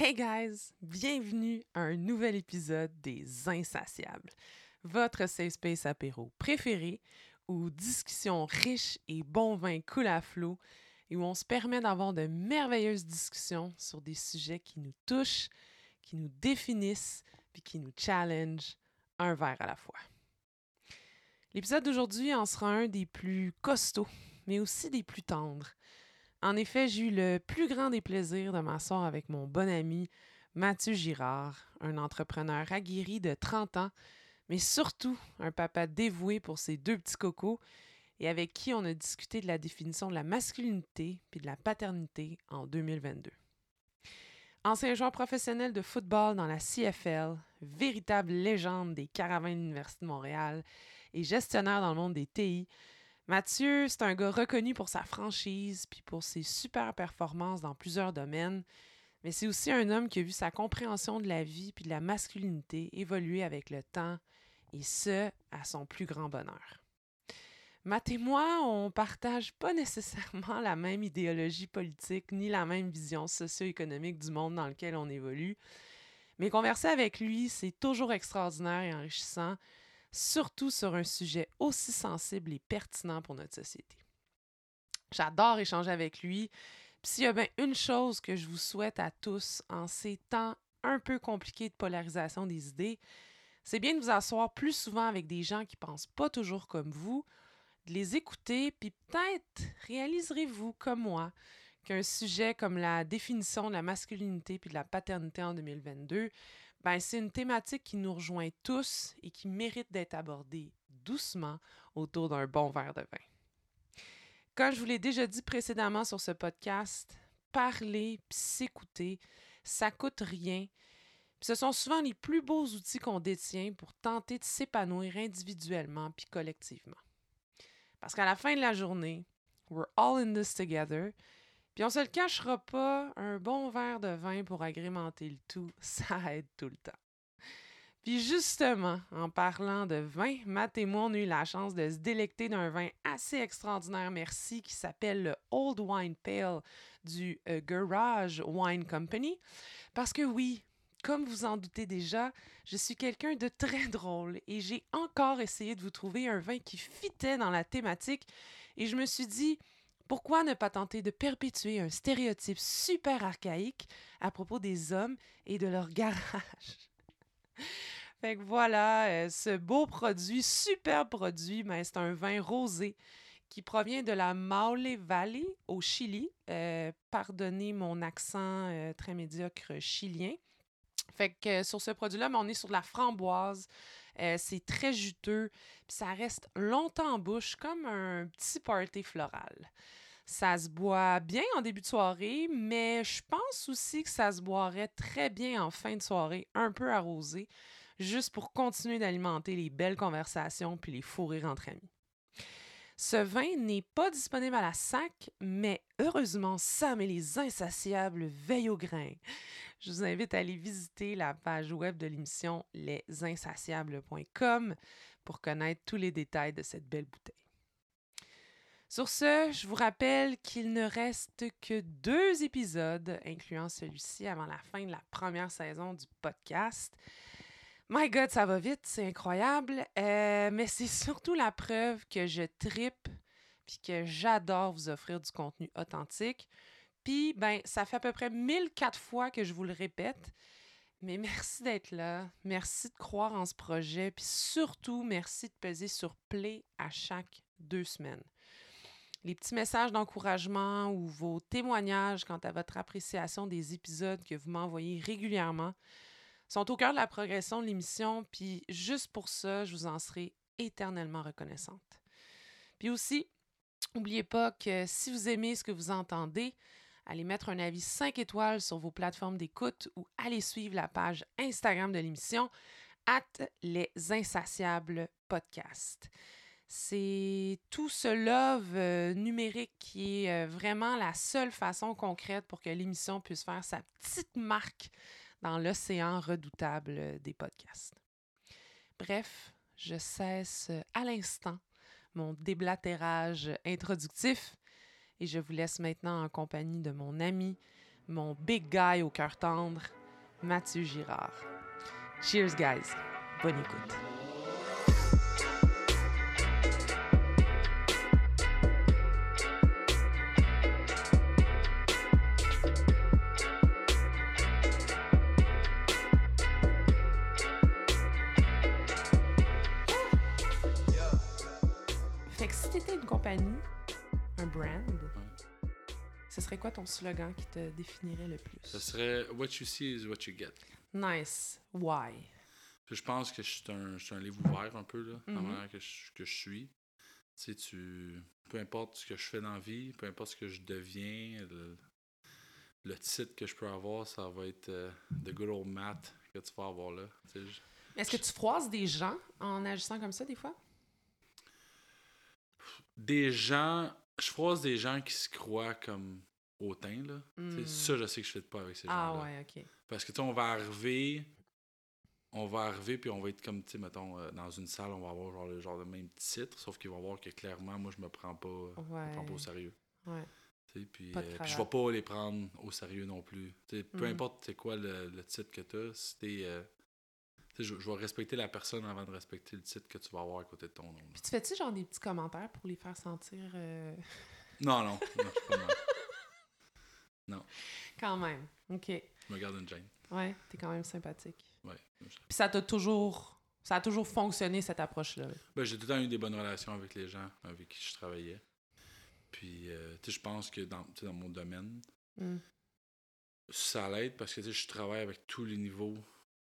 Hey guys, bienvenue à un nouvel épisode des Insatiables, votre safe space apéro préféré où discussions riches et bon vin coulent à flot et où on se permet d'avoir de merveilleuses discussions sur des sujets qui nous touchent, qui nous définissent puis qui nous challenge un verre à la fois. L'épisode d'aujourd'hui en sera un des plus costauds, mais aussi des plus tendres. En effet, j'ai eu le plus grand des plaisirs de m'asseoir avec mon bon ami Mathieu Girard, un entrepreneur aguerri de 30 ans, mais surtout un papa dévoué pour ses deux petits cocos et avec qui on a discuté de la définition de la masculinité puis de la paternité en 2022. Ancien joueur professionnel de football dans la CFL, véritable légende des caravans de l'Université de Montréal et gestionnaire dans le monde des TI, Mathieu, c'est un gars reconnu pour sa franchise puis pour ses super performances dans plusieurs domaines, mais c'est aussi un homme qui a vu sa compréhension de la vie puis de la masculinité évoluer avec le temps, et ce, à son plus grand bonheur. Matt et moi, on partage pas nécessairement la même idéologie politique ni la même vision socio-économique du monde dans lequel on évolue, mais converser avec lui, c'est toujours extraordinaire et enrichissant, surtout sur un sujet aussi sensible et pertinent pour notre société. J'adore échanger avec lui. Puis s'il y a bien une chose que je vous souhaite à tous en ces temps un peu compliqués de polarisation des idées, c'est bien de vous asseoir plus souvent avec des gens qui pensent pas toujours comme vous, de les écouter, puis peut-être réaliserez-vous comme moi qu'un sujet comme la définition de la masculinité puis de la paternité en 2022, ben c'est une thématique qui nous rejoint tous et qui mérite d'être abordée doucement autour d'un bon verre de vin. Comme je vous l'ai déjà dit précédemment sur ce podcast, parler puis s'écouter, ça coûte rien ce sont souvent les plus beaux outils qu'on détient pour tenter de s'épanouir individuellement puis collectivement. Parce qu'à la fin de la journée, we're all in this together. Puis on se le cachera pas, un bon verre de vin pour agrémenter le tout, ça aide tout le temps. Puis justement, en parlant de vin, Matt et moi, on a eu la chance de se délecter d'un vin assez extraordinaire, merci, qui s'appelle le Old Wine Pale du euh, Garage Wine Company. Parce que oui, comme vous en doutez déjà, je suis quelqu'un de très drôle et j'ai encore essayé de vous trouver un vin qui fitait dans la thématique et je me suis dit, pourquoi ne pas tenter de perpétuer un stéréotype super archaïque à propos des hommes et de leur garage? fait que voilà, euh, ce beau produit, super produit, mais c'est un vin rosé qui provient de la Maule Valley au Chili. Euh, pardonnez mon accent euh, très médiocre chilien. Fait que sur ce produit-là, on est sur de la framboise. Euh, c'est très juteux. Puis ça reste longtemps en bouche, comme un petit party floral. Ça se boit bien en début de soirée, mais je pense aussi que ça se boirait très bien en fin de soirée, un peu arrosé, juste pour continuer d'alimenter les belles conversations puis les fous entre amis. Ce vin n'est pas disponible à la SAC, mais heureusement, Sam et les insatiables veillent au grain. Je vous invite à aller visiter la page web de l'émission lesinsatiables.com pour connaître tous les détails de cette belle bouteille. Sur ce, je vous rappelle qu'il ne reste que deux épisodes, incluant celui-ci, avant la fin de la première saison du podcast. My God, ça va vite, c'est incroyable. Euh, mais c'est surtout la preuve que je tripe puis que j'adore vous offrir du contenu authentique. Ben, ça fait à peu près 1004 fois que je vous le répète. Mais merci d'être là. Merci de croire en ce projet. Puis surtout, merci de peser sur Play à chaque deux semaines. Les petits messages d'encouragement ou vos témoignages quant à votre appréciation des épisodes que vous m'envoyez régulièrement sont au cœur de la progression de l'émission, puis juste pour ça, je vous en serai éternellement reconnaissante. Puis aussi, n'oubliez pas que si vous aimez ce que vous entendez, allez mettre un avis 5 étoiles sur vos plateformes d'écoute ou allez suivre la page Instagram de l'émission at les insatiables podcasts. C'est tout ce love euh, numérique qui est euh, vraiment la seule façon concrète pour que l'émission puisse faire sa petite marque dans l'océan redoutable des podcasts. Bref, je cesse à l'instant mon déblatérage introductif et je vous laisse maintenant en compagnie de mon ami mon big guy au cœur tendre, Mathieu Girard. Cheers, guys. Bonne écoute. Serait quoi ton slogan qui te définirait le plus? Ce serait What you see is what you get. Nice. Why? Je pense que je suis un, je suis un livre ouvert un peu, là, la Mhm. manière que je, que je suis. Tu sais, tu. Peu importe ce que je fais dans la vie, peu importe ce que je deviens, le, le titre que je peux avoir, ça va être euh, The Good Old Matt que tu vas avoir là. Tu sais, je- Est-ce que tu froisses des gens en agissant comme ça des fois? Des gens. Je croise des gens qui se croient comme hautains, là. Hmm. Ça, je sais que je fais pas avec ces Ah gens-là. ouais, ok. Parce que, on va arriver, on va arriver, puis on va être comme, tu sais, mettons, euh, dans une salle, on va avoir genre le genre de même titre, sauf qu'il va voir que clairement, moi, je me prends pas, me prends pas au sérieux. Ouais. Tu sais, puis, euh, puis je vais pas les prendre au sérieux non plus. Tu sais, peu Mhm. importe c'est quoi le, le titre que tu as, si euh, je, je vais respecter la personne avant de respecter le titre que tu vas avoir à côté de ton nom. Puis tu fais-tu genre des petits commentaires pour les faire sentir euh, Non, non, non, je suis pas même. quand même? Ok. Je me garde une gêne. Ouais, t'es quand même sympathique. Ouais. Puis ça t'a toujours. Ça a toujours fonctionné cette approche-là? Ben, j'ai tout le temps eu des bonnes relations avec les gens avec qui je travaillais. Puis, euh, tu sais, je pense que dans, dans mon domaine, Hmm. ça l'aide parce que tu sais, je travaille avec tous les niveaux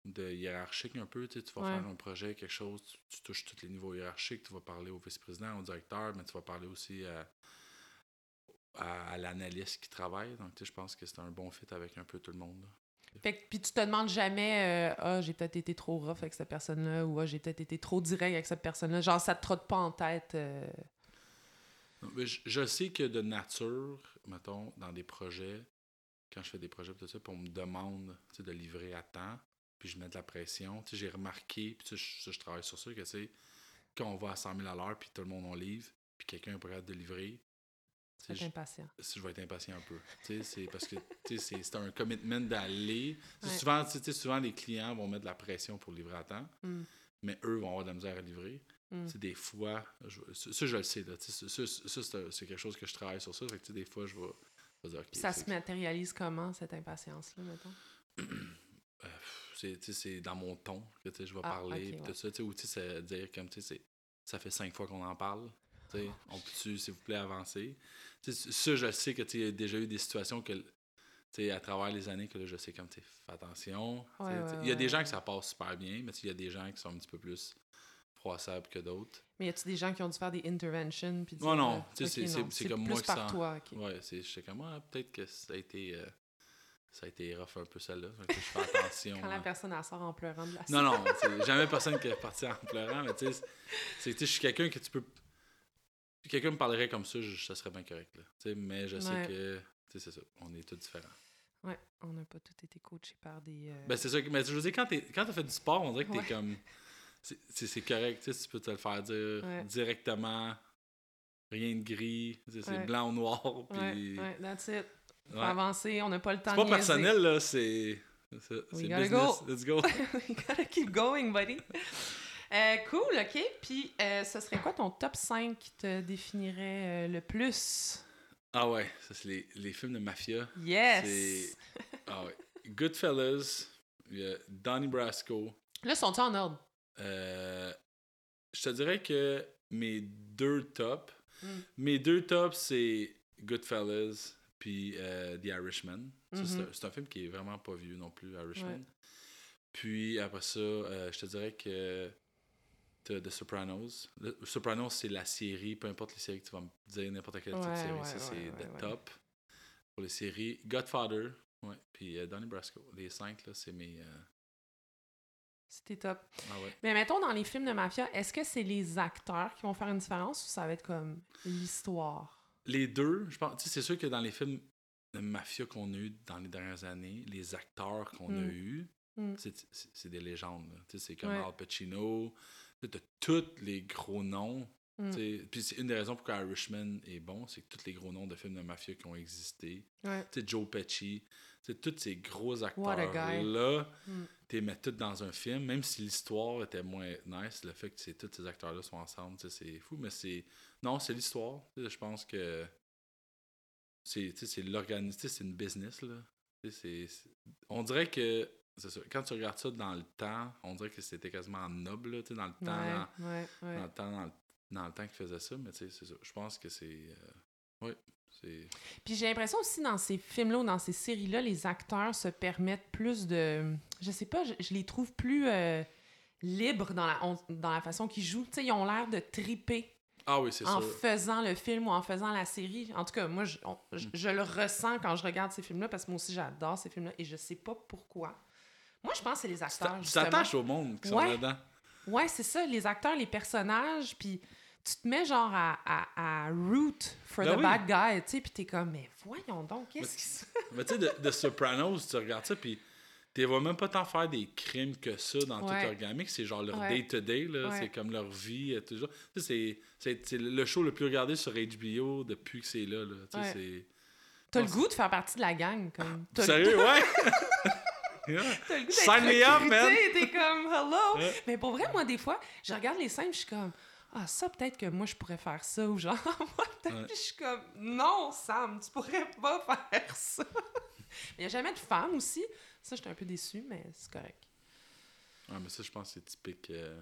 de hiérarchique un peu. Tu sais, tu vas Ouais. faire un projet, quelque chose, tu, tu touches tous les niveaux hiérarchiques. Tu vas parler au vice-président, au directeur, mais tu vas parler aussi à, à, à l'analyste qui travaille. Donc, tu sais, je pense que c'est un bon fit avec un peu tout le monde. là. Fait que, puis tu te demandes jamais, euh, ah, j'ai peut-être été trop rough avec cette personne-là, ou ah, j'ai peut-être été trop direct avec cette personne-là. Genre, ça te trotte pas en tête. euh, Non, mais je, je sais que de nature, mettons, dans des projets, quand je fais des projets, tout ça, puis on me demande tu sais, de livrer à temps, puis je mets de la pression. Tu sais, J'ai remarqué, puis tu sais, je, je travaille sur ça, que tu sais, quand on va à 100 000 à l'heure, puis tout le monde on livre, puis quelqu'un est prêt à de je, impatient. si je vais être impatient un peu. C'est parce que c'est un commitment d'aller. Ouais. Souvent, souvent, les clients vont mettre de la pression pour livrer à temps, Hmm. mais eux vont avoir de la misère à livrer. Sais, des fois, je, ça, ça, je le sais, là, ça, c'est quelque chose que je travaille sur ça. Fait que, des fois, je vais, je vais dire, ça se matérialise comment, cette impatience-là, mettons? euh, c'est, dans mon ton que je vais Ah, parler, ok, puis ouais. tout ça, ou tu sais, c'est dire comme, tu sais, c'est- ça fait cinq fois qu'on en parle. On peut-tu, s'il vous plaît, avancer? Tu sais, ça, je sais que tu sais, il y a déjà eu des situations que, tu sais, à travers les années, que là, je sais comme, fais attention. Ouais, ouais, il y a des gens que ça passe super bien, mais il y a des gens qui sont un petit peu plus froissables que d'autres. Mais y a-tu des gens qui ont dû faire des interventions? Puis Non, non, euh, tu sais, ok, c'est- non, comme plus moi qui par toi, ok. Ouais, c'est, comme, ah, peut-être que ça a été, euh, ça a été rough un peu celle-là. Je fais attention. Quand la hein. personne, elle sort en pleurant de la Non, non, c'est jamais personne qui est parti en pleurant, mais tu sais, je suis quelqu'un que tu peux. Si quelqu'un me parlerait comme ça, je, ça serait bien correct. Là. Tu mais je sais Ouais. que, tu c'est ça, on est tous différents. Ouais, on n'a pas tous été coachés par des... euh, Ben, c'est ça, mais je veux dire, quand tu fait du sport, on dirait que t'es Ouais. comme. c'est- C'est c'est correct, tu tu peux te le faire dire Ouais. directement, rien de gris, tu c'est blanc ou noir, puis. ouais, ouais, that's it. Faut avancer, on n'a pas le temps C'est de pas niaiser. personnel, là, c'est. C'est c'est business. go. Let's go. We gotta keep going, buddy. Euh, cool, OK. Puis, euh, ce serait quoi ton top 5 qui te définirait euh, le plus? Ah ouais, ça, c'est les, les films de mafia. Yes! Ah ouais. Goodfellas, Donnie Brasco. Là, sont-ils en ordre? Euh, je te dirais que mes deux tops, Mm. mes deux tops, c'est Goodfellas puis The Irishman. Ça, c'est un- c'est un film qui est vraiment pas vieux non plus, Irishman. Ouais. Puis après ça, euh, je te dirais que t'as The Sopranos. Le Sopranos, c'est la série, peu importe les séries que tu vas me dire, n'importe quelle Ouais, série, ouais, ça c'est ouais, top. Pour les séries, Godfather, ouais, puis euh, Donnie Brasco. Les cinq, là, c'est mes... euh, C'était top. Ah. Mais mettons, dans les films de mafia, est-ce que c'est les acteurs qui vont faire une différence ou ça va être comme l'histoire? Les deux, je pense, tu sais, c'est sûr que dans les films de mafia qu'on a eu dans les dernières années, les acteurs qu'on a Mm. eus, Mm. c'est- des légendes. là. Tu sais, C'est comme. Al Pacino, as tous les gros noms. Mm. Puis c'est une des raisons pourquoi Irishman est bon, c'est que tous les gros noms de films de mafia qui ont existé. Ouais. Tu sais, Joe Pesci, tous ces gros acteurs-là, Mm. tu les mets tous dans un film, même si l'histoire était moins nice, le fait que tous ces acteurs-là sont ensemble, c'est fou, mais c'est. Non, c'est l'histoire. Je pense que. C'est sais, c'est l'organisation, c'est une business, là. C'est- On dirait que. C'est ça. Quand tu regardes ça dans le temps, on dirait que c'était quasiment noble, là, tu sais, dans le temps. Ouais, dans- ouais, ouais. dans le temps, dans le, dans le temps qu'il faisait ça, mais tu sais, c'est ça. Je pense que c'est. euh, oui, c'est. Puis j'ai l'impression aussi dans ces films-là ou dans ces séries-là, les acteurs se permettent plus de. Je sais pas, je, je les trouve plus euh, libres dans la, on- dans la façon qu'ils jouent. Tu sais, ils ont l'air de triper Ah oui, c'est en sûr. faisant le film ou en faisant la série. En tout cas, moi, je, on- je- je le ressens quand je regarde ces films-là parce que moi aussi, j'adore ces films-là et je sais pas pourquoi. Moi, je pense que c'est les acteurs. tu t'attaches au monde qui sont Ouais. là-dedans. Ouais, c'est ça, les acteurs, les personnages, puis tu te mets genre à, à, à root for Ben the oui. bad guy, tu sais, puis t'es comme, mais voyons donc, qu'est-ce qui se... Mais tu sais, de, de Sopranos, tu regardes ça, puis tu vois même pas tant faire des crimes que ça dans toute Ouais. leur gamique. C'est genre leur Ouais. day-to-day, là. Ouais. C'est comme leur vie, euh, toujours. Tu sais, c'est- le show le plus regardé sur HBO depuis que c'est là, là. Tu sais, Ouais. c'est... T'as le goût de faire partie de la gang, comme. Le- Sérieux, ouais? T'as le goût Sign me up, man! T'es comme, hello! Mais pour vrai, moi, des fois, je regarde les scènes, je suis comme, ah, ça, peut-être que moi, je pourrais faire ça, ou genre, moi, Ouais. je suis comme, non, Sam, tu pourrais pas faire ça. Mais il n'y a jamais de femme aussi. Ça, j'étais un peu déçue, mais c'est correct. Ouais, mais ça, je pense que c'est typique. euh,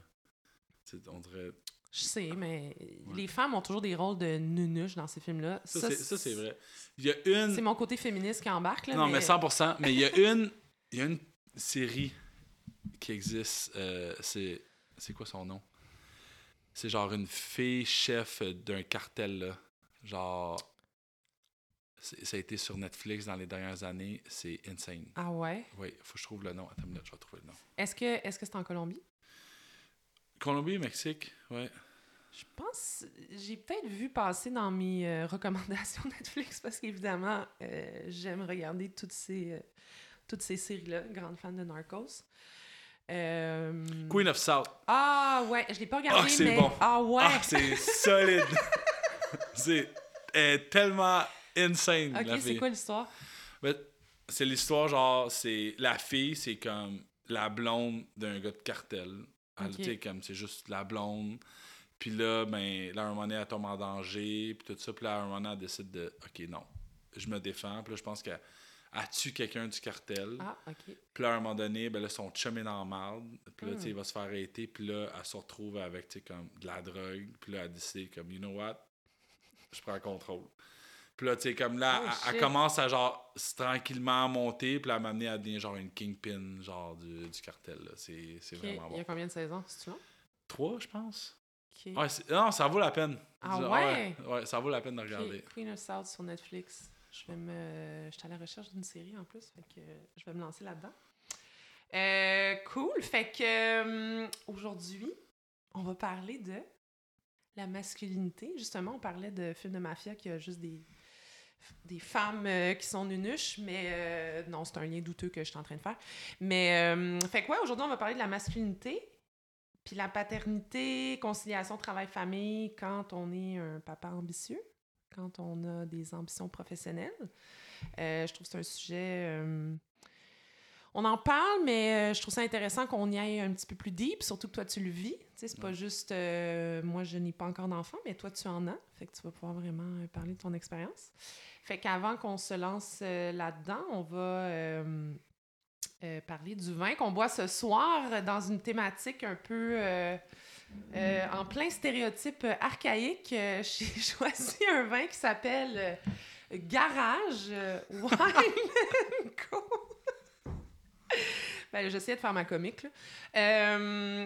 on dirait. Je sais, mais les femmes ont toujours des rôles de nunuches dans ces films-là. Ça, c'est- ça, c'est vrai. Il y a une. C'est mon côté féministe qui embarque, là. Non, mais 100%. Mais il y a une, il y a une série qui existe. euh, c'est, c'est quoi son nom? C'est genre une fille chef d'un cartel, là. Genre. ça a été sur Netflix dans les dernières années. C'est insane. Ah ouais? Oui, faut que je trouve le nom. Attends une minute, je vais trouver le nom. Est-ce que c'est en Colombie? Colombie, Mexique, ouais. Je pense, j'ai peut-être vu passer dans mes euh, recommandations Netflix parce qu'évidemment, euh, j'aime regarder toutes ces, euh, toutes ces séries-là. Grande fan de Narcos. Euh, Queen of South. Ah ouais, je l'ai pas regardé, Ah, c'est mais... bon. Ah ouais! Ah, c'est solide. c'est elle est tellement insane. la ok, c'est fille. quoi l'histoire? Ben, c'est l'histoire, genre, c'est la fille, c'est comme la blonde d'un gars de cartel. Elle, comme c'est juste la blonde. Puis là, ben, là, un moment donné, elle tombe en danger, puis tout ça. Puis là, un moment donné, elle décide de, OK, non, je me défends. Puis là, je pense qu'elle elle tue quelqu'un du cartel. Ah, ok. Puis là, à un moment donné, ben là, son chum est dans marde. Puis là, tu sais, Hmm. il va se faire arrêter. Puis là, elle se retrouve avec, tu sais, comme de la drogue. Puis là, elle décide, comme, you know what? Je prends le contrôle. Puis là, tu sais, comme là, Oh, elle, elle commence à, genre, tranquillement monter. Puis là, à un moment donné, elle devient, genre, une kingpin, genre, du, du cartel. C'est vraiment Il y a bon. combien de saisons? Long? Trois, je pense. Ouais, non, ça vaut la peine. Ah ouais? ouais? ça vaut la peine de regarder. Queen of South sur Netflix. Je vais me. J'étais à la recherche d'une série en plus, je vais me lancer là-dedans. Euh, cool. Fait que euh, aujourd'hui, on va parler de la masculinité. Justement, on parlait de films de mafia qui a juste des femmes euh, qui sont nunuches, mais non, c'est un lien douteux que je suis en train de faire. Mais fait que aujourd'hui, on va parler de la masculinité, puis la paternité, conciliation travail-famille quand on est un papa ambitieux, quand on a des ambitions professionnelles. Euh, je trouve que c'est un sujet. euh, on en parle, mais euh, je trouve ça intéressant qu'on y aille un petit peu plus deep, surtout que toi, tu le vis. Tu sais, c'est pas juste euh, moi, je n'ai pas encore d'enfant, mais toi, tu en as. Fait que tu vas pouvoir vraiment parler de ton expérience. Fait qu'avant qu'on se lance là-dedans, on va parler du vin qu'on boit ce soir dans une thématique un peu euh, en plein stéréotype archaïque. Euh, J'ai choisi un vin qui s'appelle euh, Garage euh, Wine Co. Ben, j'essayais de faire ma comique. Là.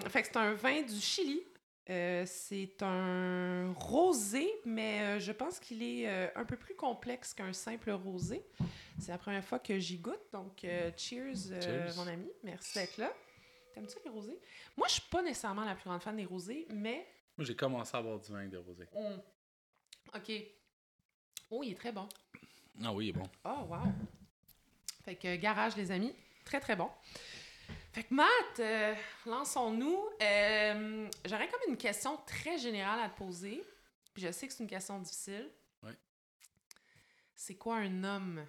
Fait que c'est un vin du Chili. C'est un rosé, mais je pense qu'il est un peu plus complexe qu'un simple rosé. C'est la première fois que j'y goûte, donc cheers, Cheers. mon ami. Merci d'être là. T'aimes-tu les rosés? Moi, je suis pas nécessairement la plus grande fan des rosés, mais... Moi, j'ai commencé à boire du vin de rosé. on- OK. Oh, il est très bon. Ah oui, il est bon. Oh, wow. Fait que garage, les amis, très très bon. Fait que Matt, euh, lançons-nous. Euh, J'aurais comme une question très générale à te poser. Puis je sais que c'est une question difficile. Ouais. C'est quoi un homme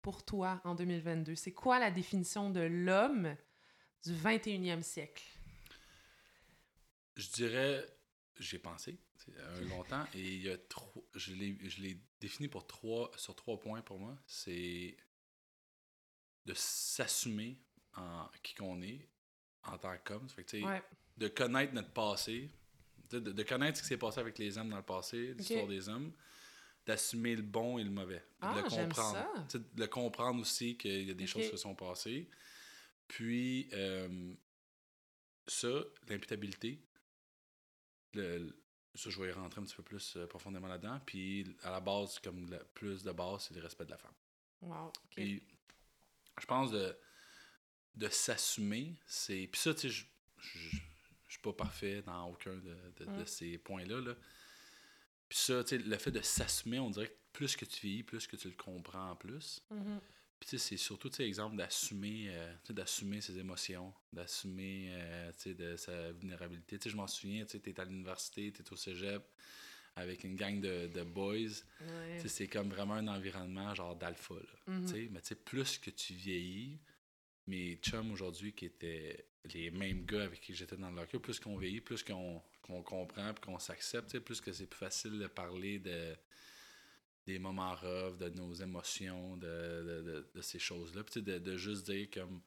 pour toi en 2022? C'est quoi la définition de l'homme du 21e siècle? Je dirais, j'ai pensé un longtemps et il y a trois, je l'ai défini pour trois, sur trois points pour moi. C'est de s'assumer en qui qu'on est en tant qu'homme. De connaître notre passé, de, connaître ce qui s'est passé avec les hommes dans le passé, l'histoire des hommes, d'assumer le bon et le mauvais. Ah, de le comprendre. De le comprendre aussi qu'il y a des choses qui se sont passées. Puis, euh, ça, l'imputabilité, ça, je vais y rentrer un petit peu plus euh, profondément là-dedans. Puis, à la base, comme plus de base, c'est le respect de la femme. Wow. Puis, je pense de, de s'assumer, c'est. Puis ça, tu sais, je suis pas parfait dans aucun de, de, mm. ces points-là. Là. Puis ça, tu sais, le fait de s'assumer, on dirait que plus que tu vieillis, plus que tu le comprends en plus. Mm-hmm. Puis tu sais, c'est surtout, tu sais, exemple d'assumer, euh, d'assumer ses émotions, d'assumer, euh, tu sais, de sa vulnérabilité. Tu sais, je m'en souviens, tu sais, t'es à l'université, t'es au cégep avec une gang de, de boys. sais, C'est comme vraiment un environnement genre d'alpha. Mm-hmm. sais Mais tu sais, plus que tu vieillis, mes chums aujourd'hui qui étaient les mêmes gars avec qui j'étais dans le locker, plus qu'on vieillit, plus qu'on comprend puis qu'on s'accepte, plus que c'est plus facile de parler de des moments rough, de nos émotions, de, de, ces choses-là. Puis de, de juste dire comme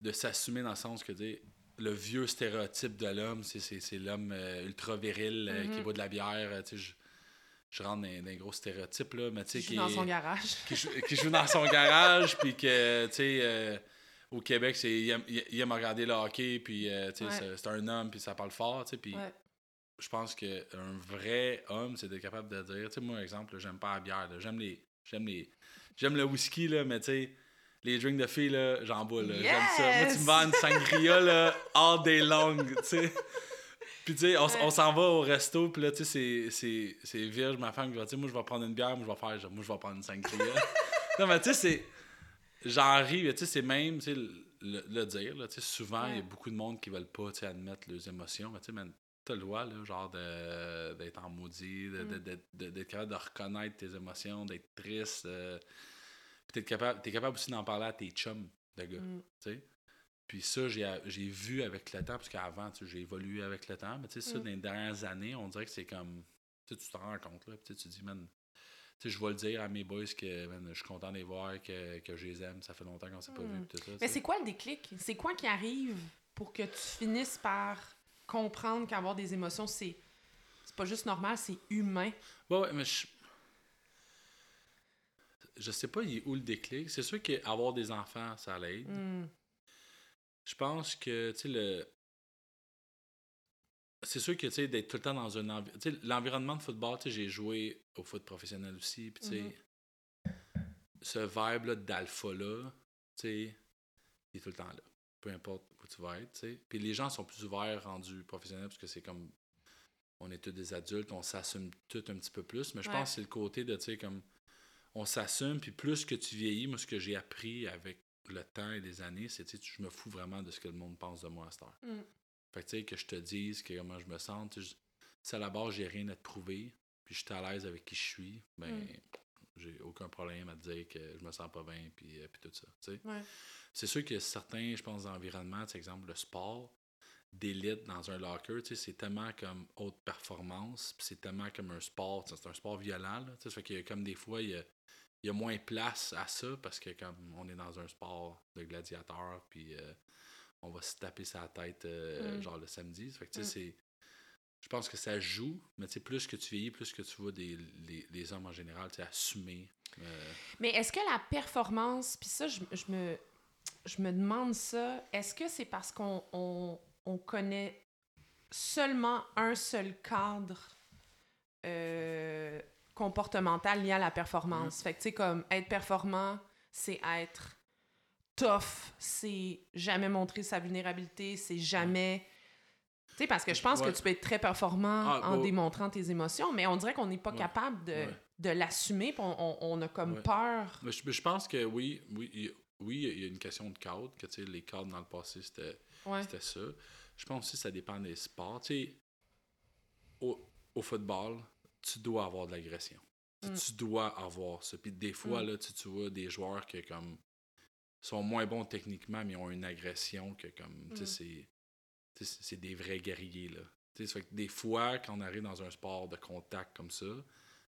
de s'assumer dans le sens que le vieux stéréotype de l'homme, c'est l'homme euh, ultra viril euh, qui mm-hmm. boit de la bière. Euh, je, je rentre dans, un gros stéréotype, là, mais tu sais, qui, joue dans son garage. Qui, qui joue dans son garage, puis que, tu sais, au Québec, c'est, il, aime, il, aime, regarder le hockey, puis c'est, un homme, puis ça parle fort, tu sais, puis je pense qu'un vrai homme, c'est d'être capable de dire, tu sais, moi, exemple, j'aime pas la bière, j'aime les, j'aime les, j'aime le whisky, là, mais tu sais, les drinks de filles, là, j'en bois, là, j'aime ça. Moi, tu me vends une sangria, là, all day long, tu sais. Puis, tu sais, on, s'en va au resto, puis là, tu sais, c'est, c'est, Virge, ma femme, qui va dire, moi, je vais prendre une bière, moi, je vais faire, moi, je vais prendre une sangria. non, mais tu sais, c'est j'en ris, tu sais, c'est même, tu sais, le, dire, là, tu sais, souvent, il y a beaucoup de monde qui veulent pas, tu sais, admettre leurs émotions, mais tu sais, t'as le droit, là, genre, d'être en maudit, mm. d'être capable de reconnaître tes émotions, d'être triste, euh, t'es capable, es capable aussi d'en parler à tes chums de gars, mm. tu sais. Puis ça, j'ai vu avec le temps, parce qu'avant, j'ai évolué avec le temps, mais tu sais, ça, mm. dans les dernières années, on dirait que c'est comme, tu te rends compte, là, puis tu te dis, man, je vais le dire à mes boys que je suis content de les voir, que, que je les aime. Ça fait longtemps qu'on s'est pas vu. Hmm. Mais c'est quoi le déclic? C'est quoi qui arrive pour que tu finisses par comprendre qu'avoir des émotions, c'est c'est pas juste normal, c'est humain? Ouais, ouais, mais je... Je sais pas où le déclic. C'est sûr qu'avoir des enfants, ça l'aide. Hmm. Je pense que, tu sais, le c'est sûr que, tu sais, d'être tout le temps dans un environnement... L'environnement de football, tu sais, j'ai joué au foot professionnel aussi, puis tu sais, mm-hmm. ce vibe-là d'alpha-là, tu sais, il est tout le temps là. Peu importe où tu vas être, tu sais. Puis les gens sont plus ouverts rendus professionnels parce que c'est comme... On est tous des adultes, on s'assume tout un petit peu plus, mais je pense que c'est le côté de, tu sais, comme... On s'assume, puis plus que tu vieillis, moi, ce que j'ai appris avec le temps et les années, c'est, tu sais, je me fous vraiment de ce que le monde pense de moi à cette heure. Mm. Fait que, tu sais, que je te dise que comment je me sens, si à la base, j'ai rien à te prouver, puis je suis à l'aise avec qui je suis, ben, mm. J'ai aucun problème à te dire que je me sens pas bien, puis, euh, puis tout ça. C'est sûr que certains, je pense, environnements, par exemple, le sport d'élite dans un locker, c'est tellement comme haute performance, puis c'est tellement comme un sport, c'est un sport violent, tu sais, fait a comme des fois, il y a, il y a moins place à ça parce que comme on est dans un sport de gladiateur, puis euh, on va se taper sa tête euh, mm. genre le samedi. Fait que, mm. c'est, je pense que ça joue, mais plus que tu vieillis, plus que tu vois des, les, hommes en général assumer. Euh... Mais est-ce que la performance, puis ça, je, je, me, je me demande ça, est-ce que c'est parce qu'on on, on connaît seulement un seul cadre euh, comportemental lié à la performance? Mm. Fait que, tu sais, comme être performant, c'est être tough, c'est jamais montrer sa vulnérabilité, c'est jamais. Sais, parce que je pense que tu peux être très performant ah, en démontrant tes émotions, mais on dirait qu'on n'est pas capable de, de l'assumer, on, on, a comme peur. Mais je, je, pense que oui, oui, il, oui, il y a une question de cadre, que tu sais, les cadres dans le passé, c'était ça. Je pense aussi que ça dépend des sports. Tu sais, au, au football, tu dois avoir de l'agression. Tu- Mm. Tu dois avoir ça. Puis des fois, Mm. là, tu, tu vois des joueurs qui comme sont moins bons techniquement, mais ont une agression que comme tu sais, Mm. c'est tu sais, c'est des vrais guerriers là. Tu sais, ça fait que des fois, quand on arrive dans un sport de contact comme ça,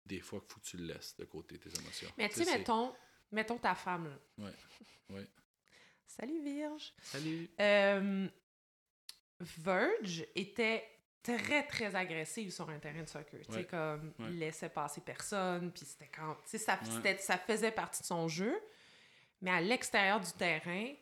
des fois, il faut que tu le laisses de côté tes émotions. Mais tu sais, mettons, mettons ta femme. Là. Ouais, ouais. Salut Virge. Salut. Euh, Verge était très, très agressive sur un terrain de soccer. Tu sais, Ouais. comme, Ouais. il laissait passer personne, puis c'était quand... Tu sais, ça, ça faisait partie de son jeu. Mais à l'extérieur du terrain,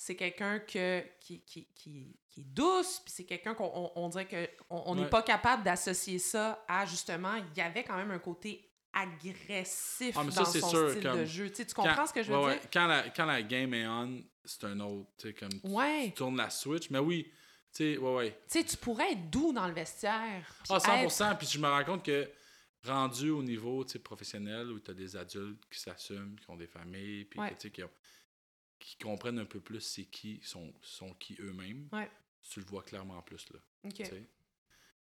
c'est quelqu'un que, qui, qui, qui, qui est douce, puis c'est quelqu'un qu'on on, on dirait qu'on on n'est Ouais. pas capable d'associer ça à, justement, il y avait quand même un côté agressif Ah, mais ça, dans son sûr, style comme- de jeu. Tu comprends Quand- ce que je veux ouais, dire? ouais. Quand, la, quand la game est on, c'est un autre. Comme tu- tournes la switch. Mais oui, tu ouais, ouais. Tu pourrais être doux dans le vestiaire. Ah, 100%. être- Puis je me rends compte que rendu au niveau professionnel où tu as des adultes qui s'assument, qui ont des familles, puis qui, ont- qui comprennent un peu plus c'est qui, sont, sont qui eux-mêmes, Ouais. tu le vois clairement plus. Là.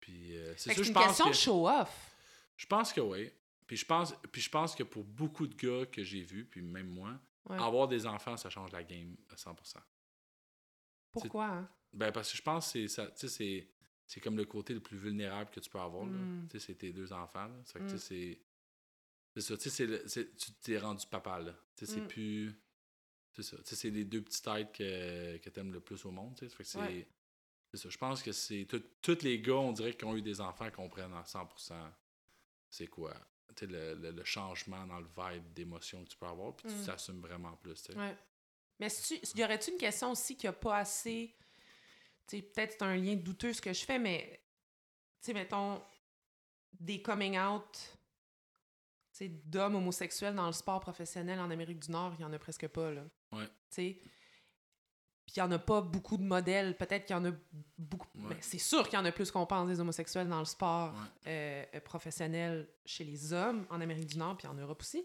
Puis euh, c'est c'est je une pense question que, de show-off. je pense que oui. Puis je pense, puis je pense que pour beaucoup de gars que j'ai vus, puis même moi, Ouais. avoir des enfants, ça change la game à 100%. Pourquoi? hein? Ben, parce que je pense que c'est c'est, c'est comme le côté le plus vulnérable que tu peux avoir. là. Mm. Tu sais, c'est tes deux enfants. Là. Mm. sais, c'est. C'est ça, tu sais, c'est tu t'es rendu papa, là. Tu sais, c'est Mm. plus. C'est ça. C'est les deux petites têtes que, que t'aimes le plus au monde, fait que c'est. Ouais. Ça. Je pense que c'est. Tous les gars, on dirait, qui ont eu des enfants, comprennent à 100% c'est quoi. Le, le- le changement dans le vibe d'émotion que tu peux avoir, puis Mm. tu t'assumes vraiment plus. Ouais. Mais si tu- y aurait-tu une question aussi qui a pas assez. Tu sais, peut-être c'est un lien douteux ce que je fais, mais. Tu sais, mettons. Des coming out. D'hommes homosexuels dans le sport professionnel en Amérique du Nord, il y en a presque pas, là. Ouais. Puis il y en a pas beaucoup de modèles. Peut-être qu'il y en a beaucoup. Ouais. ben, c'est sûr qu'il y en a plus qu'on pense des homosexuels dans le sport Ouais. euh, professionnel chez les hommes en Amérique du Nord puis en Europe aussi.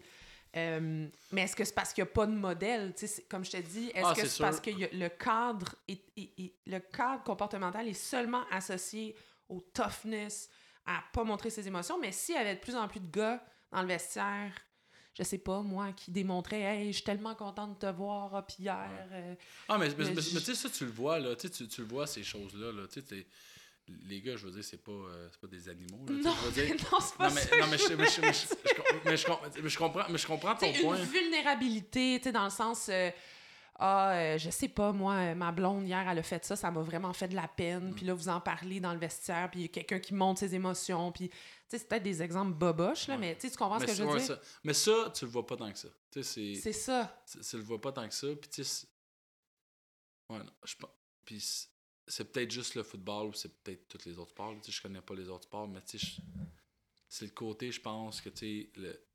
Euh, mais est-ce que c'est parce qu'il n'y a pas de modèle? Comme je te dis, est-ce Ah, que c'est parce que y a- le cadre est, est- est- le cadre comportemental est seulement associé au toughness, à pas montrer ses émotions? Mais s'il y avait de plus en plus de gars dans le vestiaire, je sais pas, moi, qui démontraient Hey, je suis tellement contente de te voir, ah, puis hier. euh, Ah, mais, mais, Mais tu sais, ça, tu le vois, là. Tu, tu, le vois, ces choses-là, là. Tu sais, les gars, je veux dire, c'est pas, euh, c'est pas des animaux, là. Non, je veux dire- non, c'est pas non, mais, ça. non, mais, je, comprends, mais je comprends ton point. une vulnérabilité, tu sais, dans le sens, euh, ah, euh, je sais pas, moi, euh, ma blonde, hier, elle a fait ça, ça m'a vraiment fait de la peine, Mm. puis là, vous en parlez dans le vestiaire, puis il y a quelqu'un qui monte ses émotions, puis, tu sais, c'est peut-être des exemples boboches, là, Ouais. mais tu sais, tu comprends mais, ce que je veux dire? ça, mais ça, tu le vois pas tant que ça. C'est. Ça. Tu le vois pas tant que ça. Puis, tu sais. c'est- Ouais, je pense. Puis, c'est- peut-être juste le football ou c'est peut-être tous les autres sports. je connais pas les autres sports, mais tu sais, c'est le côté, je pense, que, tu sais, le-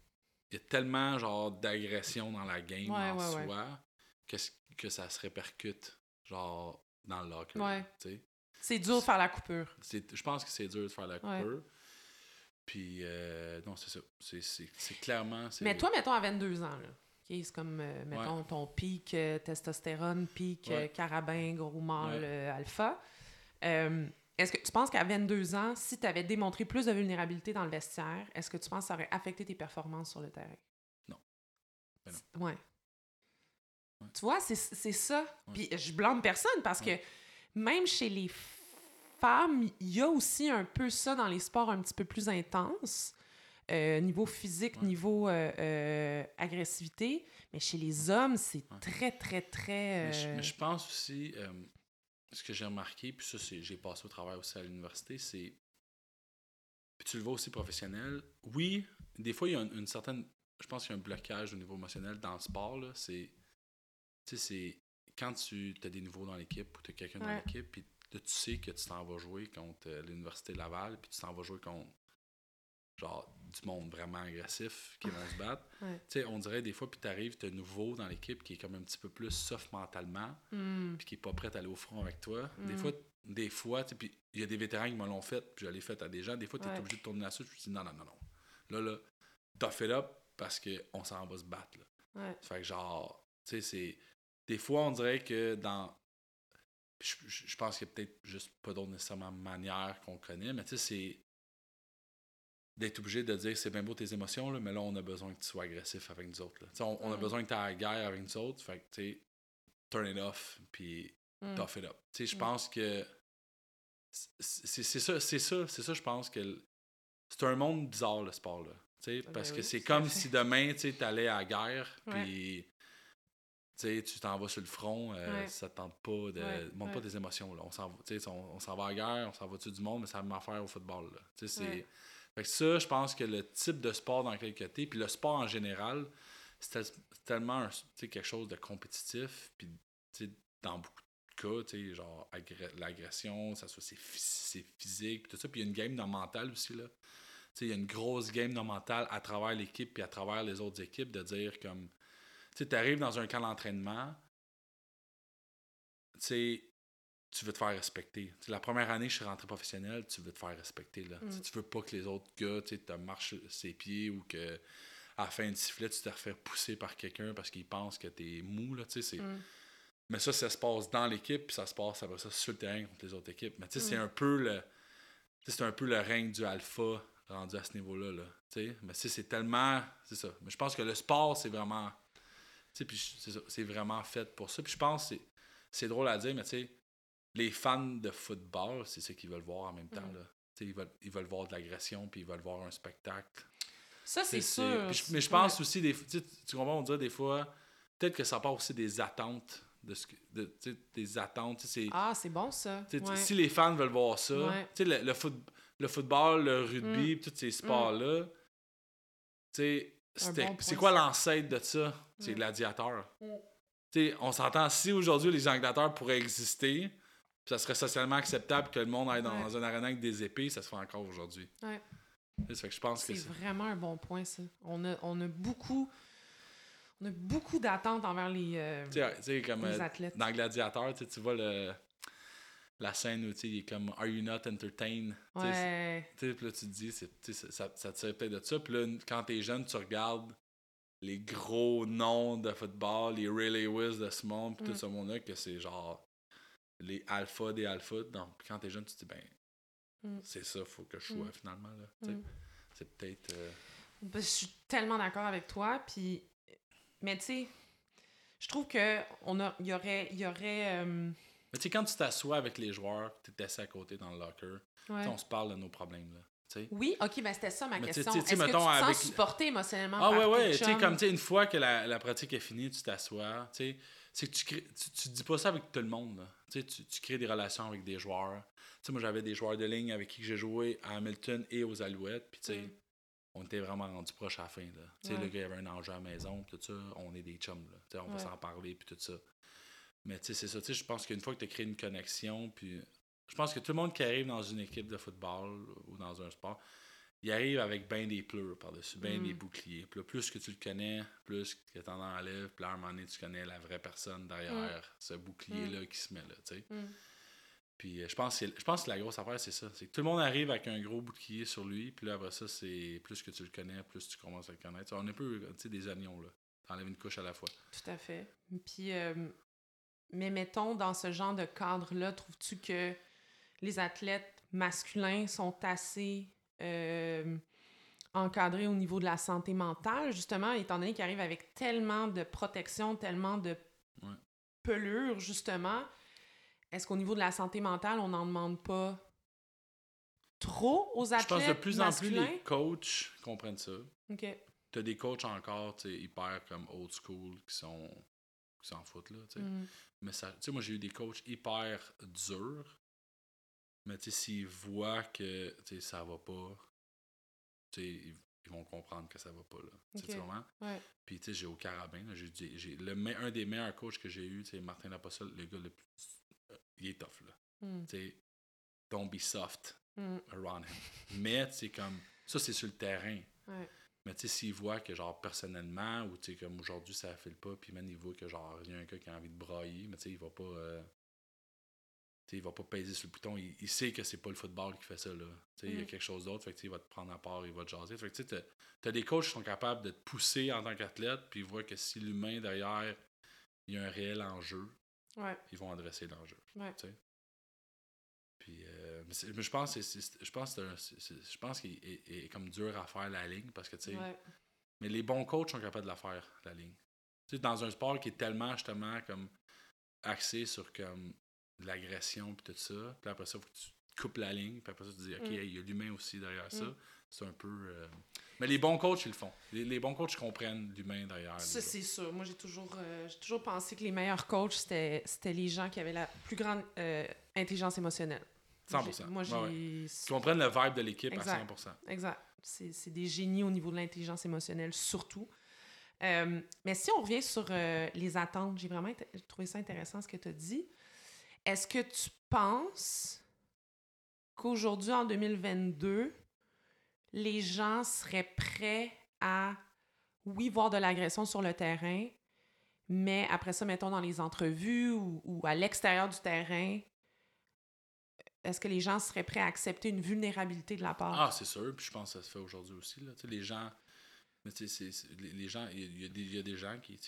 il y a tellement, genre, d'agression dans la game Ouais, en soi que, c- que ça se répercute, genre, dans le locker. Ouais. C'est dur de faire la coupure. Je pense que c'est dur de faire la Ouais. coupure. Puis, euh, non, c'est ça. C'est- clairement. Mais toi, mettons, à 22 ans, là. C'est comme, euh, mettons, ton pic euh, testostérone, pic euh, carabin, gros mâle, alpha. Est-ce que tu penses qu'à 22 ans, si tu avais démontré plus de vulnérabilité dans le vestiaire, est-ce que tu penses que ça aurait affecté tes performances sur le terrain? Non. Ben non. Ouais. Ouais. Tu vois, c'est ça. Ouais. Puis je blâme personne parce que même chez les femmes, il y a aussi un peu ça dans les sports un petit peu plus intenses. euh, niveau physique, niveau euh, euh, agressivité. Mais chez les hommes, c'est très, très, très. Mais je, mais je pense aussi, ce que j'ai remarqué, puis ça, j'ai passé au travail aussi à l'université, c'est. Puis tu le vois aussi professionnel. Oui, des fois, il y a une, une certaine. Je pense qu'il y a un blocage au niveau émotionnel dans le sport. là. C'est. Tu sais, c'est. Quand tu as des nouveaux dans l'équipe ou tu as quelqu'un dans l'équipe, puis là, tu sais que tu t'en vas jouer contre euh, l'Université Laval, puis tu t'en vas jouer contre. Genre, du monde vraiment agressif qui vont se battre. Ouais. Tu sais, on dirait des fois, puis t'arrives, t'as nouveau dans l'équipe qui est comme un petit peu plus soft mentalement, hmm, puis qui est pas prêt à aller au front avec toi. Des Mm. fois, des fois, tu sais, puis il y a des vétérans qui me l'ont fait, puis je l'ai fait à des gens. Des fois, tu es Ouais. obligé de tourner la suite, je me dis non, non, non, non. Là, là, tough it up parce qu'on s'en va se battre. Là. ouais. Ça fait que genre, tu sais, c'est. Des fois, on dirait que dans. Je, je- je pense qu'il y a peut-être juste pas d'autres nécessairement manières qu'on connaît, mais tu sais, c'est. d'être obligé de dire c'est bien beau tes émotions, là, mais là, on a besoin que tu sois agressif avec nous autres. là. On, on a Mm. besoin que tu aies la guerre avec nous autres. Fait que, tu sais, turn it off, puis Mm. tough it up. Tu sais, je Mm. pense que c'est ça, c'est ça, c'est ça, je pense que c'est un monde bizarre, le sport, là. Tu sais, Ben parce que oui, c'est à comme si demain, tu sais, allais à la guerre, puis tu t'en vas sur le front, euh, Ouais. ça te tente pas de. Ouais, montre pas ouais. des émotions, là. On s'en va, on, on s'en va à la guerre, on s'en va dessus du monde, mais ça va faire au football, là. C'est. Fait que ça, je pense que le type de sport dans lequel tu es, puis le sport en général, c'est tel- c'est tellement un- quelque chose de compétitif, puis dans beaucoup de cas, genre agré- l'agression, ça soit c'est c'est physique, puis tout ça, puis il y a une game dans le mental aussi, là. Il y a une grosse game dans le mental à travers l'équipe puis à travers les autres équipes de dire comme tu arrives dans un camp d'entraînement, tu veux te faire respecter. La première année, je suis rentré professionnel, tu veux te faire respecter. Là. Mm. Tu veux pas que les autres gars te marchent ses pieds ou que à la fin du sifflet, tu te refais pousser par quelqu'un parce qu'il pense que t'es mou. Là. Mm. Mais ça, ça se passe dans l'équipe, puis ça se passe après ça sur le terrain contre les autres équipes. Mais tu sais, c'est Mm. un peu le. C'est un peu le règne du alpha rendu à ce niveau-là. Là, mais c'est tellement. C'est ça. Mais je pense que le sport, c'est vraiment. Puis c'est vraiment fait pour ça. Puis je pense que c'est- drôle à dire, mais tu sais, les fans de football, c'est ce qu'ils veulent voir en même temps. Mm. Là. Sais, Ils veulent, ils veulent voir de l'agression, puis ils veulent voir un spectacle. Ça, c'est sûr. puis mais je pense aussi, des, tu, comprends, on dirait des fois, peut-être que ça part aussi des attentes. De ce que, de, des attentes. Ah, c'est bon, ça. Ouais. Si les fans veulent voir ça, Ouais. Mm. le, le, foot- le football, le rugby, pis tous ces sports-là, tu sais, c'était- bon c'est quoi l'ancêtre de ça? C'est Mm. gladiateur. Mm. Sais, on s'entend, si aujourd'hui les gladiateurs pourraient exister, ça serait socialement acceptable que le monde aille dans, Ouais. un arena avec des épées, ça se fait encore aujourd'hui. Ouais. Tu sais, Ça fait que je pense que C'est vraiment un bon point, ça. On a, on a beaucoup, on a beaucoup d'attentes envers les, euh, comme les euh, athlètes. dans Gladiateur, tu vois le, la scène où il est comme Are you not entertained? Puis là, tu te dis, c'est- ça, ça te peut-être de ça. Puis là, quand t'es jeune, tu regardes les gros noms de football, les Ray Lewis de ce monde, puis Mm. tout ce monde-là, que c'est genre les alphas des alphas. Donc, quand t'es jeune, tu te dis, ben, Mm. c'est ça, faut que je sois Mm. finalement. Là. Mm. C'est peut-être. euh, Ben, je suis tellement d'accord avec toi. Puis, mais tu sais, je trouve que on a, y aurait, y aurait, euh, Mais tu sais, quand tu t'assois avec les joueurs, tu t'es assis à côté dans le locker, ouais. on se parle de nos problèmes. Là, Oui, ok, ben c'était ça ma Mais question. Est-ce que tu te mettons, sens avec- supporté émotionnellement Ah par ouais, ouais, tu sais, comme, tu sais, une fois que la, la pratique est finie, tu t'assois, tu sais, c'est que tu, crées, tu, tu dis pas ça avec tout le monde, là. Tu sais, tu, crées des relations avec des joueurs. Tu sais, moi, j'avais des joueurs de ligne avec qui j'ai joué à Hamilton et aux Alouettes, puis tu sais, Mm. on était vraiment rendus proches à la fin, là. Tu sais, Ouais. le gars, il avait un enjeu à la maison, puis tout ça, on est des chums, là. Tu sais, on va s'en parler, puis tout ça. Mais tu sais, c'est ça, tu sais, je pense qu'une fois que tu as créé une connexion, puis je pense que tout le monde qui arrive dans une équipe de football ou dans un sport, il arrive avec bien des pleurs par-dessus, bien Mm. des boucliers. Puis là, plus que tu le connais, plus que tu en enlèves, puis là, à un moment donné, tu connais la vraie personne derrière ce bouclier-là qui se met là, tu sais. Mm. Puis euh, je pense, que je pense que la grosse affaire, c'est ça. C'est que tout le monde arrive avec un gros bouclier sur lui, puis là, après ça, c'est plus que tu le connais, plus tu commences à le connaître. On est un peu, tu sais, des oignons, là. T'enlèves une couche à la fois. Tout à fait. Puis, euh, mais mettons, dans ce genre de cadre-là, trouves-tu que les athlètes masculins sont assez euh, encadrés au niveau de la santé mentale, justement, étant donné qu'ils arrivent avec tellement de protection, tellement de Ouais. pelure, justement? Est-ce qu'au niveau de la santé mentale, on n'en demande pas trop aux Je athlètes pense de plus en plus masculins? les coachs comprennent ça. OK. T'as des coachs encore, tu hyper comme old school qui sont qui s'en foutent, là, tu sais. Mm. Mais ça, tu sais, moi, j'ai eu des coachs hyper durs. Mais tu sais, s'ils voient que tu sais, ça va pas, tu sais, ils, ils vont comprendre que ça va pas, là. Tu sais, Ok. tu? Ouais. Puis, tu sais, j'ai au carabin, j'ai, le, un des meilleurs coachs que j'ai eu, c'est Martin Lapossel, le gars le plus. euh, il est tough, là. Mm. Tu sais, don't be soft Mm. around him. Mais, tu sais, comme. Ça, c'est sur le terrain. Ouais. Mais tu sais, s'il voit que, genre, personnellement, ou tu sais, comme aujourd'hui, ça file pas, puis même il voit que, genre, il y a un gars qui a envie de brailler, mais tu sais, il va pas. euh, il va pas peser sur le bouton. Il, il sait que c'est pas le football qui fait ça, là. Il y a Mm. quelque chose d'autre, fait que il va te prendre à part, il va te jaser. Fait que tu des coachs qui sont capables de te pousser en tant qu'athlète, puis ils voient que si l'humain derrière, il y a un réel enjeu, Ouais. ils vont adresser l'enjeu. Ouais. Puis, euh, mais, je pense, que je pense, que c'est un- c'est- c'est- je pense qu'il est, est comme dur à faire la ligne parce que tu sais, Ouais. mais les bons coachs sont capables de la faire la ligne. Tu sais, dans un sport qui est tellement justement comme axé sur comme de l'agression puis tout ça, puis après ça, faut que tu coupes la ligne, puis après ça, tu dis, OK, Mm. il y a l'humain aussi derrière ça. Mm. C'est un peu. euh, Mais les bons coachs, ils le font. Les, les bons coachs comprennent l'humain derrière. Ça, c'est sûr. Moi, j'ai toujours, euh, j'ai toujours pensé que les meilleurs coachs, c'était, c'était les gens qui avaient la plus grande euh, intelligence émotionnelle. Moi, 100%. j'ai- Moi, j'ai... Ouais, Ils comprennent le vibe de l'équipe Exact. à 100%. Exact. C'est, c'est des génies au niveau de l'intelligence émotionnelle, surtout. Euh, mais si on revient sur euh, les attentes, j'ai vraiment trouvé ça intéressant ce que tu as dit. Est-ce que tu penses qu'aujourd'hui, en 2022, les gens seraient prêts à, oui, voir de l'agression sur le terrain, mais après ça, mettons dans les entrevues ou, ou à l'extérieur du terrain, est-ce que les gens seraient prêts à accepter une vulnérabilité de la part? Ah, c'est sûr. Puis je pense que ça se fait aujourd'hui aussi. Là. Les gens. Mais tu sais, les, gens, il y, a- y des- il y a des gens qui,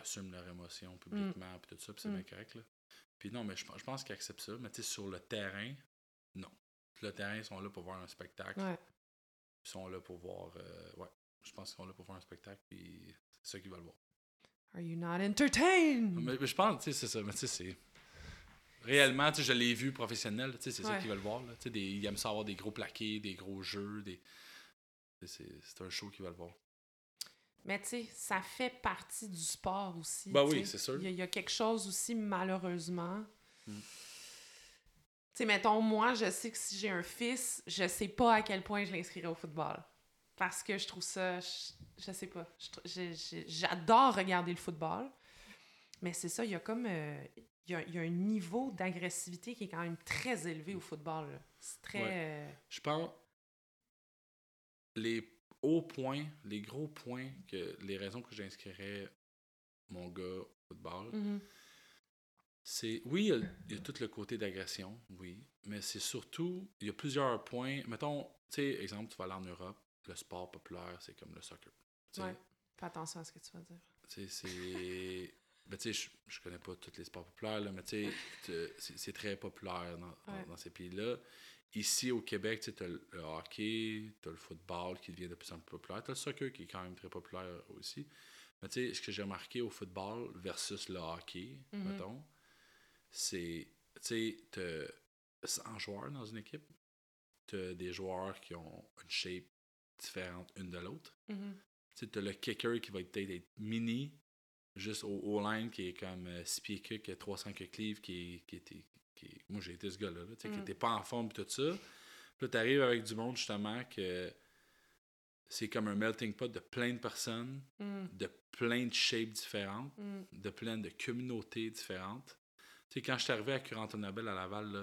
assument leurs émotions publiquement, puis tout ça, puis c'est Mm. bien correct. Là. Puis non, mais je, pense- je pense qu'ils acceptent ça. Mais tu sais, sur le terrain, non. Le terrain, ils sont là pour voir un spectacle. Ouais. Ils sont là pour voir. euh, ouais, je pense qu'ils sont là pour voir un spectacle, puis c'est ça qu'ils veulent voir. Are you not entertained? Mais, mais je pense, tu sais, c'est ça. Mais tu sais, c'est. Réellement, tu sais, je l'ai vu professionnel, tu sais, c'est ça Ouais. qu'ils veulent voir. Là. Tu sais, des- ils aiment ça avoir des gros plaqués, des gros jeux, des. c'est un show qu'ils veulent voir. Mais tu sais, ça fait partie du sport aussi. Ben oui, c'est sûr. Il y, a- il y a quelque chose aussi, malheureusement. Mm. Tu sais, mettons, moi, je sais que si j'ai un fils, je sais pas à quel point je l'inscrirai au football. Parce que je trouve ça. Je, je sais pas. J'adore regarder le football. Mais c'est ça, il y a comme. euh, il, y a, il y a un niveau d'agressivité qui est quand même très élevé au football. C'est très. euh, Je pense. Les hauts points, les gros points, que les raisons que j'inscrirais mon gars au football, mhm. c'est. Oui, il y, a, il y a tout le côté d'agression, oui. Mais c'est surtout. Il y a plusieurs points. Mettons, tu sais, exemple, tu vas aller en Europe, le sport populaire, c'est comme le soccer. Ouais. Fais attention à ce que tu vas dire. Tu sais, c'est. Ben, tu sais, je, je connais pas tous les sports populaires, là, mais tu sais, c'est très populaire dans, dans- Ouais. dans ces pays-là. Ici, au Québec, tu as le hockey, tu as le football qui devient de plus en plus populaire. Tu as le soccer qui est quand même très populaire aussi. Mais tu sais, ce que j'ai remarqué au football versus le hockey, Mhm. mettons, c'est, tu sais, t'as 100 joueurs dans une équipe. Tu as des joueurs qui ont une shape différente une de l'autre. Mhm. Tu sais, t'as le kicker qui va être peut-être être mini, juste au, line qui est comme 6 pieds que, qui a 300 quelques livres, qui, est- qui était. Qui moi, j'ai été ce gars-là, là, qui Mm. était pas en forme pis tout ça. Puis là, t'arrives avec du monde, justement, que c'est comme un melting pot de plein de personnes, Mhm. de plein de shapes différentes, Mhm. de plein de communautés différentes. Tu sais, quand je suis arrivé à Curantonabel à Laval, là,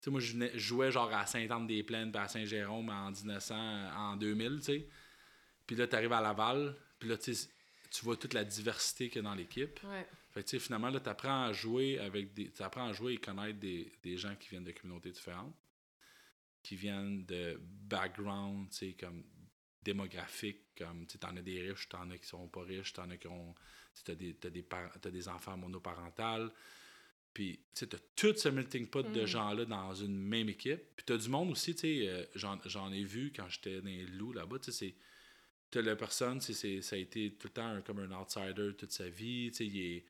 tu sais, moi, je, venais- je jouais genre à Sainte-Anne-des-Plaines puis à Saint-Jérôme en 1900, en 2000, tu sais. Puis là, tu arrives à Laval, puis là, tu vois toute la diversité qu'il y a dans l'équipe. Ouais. Fait que, finalement, là, tu apprends à jouer avec des. Tu apprends à jouer et connaître des, des gens qui viennent de communautés différentes, qui viennent de background, tu sais, comme démographique, comme, tu t'en as des riches, t'en as qui sont pas riches, t'en as qui ont. T'as des, par- t'as des enfants monoparentales. Puis, tu sais, t'as tout ce melting pot de Mm. gens-là dans une même équipe. Puis, t'as du monde aussi, tu sais, euh, j'en, ai vu quand j'étais dans les loups là-bas, tu sais, c'est t'as la personne, c'est- ça a été tout le temps un- comme un outsider toute sa vie. tu sais, Il est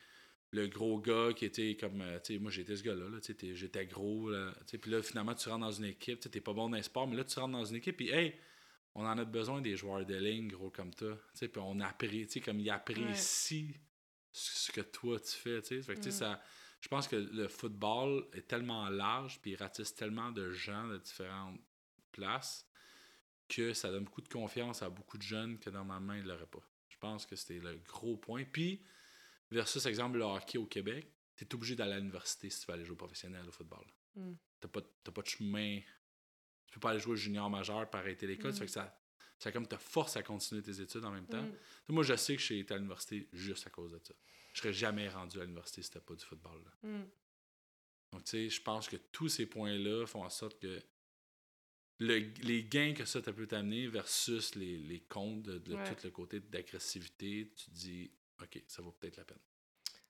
le gros gars qui était comme. euh, tu sais, moi, j'étais ce gars-là. là, j'étais gros. Là, tu sais, puis là, finalement, tu rentres dans une équipe. tu T'es pas bon dans les sports, mais là, tu rentres dans une équipe. Puis, hey, on en a besoin des joueurs de ligne, gros comme toi. tu sais, Puis on appré, tu sais, comme ils apprécient ce ce que toi, tu fais. tu sais. Tu Mm. ça, je pense que le football est tellement large, puis il ratisse tellement de gens de différentes places que ça donne beaucoup de confiance à beaucoup de jeunes que normalement ils l'auraient pas. Je pense que c'était le gros point. Puis, versus exemple le hockey au Québec, tu es obligé d'aller à l'université si tu veux aller jouer professionnel au football. Mm. T'as pas, t'as pas de chemin. Tu peux pas aller jouer junior majeur par arrêter l'école. Mm. Ça fait que ça, ça comme te force à continuer tes études en même temps. Mm. Moi, je sais que j'ai été à l'université juste à cause de ça. Je serais jamais rendu à l'université si c'était pas du football. là. Mm. Donc, tu sais, je pense que tous ces points-là font en sorte que le- les gains que ça, ça peut t'amener versus les, les comptes de, de Ouais. tout le côté d'agressivité, tu te dis, OK, ça vaut peut-être la peine.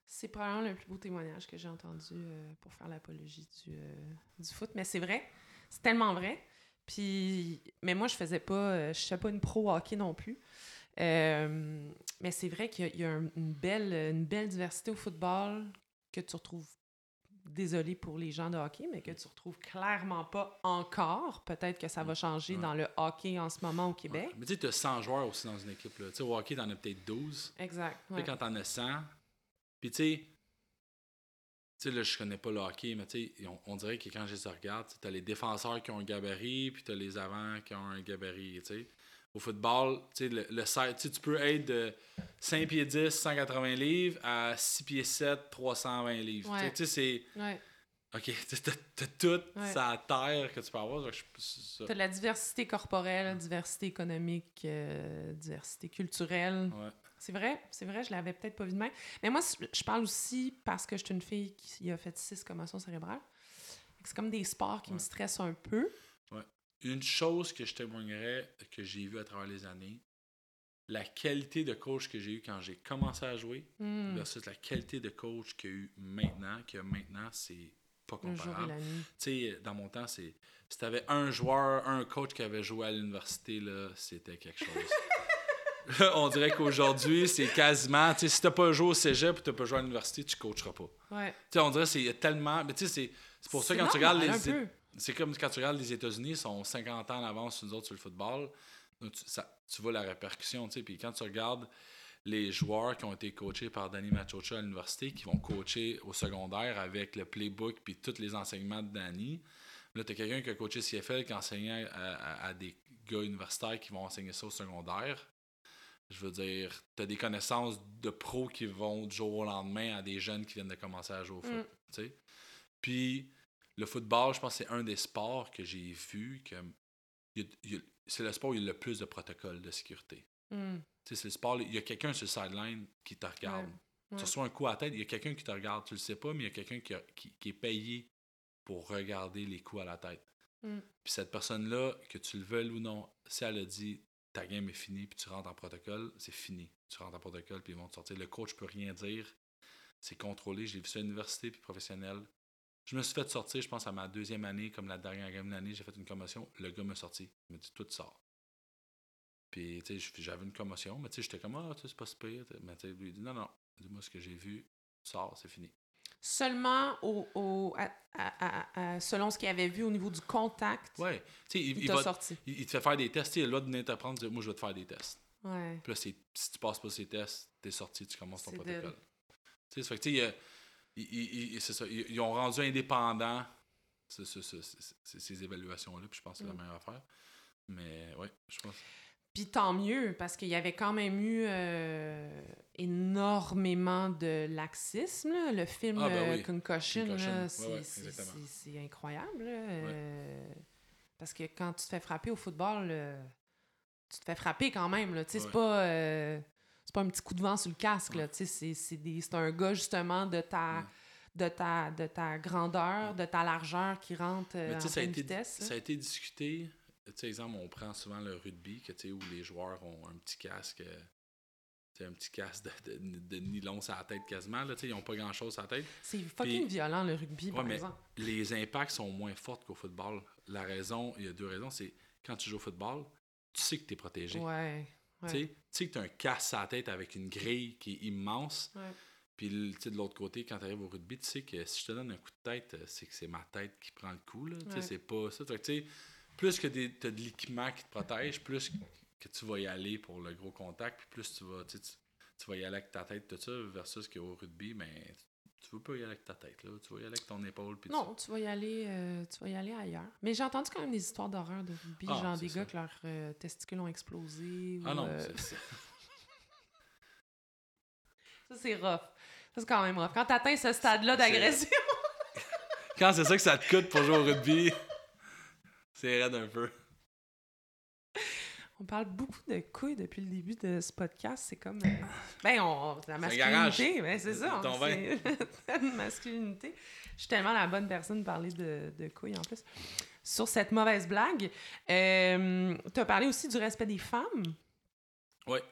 C'est probablement le plus beau témoignage que j'ai entendu euh, pour faire l'apologie du, euh, du foot. Mais c'est vrai. C'est tellement vrai. Puis, mais moi, je faisais pas, euh, je suis pas une pro hockey non plus. Euh, mais c'est vrai qu'il y a, y a un- une, belle, une belle diversité au football que tu retrouves, désolé pour les gens de hockey, mais que tu retrouves clairement pas encore. Peut-être que ça va changer Ouais. dans le hockey en ce moment au Québec. Ouais. Mais tu sais, tu as 100 joueurs aussi dans une équipe. Là. Tu sais, au hockey, t'en as peut-être 12. Exact. Tu ouais. quand t'en as 100, puis tu sais, tu sais, là, je connais pas le hockey, mais tu sais, on, on dirait que quand je les regarde, tu as les défenseurs qui ont un gabarit, puis tu as les avants qui ont un gabarit, tu sais. Au football, tu sais, le, le tu peux être de 5 pieds 10, 180 livres, à 6 pieds 7, 320 livres. Tu sais, Ouais. Tu sais, c'est... Ouais. OK, t'as t'as tout Ouais. sa terre que tu peux avoir. donc je- c'est ça. Tu as de la diversité corporelle, diversité économique, euh, diversité culturelle. C'est vrai, c'est vrai, je l'avais peut-être pas vu de même. Mais moi, je parle aussi parce que je suis une fille qui a fait six commotions cérébrales. C'est comme des sports qui me stressent un peu. Une chose que je témoignerais que j'ai vu à travers les années, la qualité de coach que j'ai eu quand j'ai commencé à jouer Hmm, versus la qualité de coach qu'il y a eu maintenant, que maintenant, c'est pas et comparable. Tu sais, dans mon temps, c'est si t'avais un joueur, un coach qui avait joué à l'université, là, c'était quelque chose. Là, on dirait qu'aujourd'hui, c'est quasiment, tu sais, si t'as pas joué au cégep ou t'as pas joué à l'université, tu coacheras pas. Ouais. Tu sais, on dirait que c'est il y a tellement, mais tu sais, c'est c'est pour ça quand tu regardes les. C'est comme quand tu regardes les États-Unis, ils sont 50 ans en avance sur nous autres sur le football. Donc, tu, ça- tu vois la répercussion, tu sais. Puis quand tu regardes les joueurs qui ont été coachés par Danny Machocha à l'université, qui vont coacher au secondaire avec le playbook puis tous les enseignements de Danny. Là, tu as quelqu'un qui a coaché CFL qui enseignait à, à- à des gars universitaires qui vont enseigner ça au secondaire. Je veux dire, tu as des connaissances de pros qui vont du jour au lendemain à des jeunes qui viennent de commencer à jouer au foot. Mm. sais. Puis le football, je pense que c'est un des sports que j'ai vu que c'est le sport où il y a le plus de protocoles de sécurité. Hmm, c'est le sport, il y a quelqu'un sur le sideline qui te regarde. Ouais, ouais. Tu reçois un coup à la tête, il y a quelqu'un qui te regarde, tu le sais pas, mais il y a quelqu'un qui, qui- qui est payé pour regarder les coups à la tête. Mm. Puis cette personne-là, que tu le veuilles ou non, si elle a dit ta game est finie, puis tu rentres en protocole, c'est fini. Tu rentres en protocole, puis ils vont te sortir. Le coach peut rien dire. C'est contrôlé. J'ai vu ça à l'université, puis professionnel. Je me suis fait sortir, je pense, à ma deuxième année, comme la dernière game de l'année, j'ai fait une commotion. Le gars m'a sorti. Il m'a dit, tout sort. Puis, tu sais, j'avais une commotion, mais tu sais, j'étais comme, ah, tu sais, c'est pas si pire. Mais tu sais, lui, il dit, non, non, dis-moi ce que j'ai vu, sors, c'est fini. Seulement au, au- à- à- selon ce qu'il avait vu au niveau du contact, sais, il, il il t'a va- sorti. il- il te fait faire des tests. Tu sais, il le droit de venir t'apprendre, dire, moi, je vais te faire des tests. Ouais. Puis là, si tu passes pas ces tests, t'es sorti, tu commences ton protocole. Tu sais, ça fait que, tu sais, il y a- il- il- il- c'est ça, ils, ils ont rendu indépendants ce- ce- ce- ce- ces, évaluations-là, puis je pense que c'est Mm. la meilleure affaire. Mais ouais, je pense. Puis tant mieux, parce qu'il y avait quand même eu euh, énormément de laxisme. là. Le film Ah, ben euh, oui. Concussion, ouais, c'est ouais, incroyable. Euh, parce que quand tu te fais frapper au football, tu te fais frapper quand même. là. Tu sais, C'est pas, euh, c'est pas un petit coup de vent sur le casque. là. Tu sais, C'est un gars justement de ta, de ta, de ta grandeur, de ta largeur qui rentre euh, Mais en ça a été, vitesse. ça a été discuté. Tu sais, exemple, on prend souvent le rugby, que, où les joueurs ont un petit casque, euh, un petit casque de, de, de nylon sur la tête quasiment. Là, ils n'ont pas grand-chose sur la tête. C'est fucking Puis- violent le rugby, par mais exemple. les impacts sont moins forts qu'au football. La raison, il y a deux raisons. C'est quand tu joues au football, tu sais que tu es protégé. Ouais. Ouais. Tu sais- que tu as un casque à la tête avec une grille qui est immense. Ouais. Puis de l'autre côté, quand tu arrives au rugby, tu sais que si je te donne un coup de tête, euh, c'est que c'est ma tête qui prend le coup. Là. Ouais. C'est pas ça. Fait que, plus que tu as de l'équipement qui te protège, plus que tu vas y aller pour le gros contact, puis plus tu vas, tu, tu- tu vas y aller avec ta tête, tout ça, versus qu'au rugby, mais tu veux pas y aller avec ta tête. Là. Tu vas y aller avec ton épaule. Puis Non, tu vas y aller, euh, tu vas y aller ailleurs. Mais j'ai entendu quand même des histoires d'horreur de rugby, Ah, genre des ça. gars que leurs euh, testicules ont explosé. Ah non, euh, c'est- c'est- ça c'est rough. Ça c'est quand même rough. Quand t'atteins ce stade-là d'agression. quand c'est ça que ça te coûte pour jouer au rugby, c'est raide un peu. On parle beaucoup de couilles depuis le début de ce podcast. C'est comme. euh, Ben, on, c'est la masculinité. Ben, c'est ça. Ton C'est la masculinité. Je suis tellement la bonne personne de parler de, de couilles en plus. Sur cette mauvaise blague, euh, tu as parlé aussi du respect des femmes. Ouais.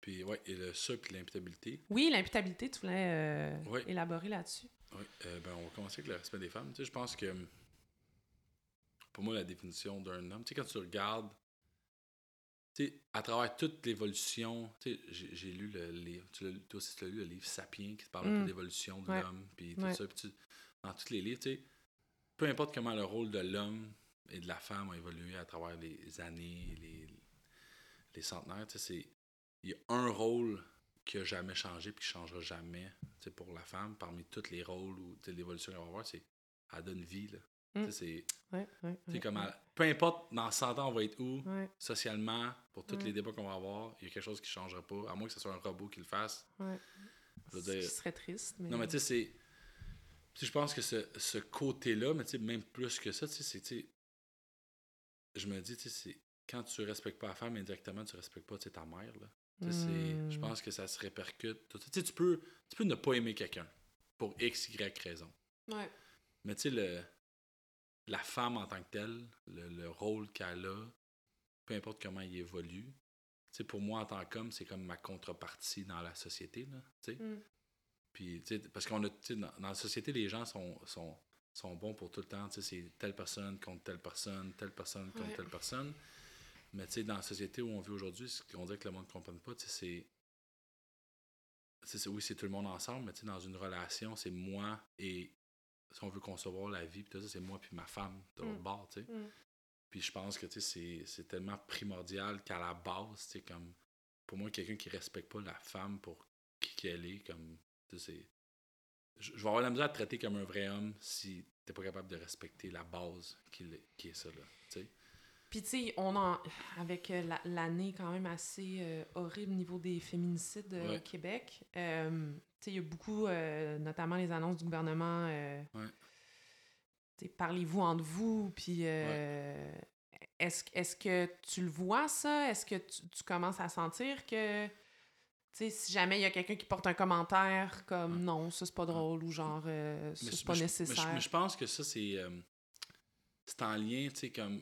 Puis, ouais, et le ça, puis l'imputabilité. Oui, l'imputabilité, tu voulais euh, Oui. élaborer là-dessus. Oui, euh, ben, on va commencer avec le respect des femmes. Tu sais, je pense que pour moi, la définition d'un homme, tu sais, quand tu regardes, à travers toute l'évolution, j'ai lu le livre, tu l'as- toi aussi tu l'as lu, le livre Sapiens, qui te parle un Mm. peu d'évolution de Ouais. l'homme, puis tout Ouais. ça, puis tu- dans tous les livres, tu sais, peu importe comment le rôle de l'homme et de la femme a évolué à travers les années, les, les centenaires, tu sais, c'est, il y a un rôle qui a jamais changé puis qui changera jamais, pour la femme, parmi tous les rôles ou l'évolution qu'elle va avoir, c'est, elle donne vie, là. Mm. C'est, Ouais, ouais, tu sais, ouais, comme peu importe dans 100 ans on va être où, socialement, pour tous les débats qu'on va avoir, il y a quelque chose qui ne changera pas, à moins que ce soit un robot qui le fasse. Je veux Ce dire- serait triste, mais... Non, mais tu sais, c'est. Je pense que ce, ce côté-là, mais tu sais, même plus que ça, tu sais, Je me dis, tu sais, c'est. Quand tu respectes pas la femme, indirectement, tu respectes pas ta mère, là. Je Hmm. pense que ça se répercute. tu peux, tu peux ne pas aimer quelqu'un pour X, Y raison. Ouais. Mais tu sais, le, la femme en tant que telle, le, le rôle qu'elle a, peu importe comment il évolue, tu sais, pour moi, en tant qu'homme, c'est comme ma contrepartie dans la société, là. Mm. Puis, parce qu'on a, dans, dans la société, les gens sont, sont, sont bons pour tout le temps, c'est telle personne contre telle personne, telle personne contre Ouais. telle personne. Mais, dans la société où on vit aujourd'hui, ce qu'on dirait que le monde ne comprenne pas, c'est... Oui, c'est tout le monde ensemble, mais dans une relation, c'est moi et si on veut concevoir la vie, puis tout ça, c'est moi puis ma femme de l'autre Mm. bord, tu sais. Mm. Puis je pense que tu sais, c'est tellement primordial qu'à la base, tu sais, comme pour moi, quelqu'un qui respecte pas la femme pour qui qu'elle est, comme tu sais, c'est. Je vais avoir la misère à te traiter comme un vrai homme si t'es pas capable de respecter la base qui, qui est ça, là. Tu sais. Puis, tu sais, on en... Avec euh, la- l'année quand même assez euh, horrible au niveau des féminicides euh, Ouais. au Québec, euh, tu sais, il y a beaucoup, euh, notamment les annonces du gouvernement, Ouais. tu sais, parlez-vous entre vous, puis... euh, Est-ce est que tu le vois, ça? Est-ce que tu, tu commences à sentir que... Tu sais, si jamais il y a quelqu'un qui porte un commentaire comme Ouais. non, ça c'est pas drôle ou genre euh, ça c'est pas mais je- mais nécessaire. je, mais je pense que ça, c'est. euh, c'est en lien, tu sais, comme.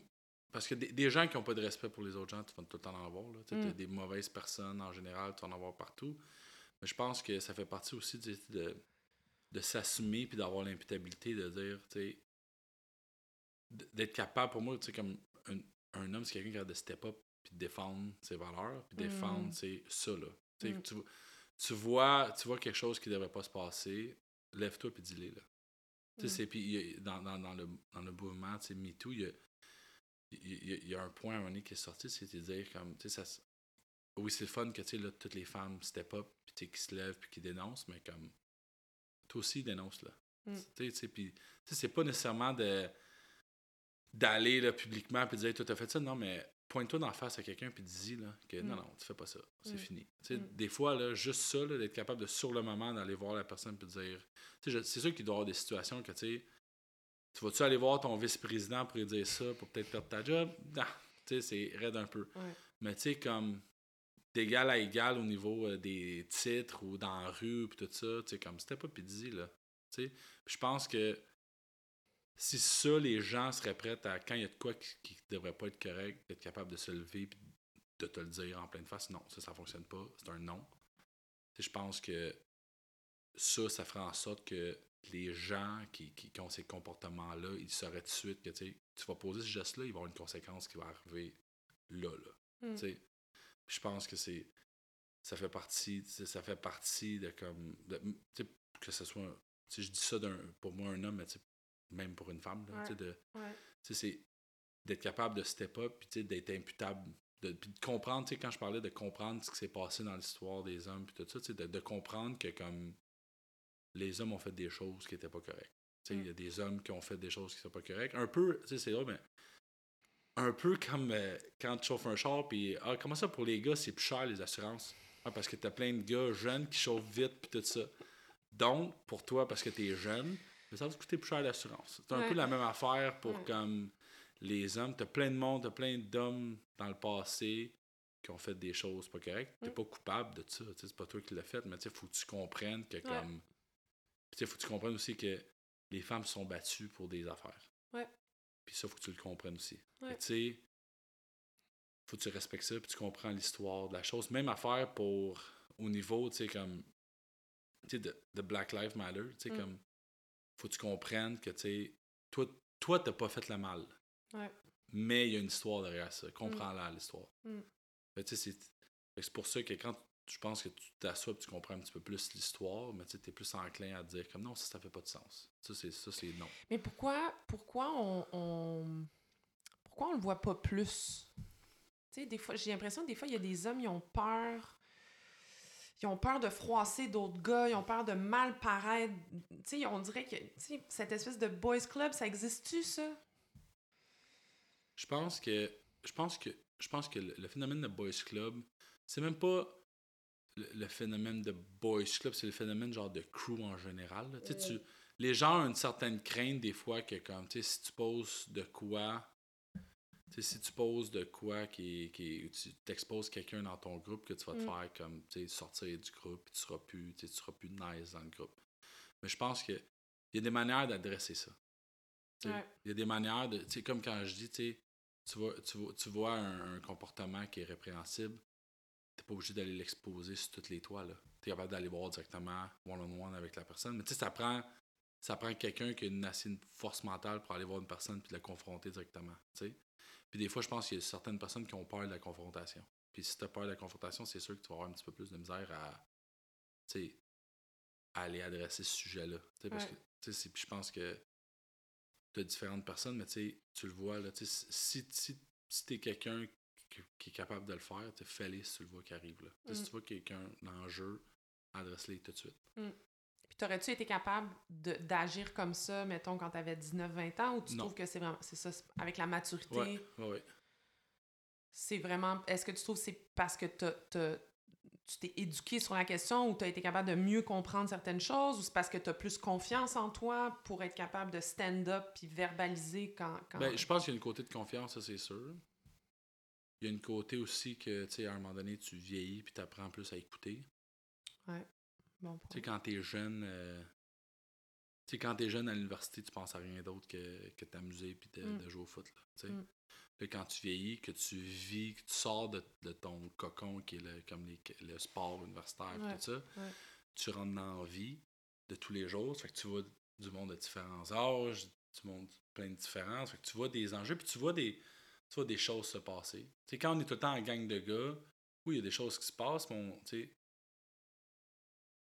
Parce que des, des gens qui n'ont pas de respect pour les autres gens, tu vas tout le temps en avoir. Là. Tu Mm. t'as Des mauvaises personnes en général, tu vas en avoir partout. Mais je pense que ça fait partie aussi de, de s'assumer puis d'avoir l'imputabilité de dire, tu sais, d'être capable, pour moi, tu sais, comme un, un homme, c'est quelqu'un qui a de step up puis de défendre ses valeurs, puis Mm. défendre, c'est ça, là. Tu sais, Mm. tu, tu vois, tu vois quelque chose qui ne devrait pas se passer, lève-toi puis dis-le, là. Tu sais, Mm. puis dans, dans, dans le, dans le mouvement, tu sais, MeToo, il y a, il y a- un point à un moment donné qui est sorti, c'est de dire comme, tu sais, ça... Oui, c'est le fun que, tu sais, là, toutes les femmes step up, puis tu sais, qui se lèvent, puis qui dénoncent, mais comme, toi aussi, dénonce, là. Mm. Tu sais, puis, c'est pas nécessairement de d'aller là, publiquement puis de dire, toi, t'as fait ça, non, mais pointe-toi d'en face à quelqu'un puis dis là, que non, Mm. non, tu fais pas ça, c'est Mm. fini. Tu sais, Mm. Des fois, là, juste ça, là, d'être capable de, sur le moment, d'aller voir la personne puis de dire, tu sais, je- c'est sûr qu'il doit y avoir des situations que, tu sais, tu vas-tu aller voir ton vice-président pour lui dire ça pour peut-être perdre ta job? Non, tu sais, c'est raide un peu. Ouais. Mais tu sais, comme d'égal à égal au niveau euh, des titres ou dans la rue puis tout ça, tu sais, comme c'était pas pidi, là. Tu sais, je pense que si ça, les gens seraient prêts à, quand il y a de quoi qui, qui devrait pas être correct, d'être capable de se lever puis de te le dire en pleine face, non, ça, ça fonctionne pas, c'est un non. Je pense que ça, ça ferait en sorte que les gens qui, qui, qui ont ces comportements-là, ils sauraient tout de suite que tu vas poser ce geste-là, il va y avoir une conséquence qui va arriver là, là. Mm. Je pense que c'est ça fait partie ça fait partie de comme de- que ce soit sais, je dis ça d'un pour moi un homme mais même pour une femme là, de Ouais. c'est d'être capable de step up puis d'être imputable de, puis de comprendre tu sais, quand je parlais de comprendre ce qui s'est passé dans l'histoire des hommes puis tout ça tu sais, de, de comprendre que comme les hommes ont fait des choses qui étaient pas correctes Tu sais, il y a des hommes qui ont fait des choses qui sont pas correctes un peu tu sais c'est drôle mais un peu comme euh, quand tu chauffes un char, puis ah, comment ça pour les gars, c'est plus cher les assurances? Ah, parce que t'as plein de gars jeunes qui chauffent vite, puis tout ça. Donc, pour toi, parce que t'es jeune, mais ça va te coûter plus cher l'assurance. C'est un Ouais. peu la même affaire pour Ouais. comme les hommes. T'as plein de monde, t'as plein d'hommes dans le passé qui ont fait des choses pas correctes. T'es Mm. pas coupable de ça. tu sais, C'est pas toi qui l'as fait, mais il faut que tu comprennes que comme. Il faut que tu comprennes aussi que les femmes sont battues pour des affaires. Ouais. Puis ça, faut que tu le comprennes aussi. Ouais. Tu sais, faut que tu respectes ça, puis tu comprends l'histoire de la chose. Même affaire pour, au niveau, tu sais, comme, tu sais, de, de Black Lives Matter, tu sais, Mm. comme, faut que tu comprennes que, tu sais, toi, toi, t'as pas fait le mal. Ouais. Mais il y a une histoire derrière ça. Comprends-la, l'histoire. Mm. Fait que, tu sais, c'est pour ça que quand je pense que tu t'assois et tu comprends un petit peu plus l'histoire, mais tu es plus enclin à dire comme non, ça, ça fait pas de sens. Ça, c'est ça, c'est non. Mais pourquoi, pourquoi on, on- pourquoi on le voit pas plus? Tu sais, des fois, j'ai l'impression que des fois, il y a des hommes, ils ont peur. Ils ont peur de froisser d'autres gars, ils ont peur de mal paraître. Tu sais, on dirait que, cette espèce de boys club, ça existe-tu, ça? Je pense que je pense que je pense que le, le phénomène de boys club, c'est même pas le, le phénomène de boys club, c'est le phénomène genre de crew en général. là. Tu les gens ont une certaine crainte des fois que comme tu sais si tu poses de quoi tu sais, si tu poses de quoi qui, qui tu t'exposes quelqu'un dans ton groupe que tu vas te Mm. faire comme tu sais, sortir du groupe tu seras plus tu seras plus nice dans le groupe. Mais je pense que il y a des manières d'adresser ça. Ouais. Il y a des manières de. Tu sais, comme quand je dis, tu vois, tu vois, tu vois un, un comportement qui est répréhensible, t'es pas obligé d'aller l'exposer sur toutes les toits. Tu es capable d'aller voir directement one-on-one avec la personne. Mais tu sais, ça prend, ça prend quelqu'un qui a une assez une force mentale pour aller voir une personne puis la confronter directement. Puis des fois, je pense qu'il y a certaines personnes qui ont peur de la confrontation. Puis si tu as peur de la confrontation, c'est sûr que tu vas avoir un petit peu plus de misère à, aller adresser ce sujet-là. Tu sais, Parce Ouais. que je pense que tu as différentes personnes, mais tu le vois, là, si, si, si tu es quelqu'un qui, qui est capable de le faire, tu fais-les si tu le vois qui arrive. Là. Tu sais, Si Mm. tu vois quelqu'un dans le jeu, adresse-les tout de suite. Puis t'aurais-tu été capable d'agir comme ça, mettons, quand t'avais 19-20 ans, ou tu Non. trouves que c'est vraiment, c'est ça, avec la maturité, ouais, ouais. c'est vraiment, est-ce que tu trouves que c'est parce que t'as- t'as- tu t'es éduqué sur la question ou tu as été capable de mieux comprendre certaines choses ou c'est parce que tu as plus confiance en toi pour être capable de stand up puis verbaliser quand. quand... Ben, je pense qu'il y a une côté de confiance, ça c'est sûr. Il y a une côté aussi que, tu sais, à un moment donné, tu vieillis puis tu apprends plus à écouter. Bon Tu sais, quand t'es jeune, euh, tu sais, quand t'es jeune à l'université, tu penses à rien d'autre que, que t'amuser puis de, Mm. de jouer au foot, là, tu sais. Mm. Quand tu vieillis, que tu vis, que tu sors de, de ton cocon qui est le, comme les- le sport universitaire Ouais, tout ça, ouais. tu rentres dans la vie de tous les jours. Ça fait que tu vois du monde de différents âges, du monde plein de différences. Fait que tu vois des enjeux, puis tu vois des, tu vois des choses se passer. Tu sais, quand on est tout le temps en gang de gars, oui, il y a des choses qui se passent, mais on,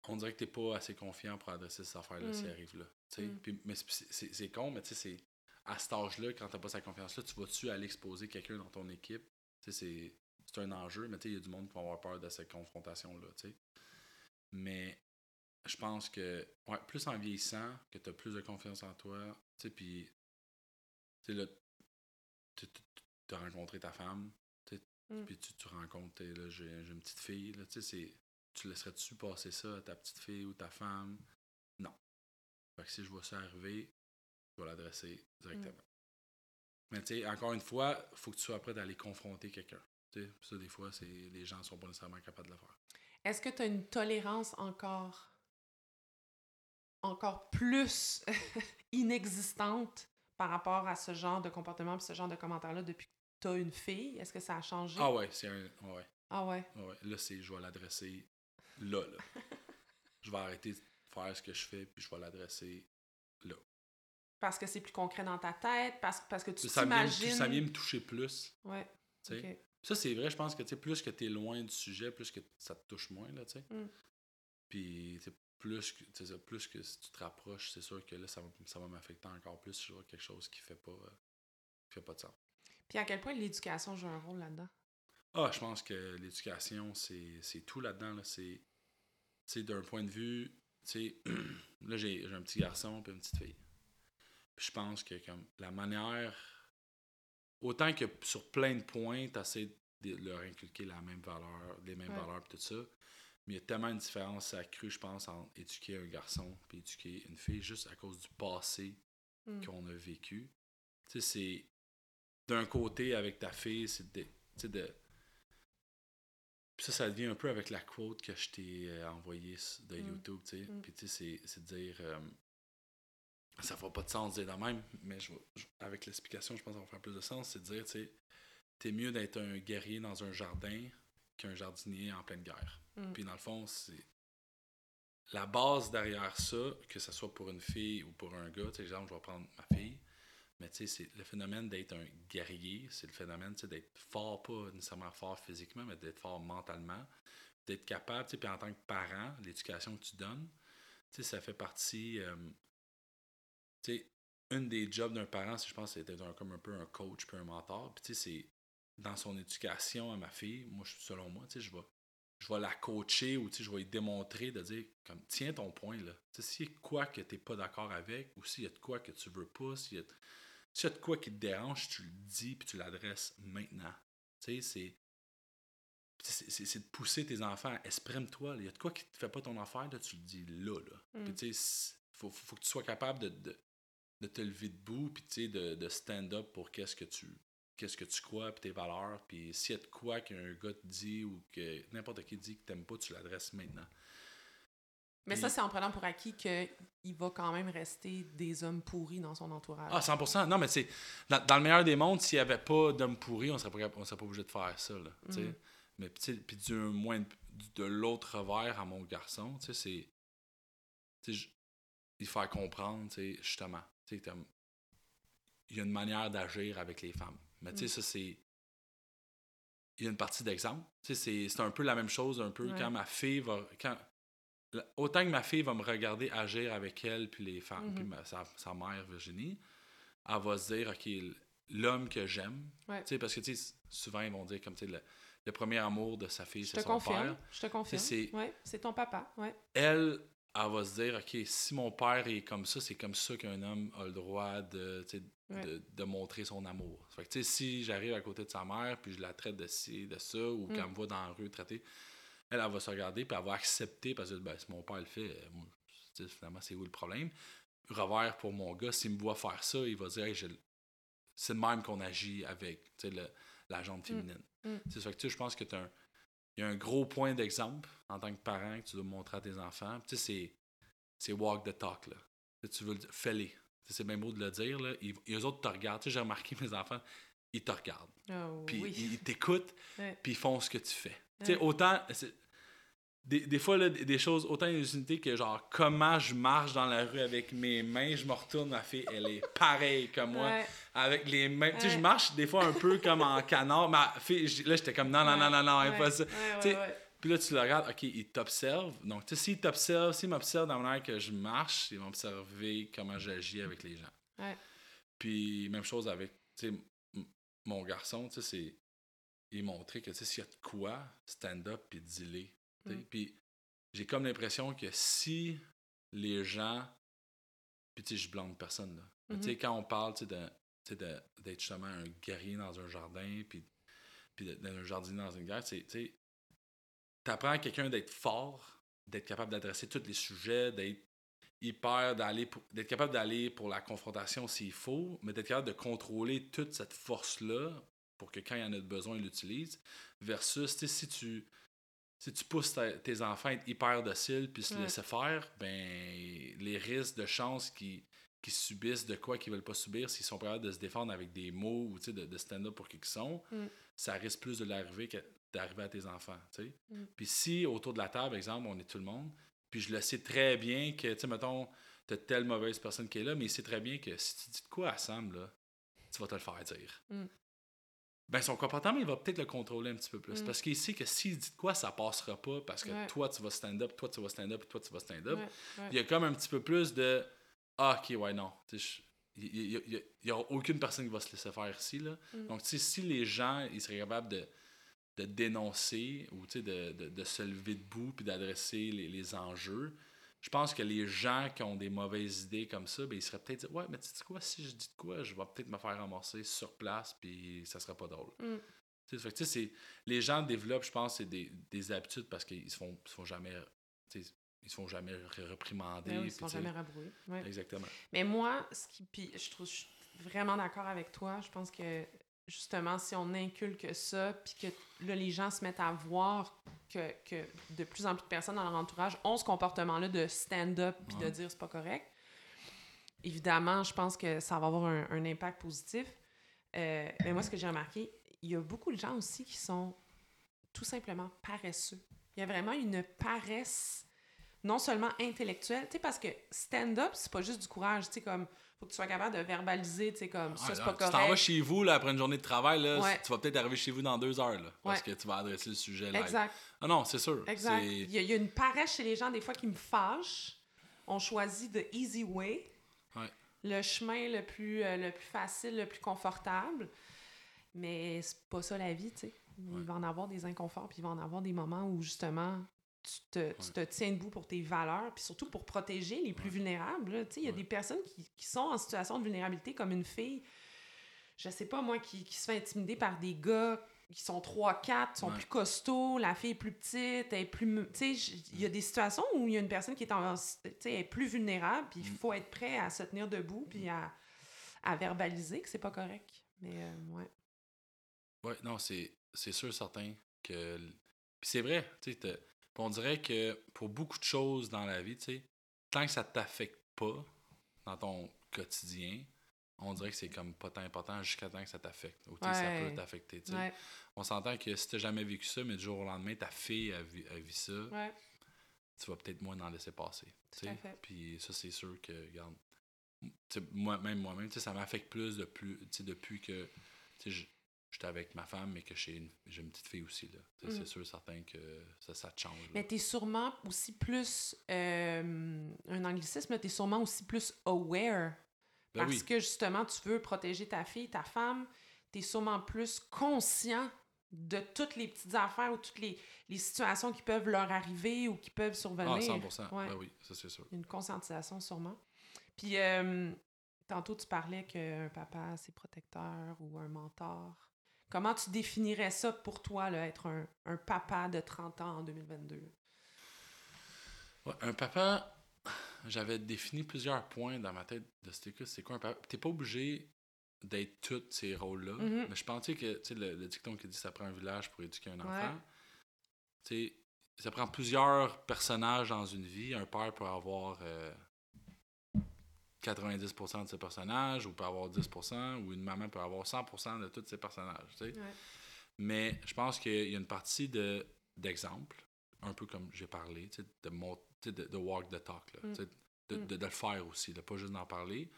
on dirait que t'es pas assez confiant pour adresser cette affaire-là Mm. s'il arrive là. Mm. Puis- mais c'est- con, mais tu sais, c'est à cet âge-là, quand t'as pas cette confiance-là, tu vas-tu aller exposer quelqu'un dans ton équipe? Tu sais, c'est un enjeu, mais tu sais, il y a du monde qui va avoir peur de cette confrontation-là. Mais je pense que, ouais, plus en vieillissant, que tu as plus de confiance en toi, tu sais, puis, tu sais, là, tu as rencontré ta femme, Mm. puis tu, tu rencontres, j'ai une petite fille, là, tu sais, c'est- tu laisserais-tu passer ça à ta petite fille ou ta femme? Non. Fait que si je vois ça arriver, je vais l'adresser directement. Mais tu sais, encore une fois, faut que tu sois prêt d'aller confronter quelqu'un. Ça, des fois, c'est les gens sont pas nécessairement capables de le faire. Est-ce que tu as une tolérance encore encore plus inexistante par rapport à ce genre de comportement et ce genre de commentaires-là depuis que tu as une fille? Est-ce que ça a changé? Ah ouais, c'est un. Ouais, Ah ouais. ouais. Là, c'est je vais l'adresser là, là. je vais arrêter de faire ce que je fais, puis je vais l'adresser là. Parce que c'est plus concret dans ta tête, parce, parce que tu t'imagines... ça vient me toucher plus. Ouais. Ça, c'est vrai, je pense que plus que tu es loin du sujet, plus que ça te touche moins, là, tu sais. Mm. Puis, plus que, ça, plus que si tu te rapproches, c'est sûr que là, ça va, ça va m'affecter encore plus si je vois quelque chose qui fait pas, euh, qui fait pas de sens. Puis à quel point l'éducation joue un rôle là-dedans? Ah, je pense que l'éducation, c'est tout là-dedans. Là. C'est d'un point de vue. tu sais, là, j'ai j'ai un petit garçon et une petite fille. Puis je pense que comme la manière. Autant que sur plein de points, tu essaies de leur inculquer la même valeur, les mêmes Ouais. valeurs et tout ça. Mais il y a tellement une différence accrue, je pense, entre éduquer un garçon et éduquer une fille juste à cause du passé Mm. qu'on a vécu. Tu sais, c'est. D'un côté, avec ta fille, c'est de. Tu sais, de. Puis ça, ça devient un peu avec la quote que je t'ai euh, envoyée de Mm. YouTube, tu sais. Mm. Puis tu sais, c'est- de dire. euh, ça fera pas de sens de dire de même, mais je, je- avec l'explication, je pense que ça va faire plus de sens. C'est de dire, tu sais, t'es mieux d'être un guerrier dans un jardin qu'un jardinier en pleine guerre. Mm. Puis dans le fond, c'est la base derrière ça, que ce soit pour une fille ou pour un gars, tu sais, exemple, je vais prendre ma fille, mais tu sais, c'est le phénomène d'être un guerrier, c'est le phénomène, d'être fort, pas nécessairement fort physiquement, mais d'être fort mentalement, d'être capable, tu sais, puis en tant que parent, l'éducation que tu donnes, tu sais, ça fait partie, euh, tu sais, une des jobs d'un parent, si je pense, c'est d'être un- comme un peu un coach puis un mentor, puis tu sais, c'est dans son éducation à ma fille, moi, selon moi, tu sais, je vais je vais la coacher ou je vais lui démontrer de dire comme tiens ton point là. S'il y a quoi que tu n'es pas d'accord avec ou s'il y a de quoi que tu veux pas, s'il y, a- s'il y a de quoi qui te dérange, tu le dis puis tu l'adresses maintenant. Tu sais, c'est. c'est- C'est c'est de pousser tes enfants, à exprime-toi. Il y a de quoi qui te fait pas ton affaire, là, tu le dis là. là. Mm. Puis tu sais, faut, faut que tu sois capable de, de, de te lever debout, puis tu sais, de, de stand up pour qu'est-ce que tu qu'est-ce que tu crois, puis tes valeurs. Puis s'il y a de quoi qu'un gars te dit ou que n'importe qui dit que t'aimes pas, tu l'adresses maintenant. Mais ça, c'est en prenant pour acquis qu'il va quand même rester des hommes pourris dans son entourage. Ah, 100%. Non, mais c'est dans, dans le meilleur des mondes, s'il n'y avait pas d'hommes pourris, on serait pas, cap- on serait pas obligé de faire ça. Là. Mhm. Mais puis du moins de l'autre revers à mon garçon, tu sais, c'est. Tu sais, je- lui faire comprendre, tu sais, justement. Tu sais, comme, il y a une manière d'agir avec les femmes. Mais tu sais, Mm. ça, c'est. Il y a une partie d'exemple. Tu sais, c'est- un peu la même chose, un peu Ouais. quand ma fille va. Quand, autant que ma fille va me regarder agir avec elle, puis les femmes, Mhm. puis ma- sa, sa mère, Virginie, elle va se dire, OK, l'homme que j'aime. Ouais. Parce que souvent, ils vont dire, comme tu sais, le, le premier amour de sa fille, c'est son confirme. père. Je te confirme. c'est- Ouais, ton papa. Ouais. Elle, elle va se dire, OK, si mon père est comme ça, c'est comme ça qu'un homme a le droit de, de, de montrer son amour. Fait que, si j'arrive à côté de sa mère, puis je la traite de ci, de ça, ou Mm. qu'elle me voit dans la rue traiter, elle, elle va se regarder, puis elle va accepter, parce que ben, si mon père le fait, euh, moi, finalement, c'est où le problème? Revers pour mon gars, s'il me voit faire ça, il va dire, Hey, c'est le même qu'on agit avec le- la jambe féminine. Mm. Sais, fait que, je pense que tu un, y a un gros point d'exemple en tant que parent que tu dois montrer à tes enfants. Tu sais, c'est, c'est walk the talk. Là. Tu veux le fais-les. C'est bien beau de le dire. Là. Ils, eux autres te regardent. J'ai remarqué mes enfants, ils te regardent. Oh, Puis oui. ils, ils t'écoutent, puis ils font ce que tu fais. Tu sais, autant. Des, des fois, là, des choses, autant unités que genre, comment je marche dans la rue avec mes mains, je me retourne, ma fille, elle est pareille comme moi Ouais. avec les mains. Tu sais, je marche des fois un peu comme en canard. Ma fille, là, j'étais comme non, non, non, non, non, ouais, Tu sais. Puis là, tu le regardes, OK, il t'observe. Donc, tu sais, s'il t'observe, s'il m'observe dans la manière que je marche, il va observer comment j'agis avec les gens. Puis, même chose avec, tu sais, mon garçon, tu sais, c'est. Il montrait que, tu sais, s'il y a de quoi, stand up puis dis-les. Mm. Puis, j'ai comme l'impression que si les gens. Puis, tu sais, je blâme personne, là. Tu sais, quand on parle, d'être justement un guerrier dans un jardin, puis, puis d'être un jardinier dans une guerre, tu sais, t'apprends à quelqu'un d'être fort, d'être capable d'adresser tous les sujets, d'être hyper, d'aller d'être capable d'aller pour la confrontation s'il faut, mais d'être capable de contrôler toute cette force-là pour que quand il y en a besoin, il l'utilise, versus, si tu, si tu pousses ta- tes enfants à être hyper dociles puis se Ouais. laisser faire, ben, les risques de chance qu'ils qu'ils subissent de quoi qu'ils veulent pas subir, s'ils sont capables de se défendre avec des mots ou de, de stand-up pour qui qu'ils sont, Mm. ça risque plus de l'arriver que d'arriver à tes enfants. Mm. Puis si autour de la table, exemple, on est tout le monde, puis je le sais très bien que, tu sais, mettons, t'as telle mauvaise personne qui est là, mais il sait très bien que si tu dis de quoi à Sam, là, tu vas te le faire dire. Mm. Ben, son comportement, il va peut-être le contrôler un petit peu plus. Mm. Parce qu'il sait que s'il dit de quoi, ça passera pas parce que Ouais. toi, tu vas stand-up, toi, tu vas stand-up, toi, tu vas stand-up. Ouais, ouais. Il y a comme un petit peu plus de Ah, ok, ouais, non. Il n'y a, aucune personne qui va se laisser faire ici. Là. Mm. Donc, si les gens ils seraient capables de, de dénoncer ou de, de, de se lever debout puis d'adresser les, les enjeux, je pense que les gens qui ont des mauvaises idées comme ça, ben, ils seraient peut-être dire Ouais, mais tu sais quoi, si je dis de quoi, je vais peut-être me faire ramasser sur place puis ça sera pas drôle. Mm. Tu sais, fait que, tu sais, c'est- les gens développent, je pense, c'est des, des habitudes parce qu'ils se font, se font jamais. Ils se font jamais réprimander. Ben oui, ils se font jamais rabrouer. Ouais. Exactement. Mais moi, ce qui, puis je trouve, je suis vraiment d'accord avec toi. Je pense que justement, si on inculque ça, puis que là, les gens se mettent à voir que, que de plus en plus de personnes dans leur entourage ont ce comportement-là de stand-up, puis de dire c'est pas correct, évidemment, je pense que ça va avoir un, un impact positif. Euh, mais moi, ce que j'ai remarqué, il y a beaucoup de gens aussi qui sont tout simplement paresseux. Il y a vraiment une paresse non seulement intellectuelle, tu sais, parce que stand-up, c'est pas juste du courage, tu sais, comme, faut que tu sois capable de verbaliser, tu sais, comme, ça, c'est pas correct. Tu t'en vas chez vous, là, après une journée de travail, là, tu vas peut-être arriver chez vous dans deux heures, là, parce que tu vas adresser le sujet là. Exact. Ah non, c'est sûr. Exact. Il y, a, il y, a une paresse chez les gens, des fois, qui me fâche. On choisit the easy way. Ouais. Le chemin le plus, euh, le plus facile, le plus confortable. Mais c'est pas ça la vie, tu sais. Il va en avoir des inconforts, puis il va en avoir des moments où justement tu te, tu te tiens debout pour tes valeurs, puis surtout pour protéger les plus vulnérables. Il y a des personnes qui, qui, sont en situation de vulnérabilité, comme une fille, je sais pas moi, qui, qui se fait intimider par des gars qui sont 3-4, sont plus costauds, la fille est plus petite, elle est plus... Tu sais, il y a des situations où il y a une personne qui est, en, est plus vulnérable, puis il mm. faut être prêt à se tenir debout, puis à, à verbaliser que c'est pas correct. Mais, euh, ouais. Ouais, non, c'est c'est sûr, certain que. Puis c'est vrai, tu sais, on dirait que pour beaucoup de choses dans la vie, tu sais, tant que ça t'affecte pas dans ton quotidien, on dirait que c'est comme pas tant important jusqu'à temps que ça t'affecte. Ou ça peut t'affecter. On s'entend que si t'as jamais vécu ça, mais du jour au lendemain, ta fille a, vu, ça, tu vas peut-être moins en laisser passer. Puis ça, c'est sûr que, regarde, moi, même moi-même, ça m'affecte plus de plus, depuis que j'étais avec ma femme, mais que j'ai une, une petite fille aussi. Là. C'est mm. sûr, certain que ça, ça te change. Mais tu es sûrement aussi plus, euh, un anglicisme, tu es sûrement aussi plus aware. Ben parce que justement, tu veux protéger ta fille, ta femme. Tu es sûrement plus conscient de toutes les petites affaires ou toutes les, les, situations qui peuvent leur arriver ou qui peuvent survenir. Ah, 100 Ben oui, ça c'est sûr. Une conscientisation sûrement. Puis, euh, tantôt, tu parlais qu'un papa, c'est protecteur ou un mentor. Comment tu définirais ça pour toi, là, être un, un, papa de 30 ans en 2022? un papa, j'avais défini plusieurs points dans ma tête de ce que c'est quoi un papa? T'es pas obligé d'être tous ces rôles-là. Mm-hmm. Mais je pensais que le, le dicton qui dit ça prend un village pour éduquer un enfant. Ouais. Ça prend plusieurs personnages dans une vie. Un père peut avoir euh, 90% de ses personnages, ou peut avoir 10%, ou une maman peut avoir 100% de tous ses personnages. Mais je pense qu'il y a une partie de, d'exemple, un peu comme j'ai parlé, de, de, de, walk the talk, là, mm. de, mm. de, de, le faire aussi, de pas juste d'en parler.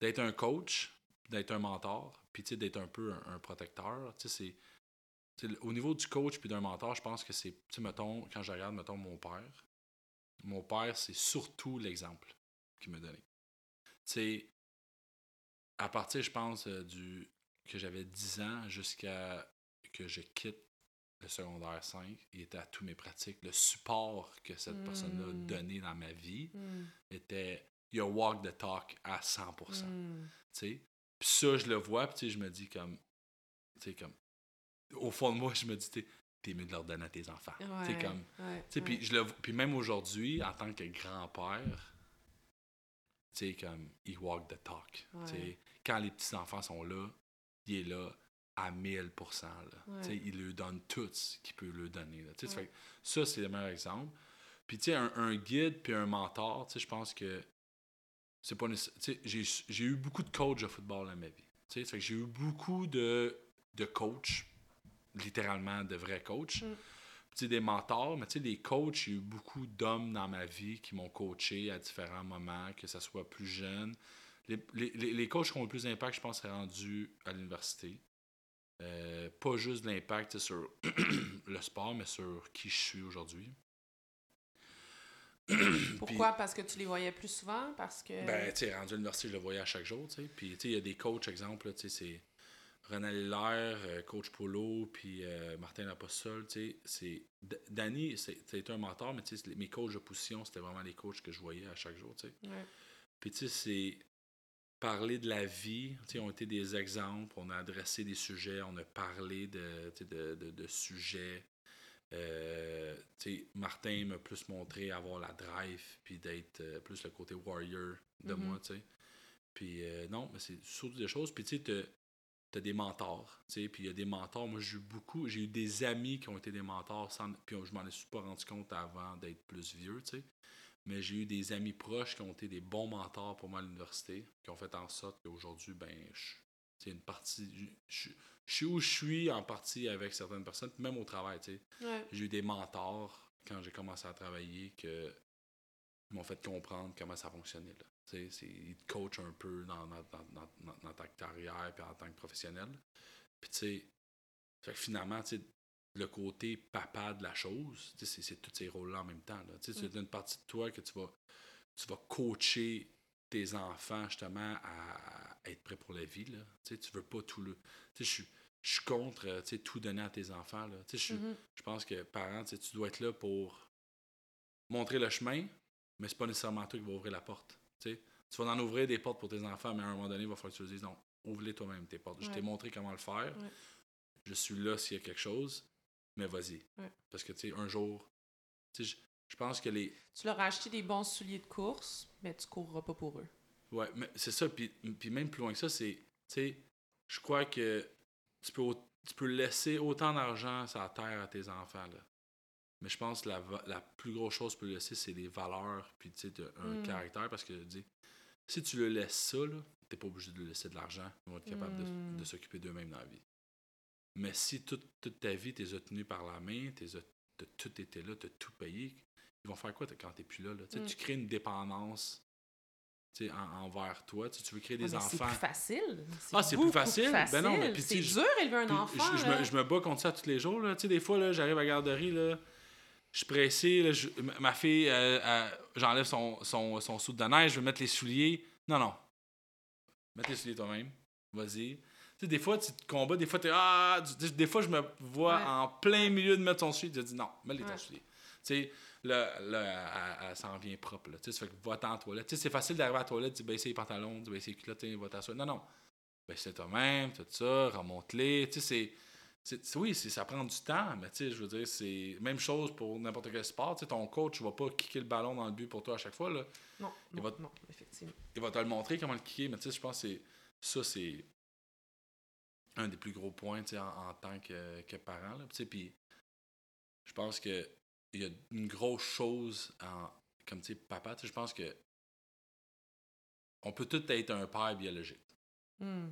D'être un coach, d'être un mentor, puis d'être un peu un, protecteur. C'est, au niveau du coach puis d'un mentor, je pense que c'est, mettons, quand je regarde, mettons, mon père, mon père, c'est surtout l'exemple qu'il me donnait sais, à partir, je pense, euh, du que j'avais 10 ans jusqu'à que je quitte le secondaire 5, il était à tous mes pratiques. Le support que cette personne-là a hmm. donné dans ma vie hmm. était your walk the talk à 100%. Mm. Puis ça, je le vois, puis je me dis comme, tu sais, comme, au fond de moi, je me dis, t'es mieux de leur donner à tes enfants. Ouais, comme, puis je le puis même aujourd'hui, en tant que grand-père, sais, comme, il walk the talk. Quand les petits-enfants sont là, il est là à 1000 là. Il leur donne tout ce qu'il peut leur donner. Là. ça, c'est le meilleur exemple. Puis, tu sais, un, guide puis un mentor, tu sais, je pense que c'est pas J'ai eu beaucoup de coachs de football dans ma vie. Tu sais, j'ai eu beaucoup de, de coachs, littéralement de vrais coachs. Mm des mentors, mais tu sais, des coachs, il y a eu beaucoup d'hommes dans ma vie qui m'ont coaché à différents moments, que ce soit plus jeune. Les, les, les, coachs qui ont le plus d'impact, je pense, c'est rendu à l'université. Euh, pas juste de l'impact sur le sport, mais sur qui je suis aujourd'hui. Pourquoi? Parce que tu les voyais plus souvent? Parce que... Ben, tu sais, rendu à l'université, je le voyais à chaque jour, tu sais. Puis, tu sais, il y a des coachs, exemple, tu sais, c'est René Hilaire, euh, coach Polo, puis euh, Martin Lapostole, tu sais, c'est... Danny, c'était un mentor, mais tu sais, mes coachs de position, c'était vraiment les coachs que je voyais à chaque jour, tu sais. Puis tu sais, c'est... Parler de la vie, tu sais, ont été des exemples, on a adressé des sujets, on a parlé de, de, de, de sujets. Euh, sais, Martin m'a plus montré avoir la drive, puis d'être plus le côté warrior de mm-hmm. moi, tu sais. Puis non, mais c'est surtout des choses. Puis tu sais, tu des mentors, tu sais, puis il y a des mentors. Moi, j'ai eu beaucoup, j'ai eu des amis qui ont été des mentors, sans, puis je m'en suis pas rendu compte avant d'être plus vieux, tu sais. Mais j'ai eu des amis proches qui ont été des bons mentors pour moi à l'université, qui ont fait en sorte qu'aujourd'hui, ben, sais, une partie. Je, suis où je suis en partie avec certaines personnes, même au travail, tu sais. Ouais. J'ai eu des mentors quand j'ai commencé à travailler que m'ont fait comprendre comment ça fonctionnait. Là. Tu sais, c'est- Ils te coachent un peu dans, dans, dans, dans- ta carrière puis en tant que professionnel. Puis tu sais, fait que finalement, tu sais, le côté papa de la chose, c'est, c'est tous ces rôles-là en même temps. Là. Tu sais, C'est une partie de toi que tu vas, tu vas coacher tes enfants justement à, à être prêts pour la vie. Là. Tu veux pas tout le. Tu sais, je suis- je suis contre tout donner à tes enfants. Là. Sais, je pense que parents, tu dois être là pour montrer le chemin, mais c'est pas nécessairement toi qui va ouvrir la porte. Tu vas en ouvrir des portes pour tes enfants, mais à un moment donné, il va falloir que tu leur dises non, ouvre-les toi-même tes portes. Je t'ai montré comment le faire. Ouais. Je suis là s'il y a quelque chose, mais vas-y. Ouais. Parce que tu sais, un jour, tu sais, je, pense que les. Tu leur as acheté des bons souliers de course, mais tu courras pas pour eux. Ouais, mais c'est ça. Puis, puis même plus loin que ça, c'est. Tu sais, je crois que tu peux, tu peux laisser autant d'argent sur la terre à tes enfants. Là. Mais je pense que la, la plus grosse chose tu peux laisser, c'est des valeurs, puis tu sais, un Mm. caractère. Parce que, dis, si tu le laisses ça, là, t'es pas obligé de lui laisser de l'argent. Ils vont être capables de- Mm. de, s'occuper d'eux-mêmes dans la vie. Mais si toute, toute ta vie, t'es tenu par la main, t'es t'as tout été là, t'as tout payé, ils vont faire quoi quand t'es plus là? là? Tu Mm. Tu crées une dépendance tu en- envers toi. Tu, tu veux créer Ouais, des mais C'est enfants. plus facile. Ah, c'est plus beaucoup facile? Ben non, mais c'est tu dur élever un enfant. je, me, bats contre ça tous les jours. Là. Tu sais, des fois, là, j'arrive à la garderie, là, je suis pressé. là, je- ma- fille, euh, euh, j'enlève son, son, son soude de neige, je vais mettre les souliers. Non, non. Mets les souliers toi-même. Vas-y. Tu sais, des fois, tu te combats, des fois, tu Ah! Tu- Des fois, je me vois Ouais. en plein milieu de mettre ton soulier. Je dis non, mets les ton Ouais. soulier. Tu sais, là, là elle, elle s'en vient propre. Là. Tu sais, ça fait que va-t'en à la toilette. Tu sais, c'est facile d'arriver à la toilette, dire baisser les pantalons, dire baisser les culottes, tiens, va t'asseoir. Non, non. Baisse toi-même, tout ça, remonte-les. Tu sais, c'est. Oui, c'est- ça prend du temps, mais tu sais, je veux dire, c'est même chose pour n'importe quel sport. Tu sais, ton coach ne va pas kicker le ballon dans le but pour toi à chaque fois. Là. Non, Il non, va- non, effectivement. Il va te le montrer comment le kicker, mais tu sais, je pense que c'est- ça, c'est un des plus gros points tu sais, en, en tant que, que parent. Là, tu sais, puis je pense que il y a une grosse chose en, comme tu sais, papa, tu sais, je pense que on peut tout être un père biologique, Hmm.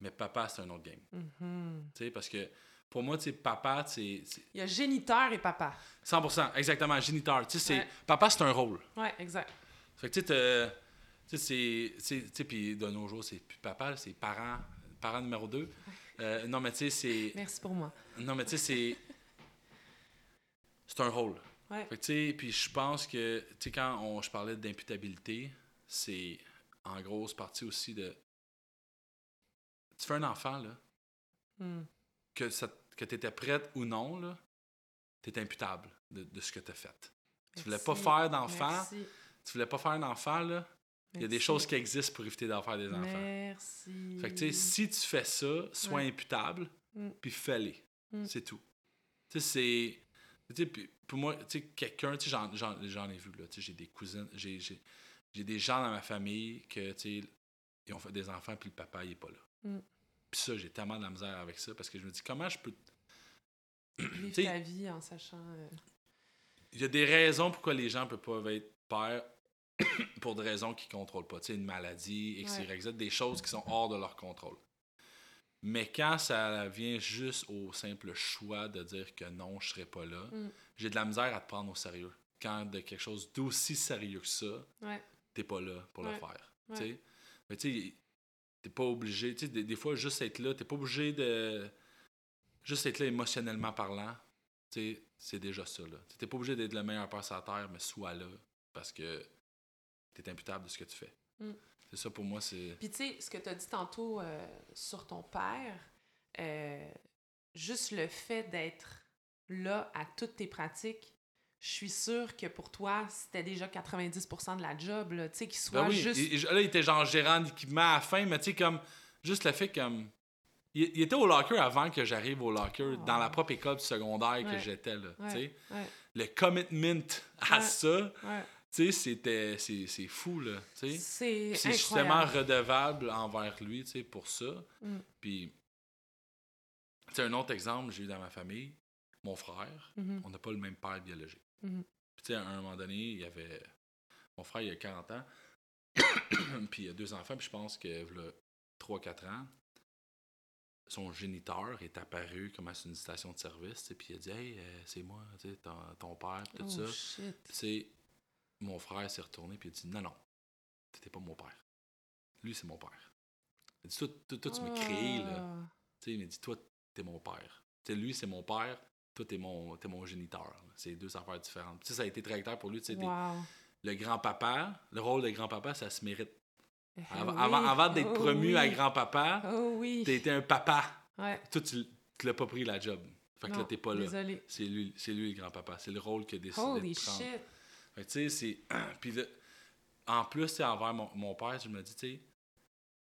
Mais papa, c'est un autre game. Mhm. Sais, parce que pour moi, papa, c'est Il y a géniteur et papa. 100%, exactement, géniteur. Ouais. papa, c'est un rôle. Ouais, exact. Fait que tu sais, t'as- tu sais, c'est. c'est- Tu sais, puis de nos jours, c'est plus papa, c'est parent, parent numéro 2. non, mais tu sais, c'est. Merci pour moi. Non, mais tu sais, c'est. C'est un rôle. Ouais. Fait que tu sais, puis je pense que, tu sais, quand on, je parlais d'imputabilité, c'est en grosse partie aussi de. Tu fais un enfant, là, Hmm. que, ça, que tu étais prête ou non, là, tu es imputable de, de ce que tu as fait. Tu voulais pas faire d'enfant, tu voulais pas faire d'enfant, là, il y a des choses qui existent pour éviter d'en faire des enfants. Merci. Fait que, tu sais, si tu fais ça, sois Ouais. imputable, Mm. puis fais-les. Mm. C'est tout. Tu sais, c'est. Tu sais, puis pour moi, tu sais, quelqu'un, tu sais, j'en, ai vu, là. Tu sais, j'ai des cousines, j'ai des gens dans ma famille que, tu sais, ils ont fait des enfants, puis le papa, il est pas là. Mm. Puis ça, j'ai tellement de la misère avec ça, parce que je me dis, comment je peux. Vivre t'sais- ta vie en sachant. euh, Il y a des raisons pourquoi les gens ne peuvent pas être pères pour des raisons qu'ils ne contrôlent pas. Tu sais, une maladie, Ouais. Z, des choses qui sont hors de leur contrôle. Mais quand ça vient juste au simple choix de dire que non, je ne serai pas là, Mm. j'ai de la misère à te prendre au sérieux. Quand de quelque chose d'aussi sérieux que ça, Ouais. t'es pas là pour le faire. Ouais. tu sais. Mais tu sais, t'es pas obligé. Tu sais, des, des fois, juste être là, t'es pas obligé de. Juste être là émotionnellement parlant, tu sais, c'est déjà ça. Là. Tu T'es pas obligé d'être le meilleur sur la terre, mais sois là parce que t'es imputable de ce que tu fais. Mm. C'est ça pour moi, c'est. Puis tu sais, ce que tu as dit tantôt euh, sur ton père, euh, juste le fait d'être là à toutes tes pratiques, je suis sûre que pour toi, c'était déjà 90% de la job, là, tu sais, qu'il soit Ben oui, juste... et- et là, il était genre gérant d'équipement à la fin, mais tu sais, comme, juste le fait comme. Il, il était au locker avant que j'arrive au locker, Oh. dans la propre école secondaire que j'étais, là. Ouais, tu sais. ouais, Le commitment à ça, tu sais, c'était. C'est fou, là. Tu sais. C'est justement redevable envers lui, tu sais, pour ça. Mm. Puis, tu sais, un autre exemple, j'ai eu dans ma famille, mon frère, Mhm. on n'a pas le même père biologique. Mhm. Puis, tu sais, à un moment donné, il y avait. Mon frère, il a 40 ans, puis il a deux enfants, puis je pense que, là, 3-4 ans, son géniteur est apparu comme à une station de service, puis il a dit Hey, euh, c'est moi, tu sais, ton, ton père, tout Oh, ça. shit. Tu sais, mon frère s'est retourné, puis il a dit Non, non, t'étais pas mon père. Lui, c'est mon père. Il a dit Toi, toi, toi, tu m'as créé, là. Ah. Tu sais, il m'a dit Toi, t'es mon père. Tu sais, lui, c'est mon père, toi, t'es mon, t'es mon géniteur. C'est deux affaires différentes. Tu sais, ça a été très clair pour lui. Tu sais, t'es- Wow. le grand-papa, le rôle de grand-papa, ça se mérite. Eh Avant, oui. avant- avant d'être Oh promu à grand-papa, Oh oui. été un papa. Ouais. Toi, tu, tu l'as pas pris la job. Fait que Non, là, t'es pas là. C'est lui, c'est lui le grand-papa. C'est le rôle qu'il a décidé Holy de prendre. shit. Fait que, tu sais, c'est. Puis là, en plus, envers mon, mon père, je me dis, tu sais,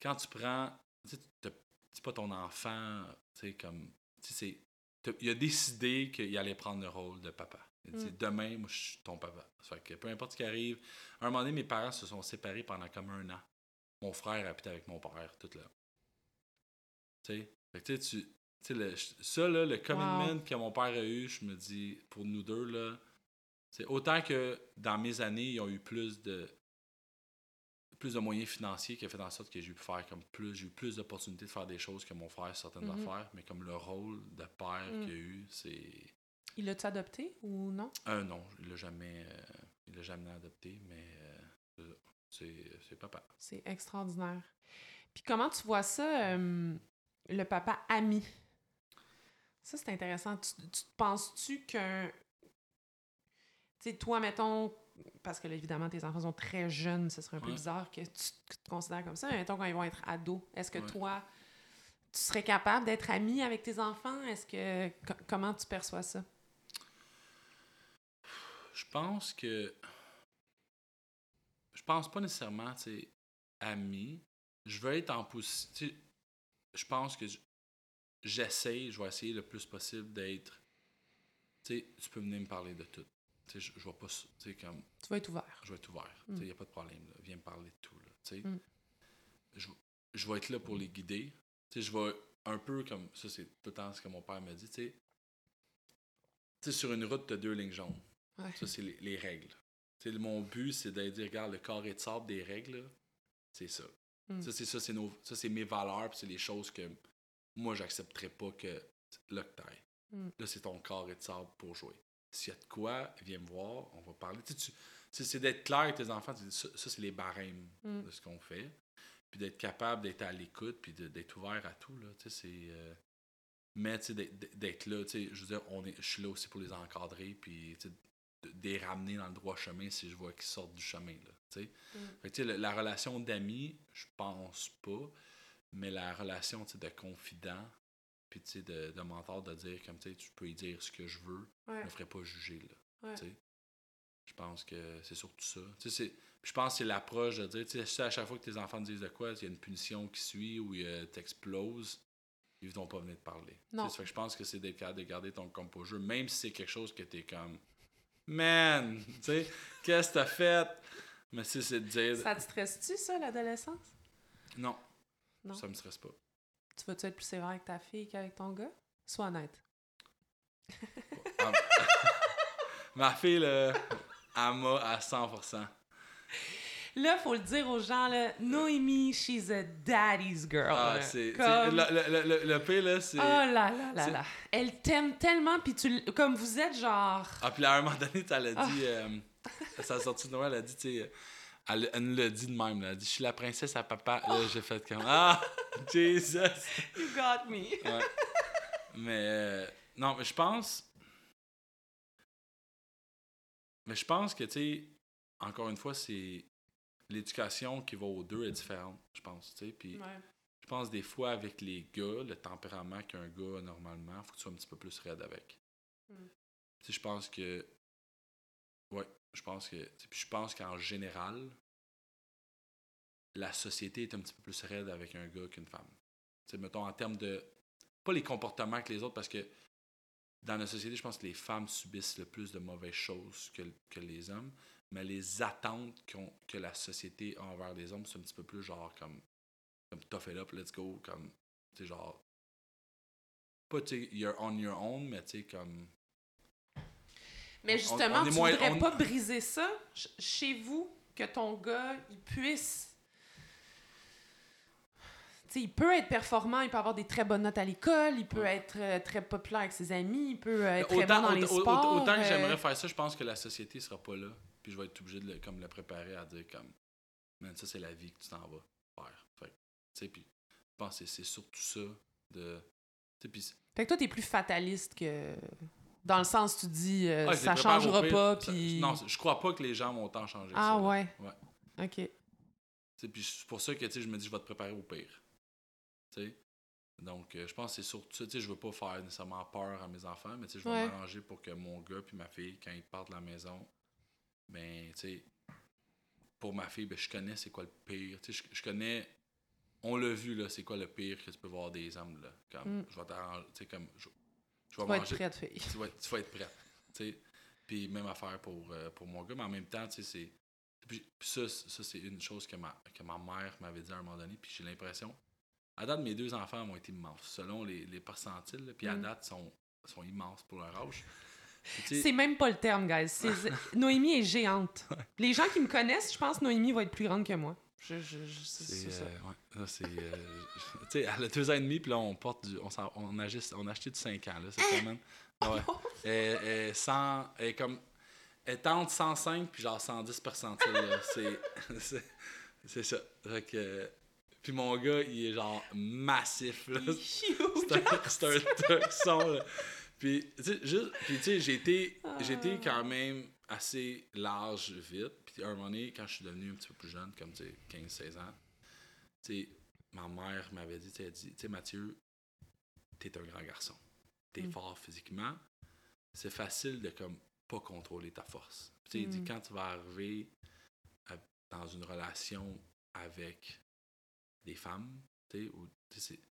quand tu prends. Tu sais, c'est pas ton enfant, tu sais, comme. Tu sais, Il a décidé qu'il allait prendre le rôle de papa. Il a dit, Mm. demain, moi, je suis ton papa. Fait que peu importe ce qui arrive. À un moment donné, mes parents se sont séparés pendant comme un an. Mon frère habitait avec mon père, tout là. Tu sais, fait que tu sais, tu. tu sais, le- ça, là, le commitment que mon père a eu, je me dis, pour nous deux, là, c'est autant que dans mes années, ils ont eu plus de plus de moyens financiers qui a fait en sorte que j'ai pu faire comme plus, j'ai eu plus d'opportunités de faire des choses que mon frère certaines Mhm. affaires, mais comme le rôle de père Mm. qu'il a eu, c'est Il l'a-tu adopté ou non? un non, il l'a jamais euh, il l'a jamais adopté, mais euh, c'est c'est papa. C'est extraordinaire. Puis comment tu vois ça, euh, le papa ami? Ça, c'est intéressant. Tu, penses-tu qu'un... Tu sais, toi, mettons, parce que là, évidemment, tes enfants sont très jeunes, ce serait un peu bizarre que tu que tu te considères comme ça, mais mettons quand ils vont être ados, est-ce que Ouais. toi, tu serais capable d'être ami avec tes enfants? Est-ce que... co- comment tu perçois ça? Je pense que. Je pense pas nécessairement, tu sais, ami. Je veux être en position. Je pense que j- j'essaye, je vais essayer le plus possible d'être. Tu sais, tu peux venir me parler de tout. Je, je vais pas. Tu sais, comme. Tu vas être ouvert. Je vais être ouvert. Mm. Il n'y a pas de problème. Là. Viens me parler de tout. Là, tu sais. Mm. je, je vais être là pour les guider. Tu sais, je vais un peu comme. Ça, c'est tout le temps ce que mon père m'a dit. Tu sais, Tu sais, sur une route, tu as deux lignes jaunes. Ouais. Ça, c'est les, les règles. Tu sais, mon but, c'est de dire, regarde, le carré de sable des règles, c'est ça. Mm. Ça, c'est ça, c'est nos, ça, c'est mes valeurs, c'est les choses que moi, j'accepterais pas que t'ailles. Mm. Là, c'est ton carré de sable pour jouer. S'il y a de quoi, viens me voir, on va parler. Tu sais, tu- c'est d'être clair avec tes enfants, ça, ça, c'est les barèmes Mm. de ce qu'on fait. Puis d'être capable d'être à l'écoute, puis d'être ouvert à tout, là. Tu sais, c'est... euh, mais, tu sais, d'être- là, tu sais, je veux dire, on est, je suis là aussi pour les encadrer, puis, tu sais, de, les ramener dans le droit chemin si je vois qu'ils sortent du chemin, là, tu sais. Mm. Fait que, tu sais, le- la relation d'amis, je pense pas, mais la relation, tu sais, de confident, puis, tu sais, de, de mentor, de dire, comme, tu sais, tu peux y dire ce que je veux, Ouais. je me ferai pas juger, là. Ouais. Tu sais. Je pense que c'est surtout ça. Tu sais, je pense que c'est l'approche de dire, tu sais, à chaque fois que tes enfants te disent de quoi, il y a une punition qui suit ou tu t'exploses, ils vont pas venir te parler. Non. ça fait que je pense que c'est d'être capable de garder ton composure, même si c'est quelque chose que tu es comme, man, tu sais, qu'est-ce que t'as fait? Mais si c'est de dire, Ça te stresse-tu, ça, l'adolescence? non, Non. ça me stresse pas. Tu vas-tu être plus sévère avec ta fille qu'avec ton gars? Sois honnête. Ah, Ma fille, là, elle m'a à 100%. Là, faut le dire aux gens, là, Noémie, she's a daddy's girl. Ah, c'est. Comme- Le, le, le, le- le pire, là, c'est. Oh là là là là. Elle t'aime tellement, puis tu, comme vous êtes genre... Ah, puis là, à un moment donné, elle a Ah. dit. euh, à sa sortie de Noël, elle a dit, tu sais. Elle, elle nous l'a dit de même, là. Elle a dit, je suis la princesse à papa. Là, j'ai fait comme. Ah, Jesus! You got me. Ouais. Mais. euh, non, mais je pense. Mais je pense que, tu sais, encore une fois, c'est. L'éducation qui va aux deux est différente, je pense, tu sais. Puis. Ouais. Je pense des fois avec les gars, le tempérament qu'un gars a normalement, faut que tu sois un petit peu plus raide avec. Mm. Tu sais, je pense que. Ouais, je pense que. je pense qu'en général, la société est un petit peu plus raide avec un gars qu'une femme. Tu sais, mettons en termes de. Pas les comportements que les autres, parce que dans la société, je pense que les femmes subissent le plus de mauvaises choses que, que les hommes, mais les attentes qu'on- que la société a envers les hommes, c'est un petit peu plus genre comme comme tough it up, let's go, comme, tu sais, genre, pas, tu sais, you're on your own, mais tu sais, comme, Mais justement, on tu moins- voudrais on- pas briser ça ch- chez vous, que ton gars, il puisse... Tu sais, il peut être performant, il peut avoir des très bonnes notes à l'école, il peut être euh, très populaire avec ses amis, il peut euh, être très bon dans les autant- sports. autant que euh, j'aimerais faire ça, je pense que la société sera pas là. Puis je vais être obligé de le, comme, le préparer à dire comme, man, ça c'est la vie que tu t'en vas faire. Fait tu sais, puis je pense que c'est- surtout ça de. Tu sais, puis Fait que toi, t'es plus fataliste que. Dans le sens, tu dis, euh, Ah, ça changera pas, puis. Non, je crois pas que les gens vont tant changer ah ça, ouais. Ouais. Ok. Puis c'est pour ça que je me dis, je vais te préparer au pire. Donc, euh, je pense que c'est surtout ça. Je veux pas faire nécessairement peur à mes enfants, mais tu sais, je vais Ouais. m'arranger pour que mon gars puis ma fille, quand ils partent de la maison, ben, tu sais, pour ma fille, ben, je connais c'est quoi le pire. Je, je connais, on l'a vu, là, c'est quoi le pire que tu peux voir des hommes, là. Comme, Mm. je vais t'arranger, tu sais, comme, je, je Tu vas être prête, fille. tu vas, tu vas être prête. tu sais. Puis même affaire pour, euh, pour mon gars, mais en même temps, tu sais, c'est. Puis, ça, ça c'est une chose que ma, que ma mère m'avait dit à un moment donné, puis j'ai l'impression. À date, mes deux enfants ont été immenses, selon les, les percentiles, puis à Mm. date, sont, sont immenses pour leur âge. C'est même pas le terme, guys. Noémie est géante. Les gens qui me connaissent, je pense que Noémie va être plus grande que moi. Je, je, je- c'est ça. euh, ouais, euh, tu sais, elle a deux ans et demi, puis là, on porte du. On, on, a, juste- on a acheté du 5 ans, là, cette semaine. Ouais. Elle, elle, 100 elle est comme. Elle tente 105 puis genre 110 percentiles. là. C'est. c'est- ça. Fait que. Puis mon gars, il est genre massif. Là. C'est un, c'est un toxon. Là. Puis, tu sais, juste. Puis, tu sais, j'ai été, j'ai été quand même assez large vite. Puis, à un moment donné, quand je suis devenu un petit peu plus jeune, comme, tu sais, 15-16 ans, ma mère m'avait dit, elle dit, tu sais, Mathieu, t'es un grand garçon. T'es Mm. fort physiquement. C'est facile de, comme, pas contrôler ta force. Tu sais, il dit, Mm. quand tu vas arriver à- dans une relation avec des femmes, tu sais, ou, tu sais, c'est-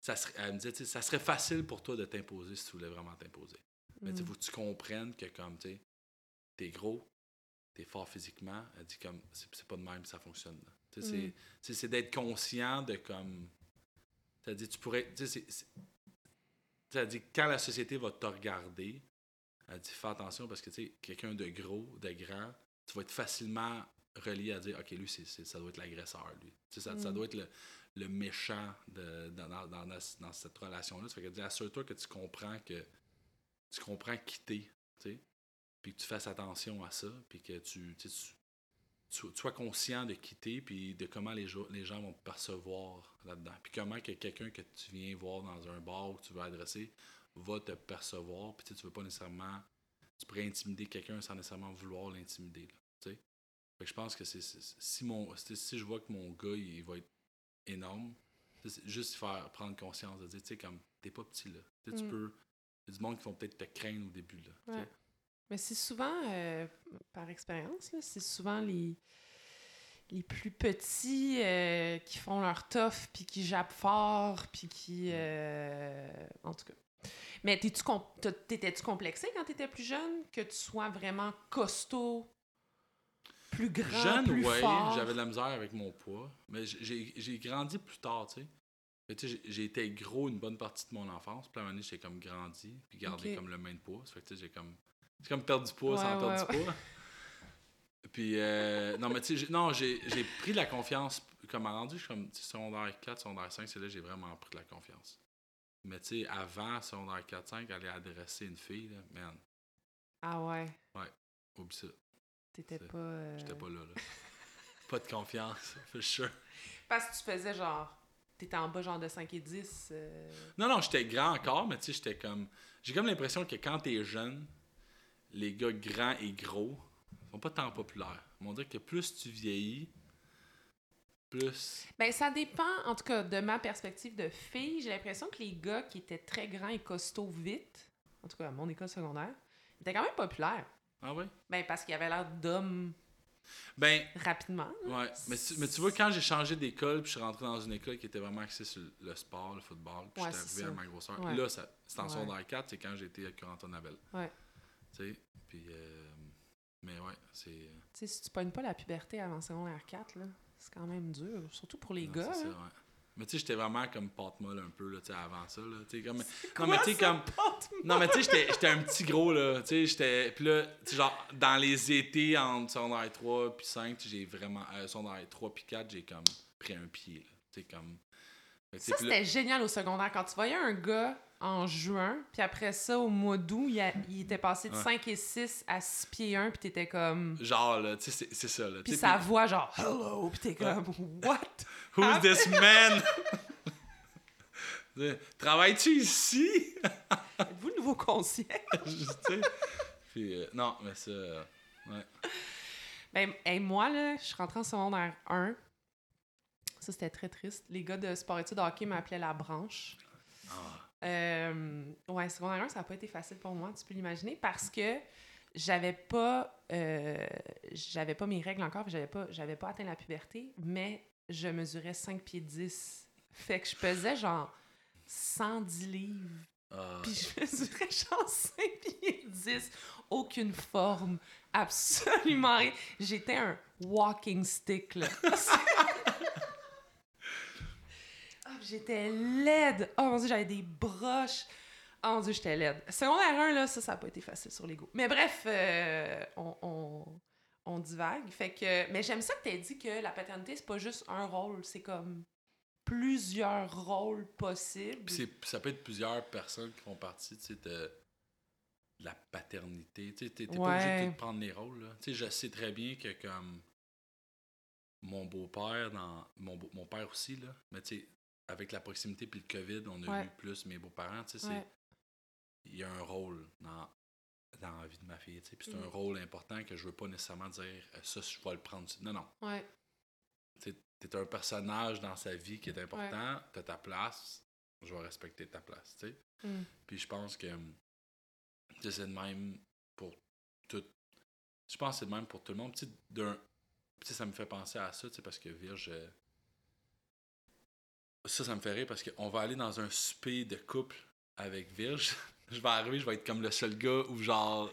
ça serait, elle me disait, ça serait facile pour toi de t'imposer si tu voulais vraiment t'imposer. Mais Mm. faut que tu comprennes que comme tu t'es gros, t'es fort physiquement, elle dit comme c'est pas de même que ça fonctionne. Mm. c'est d'être conscient de comme. Tu dit tu pourrais. Tu elle dit quand la société va te regarder, elle dit fais attention parce que tu sais, quelqu'un de gros, de grand, tu vas être facilement relié à dire ok, lui, ça doit être l'agresseur, lui. Ça, ça Mm. doit être le, le méchant de, dans, dans, dans, dans cette relation-là. Ça fait dit assure-toi que tu comprends que tu comprends quitter, tu sais, puis que tu fasses attention à ça, puis que tu, tu, tu- tu sois conscient de quitter, puis de comment les, les gens vont te percevoir là-dedans, puis comment que quelqu'un que tu viens voir dans un bar ou que tu veux adresser va te percevoir, puis tu tu veux pas nécessairement, tu pourrais intimider quelqu'un sans nécessairement vouloir l'intimider, je pense que c'est si mon si je vois que mon gars il, il va être énorme, juste faire prendre conscience de dire tu sais comme t'es pas petit là, Tu Mm. peux il y a du monde qui vont peut-être te craindre au début. Là. Ouais. Mais c'est souvent, euh, par expérience, c'est souvent les, les plus petits euh, qui font leur tough, puis qui jappent fort, puis qui... euh, en tout cas. Mais com- t'étais-tu complexé quand t'étais plus jeune? Que tu sois vraiment costaud, plus grand, Jeune, plus ouais, fort? j'avais de la misère avec mon poids. Mais j'ai j'ai grandi plus tard, tu sais. J'ai- été gros une bonne partie de mon enfance. Puis à un moment donné, j'ai comme grandi, puis gardé comme le même poids. Ça fait que, tu sais, j'ai comme. C'est comme perdre du poids Ouais, sans perdre ouais, du poids. Puis, euh, non, mais tu sais, j'ai- non, j'ai pris de la confiance. Comme à rendu, je suis comme, secondaire 4, secondaire 5, c'est là que j'ai vraiment pris de la confiance. Mais tu sais, avant secondaire 4, 5, aller adresser une fille, là, man, Ah ouais, oublie ça. t'étais pas... euh, J'étais pas là, là. pas de confiance, for sure. Parce que tu faisais genre... T'étais en bas genre de 5 et 10. euh, Non, non, j'étais grand encore, mais tu sais, j'étais comme. J'ai comme l'impression que quand t'es jeune, les gars grands et gros sont pas tant populaires. On dirait que plus tu vieillis, plus. Ben, ça dépend, en tout cas, de ma perspective de fille. J'ai l'impression que les gars qui étaient très grands et costauds vite, en tout cas à mon école secondaire, étaient quand même populaires. Ah ouais? Ben, parce qu'ils avaient l'air d'hommes Ben, rapidement. ouais. Mais tu, mais tu vois, quand j'ai changé d'école, puis je suis rentré dans une école qui était vraiment axée sur le sport, le football, puis Ouais, j'étais arrivé à ma grosseur. Ouais. Là, c'est en Ouais. secondaire 4, c'est quand j'étais avec Corentin Nabel. Ouais. Tu sais, puis. euh, mais ouais, c'est. Tu sais, si tu pognes pas la puberté avant secondaire 4, là, c'est quand même dur. Surtout pour les Non, gars. c'est ça, là. ouais. Mais tu sais, j'étais vraiment comme pâte molle un peu, là, tu sais, avant ça, là. Tu sais, comme... Quoi, Non, mais tu sais, comme... Non, mais tu sais, j'étais- un petit gros, là. Tu sais, j'étais... Puis là, tu genre, dans les étés, entre secondaire 3 puis 5, tu sais, j'ai vraiment... Euh, secondaire 3 puis 4, j'ai comme pris un pied, là. Tu sais, comme... Ça, c'était génial au secondaire. Quand tu voyais un gars en juin, puis après ça, au mois d'août, il, a- il était passé de Ouais. 5 et 6 à 6 pieds 1, puis t'étais comme... Genre, là, tu sais, c'est- ça, là. Puis sa voix, genre, « Hello! » Puis t'es comme, « What? Who's this man? Travailles-tu ici? Êtes-vous le nouveau concierge? Puis, euh, non, mais ça. euh, ouais. » Ben, hey, moi, là, je suis rentrée en secondaire 1. Ça, c'était très triste. Les gars de sport-études hockey m'appelaient la branche. Ah, Euh, ouais, secondaire 1, ça n'a pas été facile pour moi, tu peux l'imaginer, parce que j'avais pas euh, j'avais pas mes règles encore, j'avais pas, j'avais pas atteint la puberté, mais je mesurais 5 pieds 10. Fait que je pesais genre 110 livres, ah, puis je mesurais genre 5 pieds 10. Aucune forme, absolument rien. J'étais un walking stick, là. J'étais laide. Oh mon dieu, j'avais des broches. Oh mon dieu, j'étais laide. Secondaire 1, là, ça, ça n'a pas été facile sur l'ego. Mais bref, euh, on, on, on divague. Fait que, mais j'aime ça que tu aies dit que la paternité, c'est pas juste un rôle, c'est comme plusieurs rôles possibles. Puis ça peut être plusieurs personnes qui font partie de, de la paternité. Tu t'es pas obligé de prendre les rôles. Là. Tu sais, je sais très bien que comme mon beau-père, dans mon, beau- mon père aussi, là, mais tu sais, avec la proximité puis le COVID, on a Ouais. eu plus mes beaux-parents. Tu sais, Ouais. il y a un rôle dans, dans la vie de ma fille. tu sais, Puis c'est Mm. un rôle important que je veux pas nécessairement dire euh, ça, je vais le prendre. Non, non. Ouais. Tu es un personnage dans sa vie qui est important, tu as ta place, je vais respecter ta place, tu sais. Mm. Puis je pense que hum, c'est le même pour tout. Je pense que c'est le même pour tout le monde. Tu sais, d'un- tu sais, ça me fait penser à ça, tu sais, parce que Virge. Ça, ça me fait rire parce qu'on va aller dans un souper de couple avec Virge. je vais arriver, je vais être comme le seul gars où genre.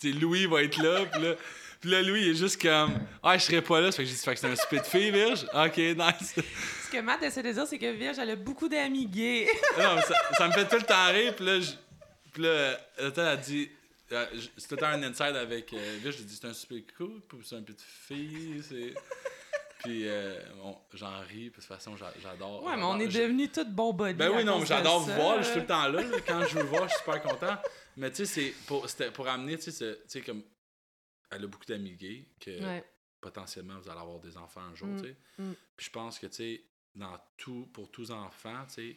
Tu sais, Louis va être là, puis là, puis là, Louis il est juste comme. Ah, je serais pas là, ça fait que j'ai dit, fait que c'est un souper de filles, Virge. Ok, nice. Ce que Matt essaie de dire, c'est que Virge, elle a beaucoup d'amis gays. non, mais ça, ça me fait tout le temps rire. Puis là, je- puis là elle a dit. euh, temps un inside avec. Euh, Virge, j'ai dit c'est un super cool, puis c'est un peu de fille. c'est- Puis euh, on- j'en ris, puis de toute façon, j'a- j'adore. Ouais, mais on est devenus toutes bons body. Ben oui, non, mais j'adore vous voir, je suis tout le temps là. là. Quand je veux voir, je suis super content. Mais tu sais, c'est pour, c'était pour amener, tu sais, ce- tu sais, comme. Elle a beaucoup d'amis gays, que Ouais. potentiellement vous allez avoir des enfants un jour, Mm, tu sais. mm. Puis je pense que, tu sais, dans tout, pour tous les enfants, tu sais,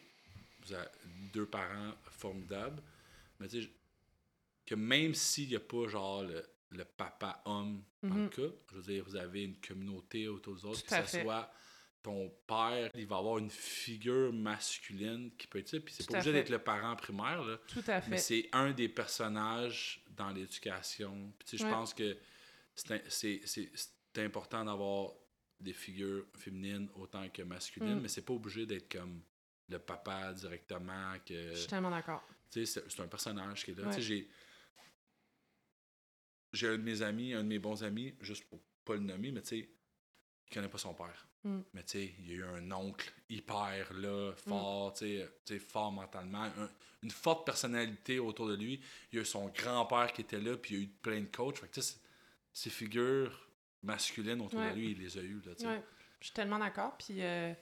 vous avez deux parents formidables, mais tu sais, que même s'il n'y a pas, genre, le, le papa homme dans le cas, je veux dire, vous avez une communauté autour des autres, Tout que ce soit ton père, il va avoir une figure masculine qui peut être ça, puis c'est pas obligé d'être le parent primaire, là. Tout à Mais fait. c'est un des personnages dans l'éducation. Puis, tu sais, Ouais. je pense que c'est important d'avoir des figures féminines autant que masculines, Mm. mais c'est pas obligé d'être comme le papa directement. que Je suis tellement d'accord. tu sais, C'est un personnage qui est là. Tu sais, J'ai j'ai un de mes amis, un de mes bons amis, juste pour pas le nommer, mais tu sais, il connaît pas son père. Mm. Mais tu sais, il y a eu un oncle hyper là, fort, tu sais, tu sais, fort mentalement, un- une forte personnalité autour de lui. Il y a eu son grand-père qui était là, puis il y a eu plein de coachs. Fait que tu sais, ces figures masculines autour Ouais. de lui, il les a eues. Là, tu sais. Ouais, je suis tellement d'accord. Puis, euh,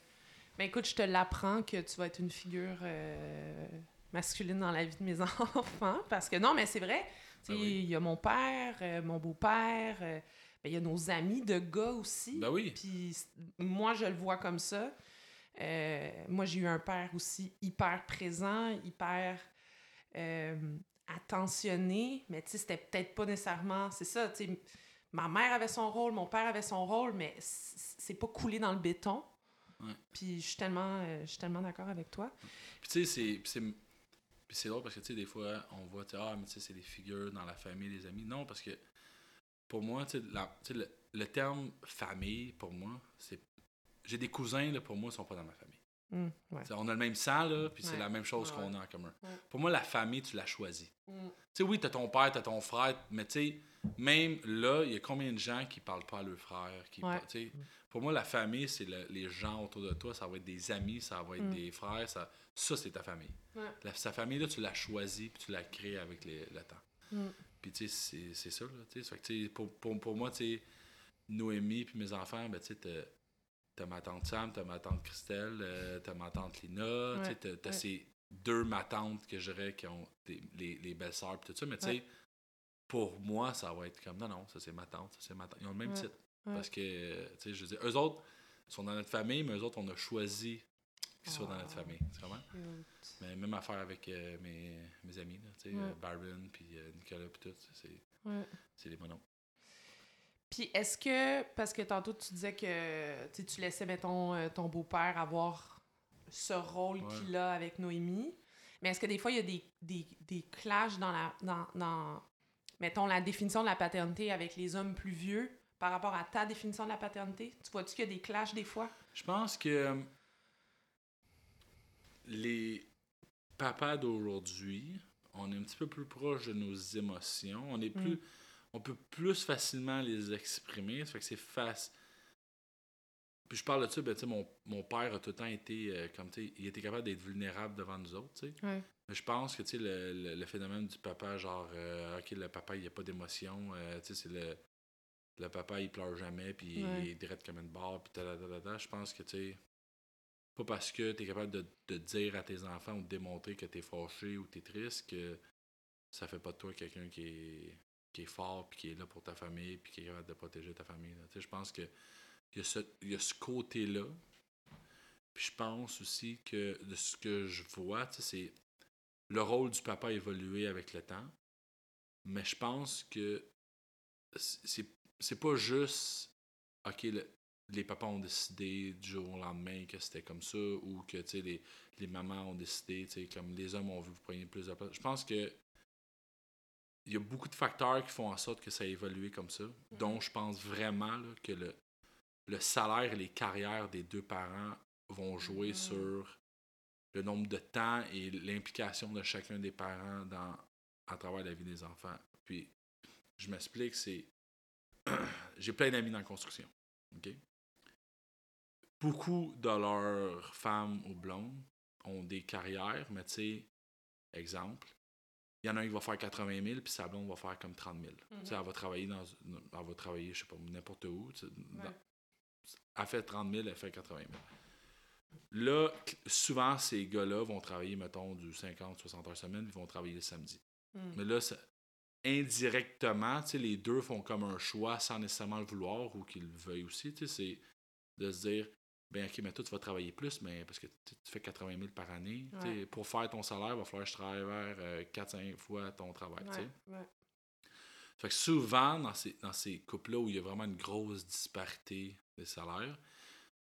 ben écoute, je te l'apprends que tu vas être une figure euh, masculine dans la vie de mes enfants. Parce que non, mais c'est vrai. Ben oui. Il y a mon père, euh, mon beau-père, euh, ben, il y a nos amis de gars aussi. Ben oui. Puis moi, je le vois comme ça. Euh, moi, j'ai eu un père aussi hyper présent, hyper attentionné, mais tu sais, c'était peut-être pas nécessairement. C'est ça, tu sais. Ma mère avait son rôle, mon père avait son rôle, mais c'est pas coulé dans le béton. Ouais. Puis je suis tellement, euh, je suis tellement d'accord avec toi. Puis tu sais, c'est- puis c'est. Drôle parce que tu sais, des fois, on voit, tu sais, ah, mais tu sais, c'est les figures dans la famille, les amis. Non, parce que pour moi, tu sais, le, le terme famille, pour moi, c'est. J'ai des cousins, là, pour moi, ils sont pas dans ma famille. Ouais. Sais, on a le même sang, là, puis c'est la même chose Ouais, qu'on a en commun. Pour moi, la famille, tu l'as choisie. Hum, Tu sais, oui, t'as ton père, t'as ton frère, mais tu sais, même là, il y a combien de gens qui parlent pas à? Qui tu sais, pour moi, la famille, c'est le- les gens autour de toi. Ça va être des amis, ça va être Mm. des frères. Ça, ça c'est ta famille. Ouais. La- sa famille, là, tu l'as choisie, puis tu l'as créée avec les- le temps. hum. Puis, tu sais, c'est- c'est ça, là. fait que, pour, pour, pour moi, tu sais, Noémie puis mes enfants, ben, tu sais, t'as- ma tante Sam, t'as ma tante Christelle, euh, t'as ma tante Lina, Ouais, tu sais, t'as, ouais. ces deux ma tantes que je dirais qui ont des- les, les belles-sœurs pis tout ça, mais tu sais, pour moi, ça va être comme non, non, ça c'est ma tante, ça c'est ma tante. Ils ont le même titre. Ouais. Parce que, tu sais, je veux dire, eux autres sont dans notre famille, mais eux autres, on a choisi qu'ils soient dans notre Ah. famille. Tu comprends? Mais même affaire avec euh, mes, mes amis, tu sais, Ouais. euh, Byron, puis euh, Nicolas, puis tout, c'est, Ouais. les mononcles. Puis est-ce que, parce que tantôt tu disais que tu sais, tu laissais, mettons, ton beau-père avoir ce rôle Ouais. qu'il a avec Noémie, mais est-ce que des fois il y a des, des, des clashs dans la, dans, dans, mettons, la définition de la paternité avec les hommes plus vieux par rapport à ta définition de la paternité? Tu vois-tu qu'il y a des clashs des fois? Je pense que euh, les papas d'aujourd'hui, on est un petit peu plus proche de nos émotions. On est plus, Mm. on peut plus facilement les exprimer. Ça fait que c'est facile. Puis je parle de ça, ben, mon, mon père a tout le temps été euh, comme il était capable d'être vulnérable devant nous autres, tu sais. Ouais. Mais je pense que tu sais, le, le, le phénomène du papa, genre, euh, ok, le papa, il n'y a pas d'émotion, euh, c'est le, le papa, il pleure jamais, puis Ouais. il est direct comme une barre, puis Je pense que, tu sais, pas parce que tu es capable de, de dire à tes enfants ou de démontrer que tu es fâché ou tu es triste que ça fait pas de toi quelqu'un qui est, qui est fort, puis qui est là pour ta famille, puis qui est capable de protéger ta famille. là. Tu sais, je pense que il y a ce, il y a ce côté-là. Puis je pense aussi que de ce que je vois, tu sais, c'est le rôle du papa a évolué avec le temps. Mais je pense que c'est c'est pas juste OK, le- les papas ont décidé du jour au lendemain que c'était comme ça ou que tu sais, les, les mamans ont décidé, tu sais, comme les hommes ont vu vous preniez plus de place. Je pense que il y a beaucoup de facteurs qui font en sorte que ça a évolué comme ça, dont je pense vraiment là, que le, le salaire et les carrières des deux parents vont jouer Mhm. sur le nombre de temps et l'implication de chacun des parents dans, à travers la vie des enfants. Puis, je m'explique, c'est... J'ai plein d'amis dans la construction, OK? Beaucoup de leurs femmes ou blondes ont des carrières, mais tu sais, exemple, il y en a un qui va faire 80 000, puis sa blonde va faire comme 30 000. Tu sais, elle va travailler dans... Elle va travailler, je sais pas, n'importe où, dans- Ouais. elle fait 30 000, elle fait 80 000. Là, souvent, ces gars-là vont travailler, mettons, du 50, 60 heures semaine, ils vont travailler le samedi. Mm. Mais là, ça- indirectement, tu sais, les deux font comme un choix sans nécessairement le vouloir ou qu'ils le veuillent aussi. tu sais, C'est de se dire, ben ok, mais toi, tu vas travailler plus, mais parce que tu fais 80 000 par année. tu sais, Ouais. Pour faire ton salaire, il va falloir que je travaille vers 4-5 fois ton travail. Ouais, ouais. Fait que souvent, dans ces, dans ces couples-là où il y a vraiment une grosse disparité des salaires,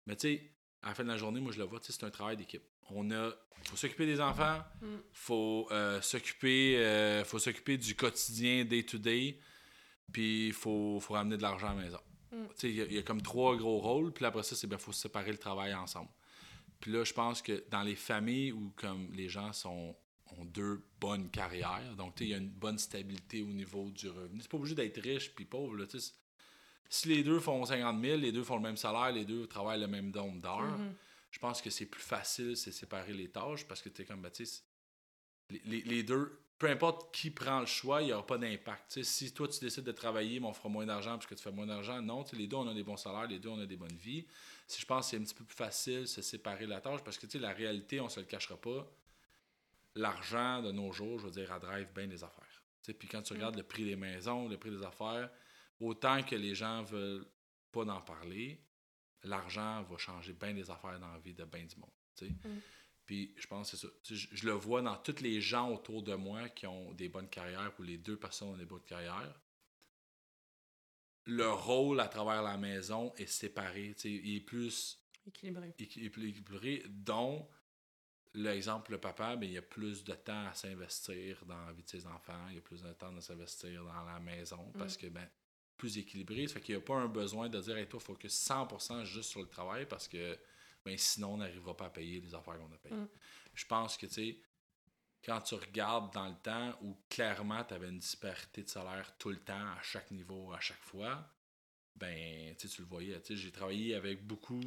mais tu sais, à la fin de la journée, moi je le vois, tu sais, c'est un travail d'équipe. On a. faut s'occuper des enfants, Mm. faut euh, s'occuper euh, faut s'occuper du quotidien day-to-day, puis il faut, faut ramener de l'argent à la maison. Mm. Il y, a- il y a comme trois gros rôles, puis après ça, c'est bien, faut séparer le travail ensemble. Puis là, je pense que dans les familles où comme les gens sont ont deux bonnes carrières, donc il y a une bonne stabilité au niveau du revenu. C'est pas obligé d'être riche puis pauvre. Là, si les deux font 50 000, les deux font le même salaire, les deux travaillent le même nombre d'heures, Mhm. Je pense que c'est plus facile, c'est séparer les tâches parce que tu es comme, ben, sais, les, les- les deux, peu importe qui prend le choix, il n'y aura pas d'impact. Si toi tu décides de travailler, mais on fera moins d'argent parce que tu fais moins d'argent, non, les deux on a des bons salaires, les deux on a des bonnes vies. Si je pense que c'est un petit peu plus facile de se séparer la tâche parce que tu sais, la réalité, on se le cachera pas, l'argent de nos jours, je veux dire, elle drive bien les affaires. Puis quand tu regardes le prix des maisons, le prix des affaires, autant que les gens veulent pas d'en parler, l'argent va changer bien des affaires dans la vie de bien du monde. tu sais. Mm. Puis je pense que c'est ça. Je, je le vois dans tous les gens autour de moi qui ont des bonnes carrières ou les deux personnes ont des bonnes carrières. Leur rôle à travers la maison est séparé. Il est plus Équilibré. équi- équilibré, dont l'exemple, le papa, mais il y a plus de temps à s'investir dans la vie de ses enfants, il y a plus de temps à s'investir dans la maison parce que, ben, plus équilibré. Ça fait qu'il n'y a pas un besoin de dire, hey, toi, que 100% juste sur le travail parce que, ben, sinon, on n'arrivera pas à payer les affaires qu'on a payées. Mm. Je pense que, tu sais, quand tu regardes dans le temps où clairement tu avais une disparité de salaire tout le temps, à chaque niveau, à chaque fois, ben, tu le voyais. Tu sais, j'ai travaillé avec beaucoup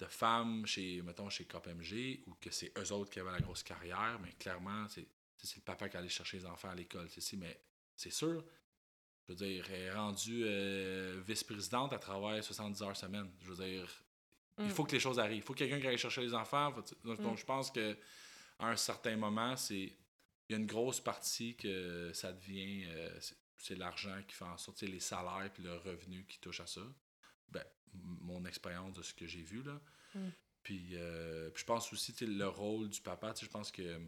de femmes chez, mettons, chez KPMG, ou que c'est eux autres qui avaient la grosse carrière, mais clairement, c'est le papa qui allait chercher les enfants à l'école. mais c'est sûr, je veux dire, elle est rendue euh, vice-présidente à travailler 70 heures semaine. Je veux dire, Il Mm. faut que les choses arrivent. Il faut quelqu'un qui aille chercher les enfants. Faut- donc, Mm. je pense que à un certain moment, c'est il y a une grosse partie que ça devient euh, c'est- l'argent qui fait en sorte, les salaires puis le revenu qui touche à ça. Ben, mon expérience de ce que j'ai vu là. Mm. Puis, euh, puis je pense aussi le rôle du papa, je pense que euh,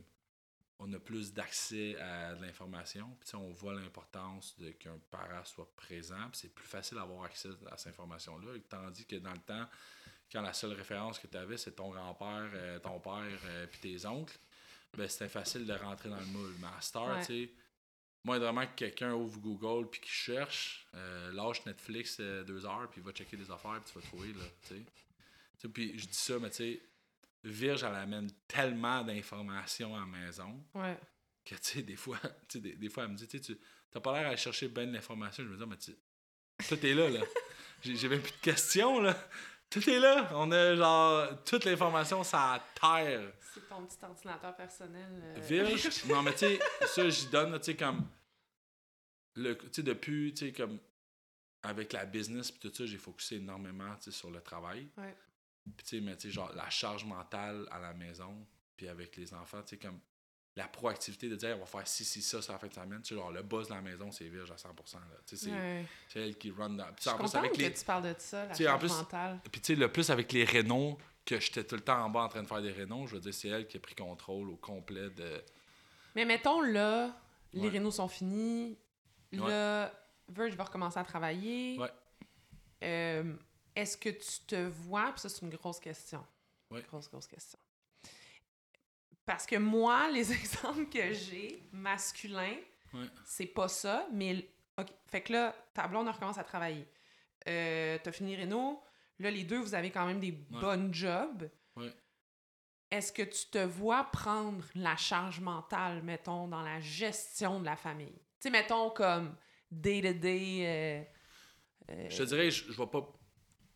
on a plus d'accès à de l'information. Puis on voit l'importance de qu'un parent soit présent. C'est plus facile d'avoir accès à cette information-là. Tandis que dans le temps, quand la seule référence que tu avais, c'est ton grand-père, euh, ton père, euh, puis tes oncles, ben c'était facile de rentrer dans le moule. Mais à heure, Ouais. tu sais, moi, vraiment que quelqu'un ouvre Google puis qu'il cherche, euh, lâche Netflix euh, deux heures, puis il va checker des affaires, puis tu vas trouver, là. Tu sais, Puis je dis ça, mais tu sais, Virge, elle amène tellement d'informations à la maison Ouais. que, tu sais, des fois, tu sais, des, des fois, elle me dit, tu sais, tu t'as pas l'air à chercher bien de l'information. Je me dis, Ah, mais tu tout est là, là. J'ai même plus de questions, là. Tout est là. On a, genre, toute l'information, ça terre. C'est ton petit ordinateur personnel. euh, Virge, non, mais tu sais, ça, j'y donne, tu sais, comme. le Tu sais, depuis, tu sais, comme. Avec la business puis tout ça, j'ai focusé énormément, tu sais, sur le travail. Ouais. Puis, tu sais, mais tu sais, genre, la charge mentale à la maison, puis avec les enfants, tu sais, comme. La proactivité de dire, on va faire ci, ci, ça, sur la fin de semaine. Tu sais, genre, le boss de la maison, c'est Virge à 100%, là. Tu sais, c'est Ouais. elle qui run dans. Puis, en plus, avec que les. tu parles de ça, la Tu sais, en charge plus- mentale. Puis, tu sais, le plus avec les rénaux, que j'étais tout le temps en bas en train de faire des rénaux, je veux dire, c'est elle qui a pris contrôle au complet de. Mais mettons, là, les Ouais. rénaux sont finis. Là, Verge va recommencer à travailler. Ouais. Euh, Est-ce que tu te vois... Puis ça, c'est une grosse question. Ouais. Grosse, grosse question. Parce que moi, les exemples que j'ai, masculins, Ouais. c'est pas ça, mais... OK. Fait que là, ta blonde recommence à travailler. Euh, T'as fini Renault. Là, les deux, vous avez quand même des bonnes jobs. Ouais. Est-ce que tu te vois prendre la charge mentale, mettons, dans la gestion de la famille? Tu sais, mettons, comme day-to-day... euh, euh, Je te dirais, je, je vais pas.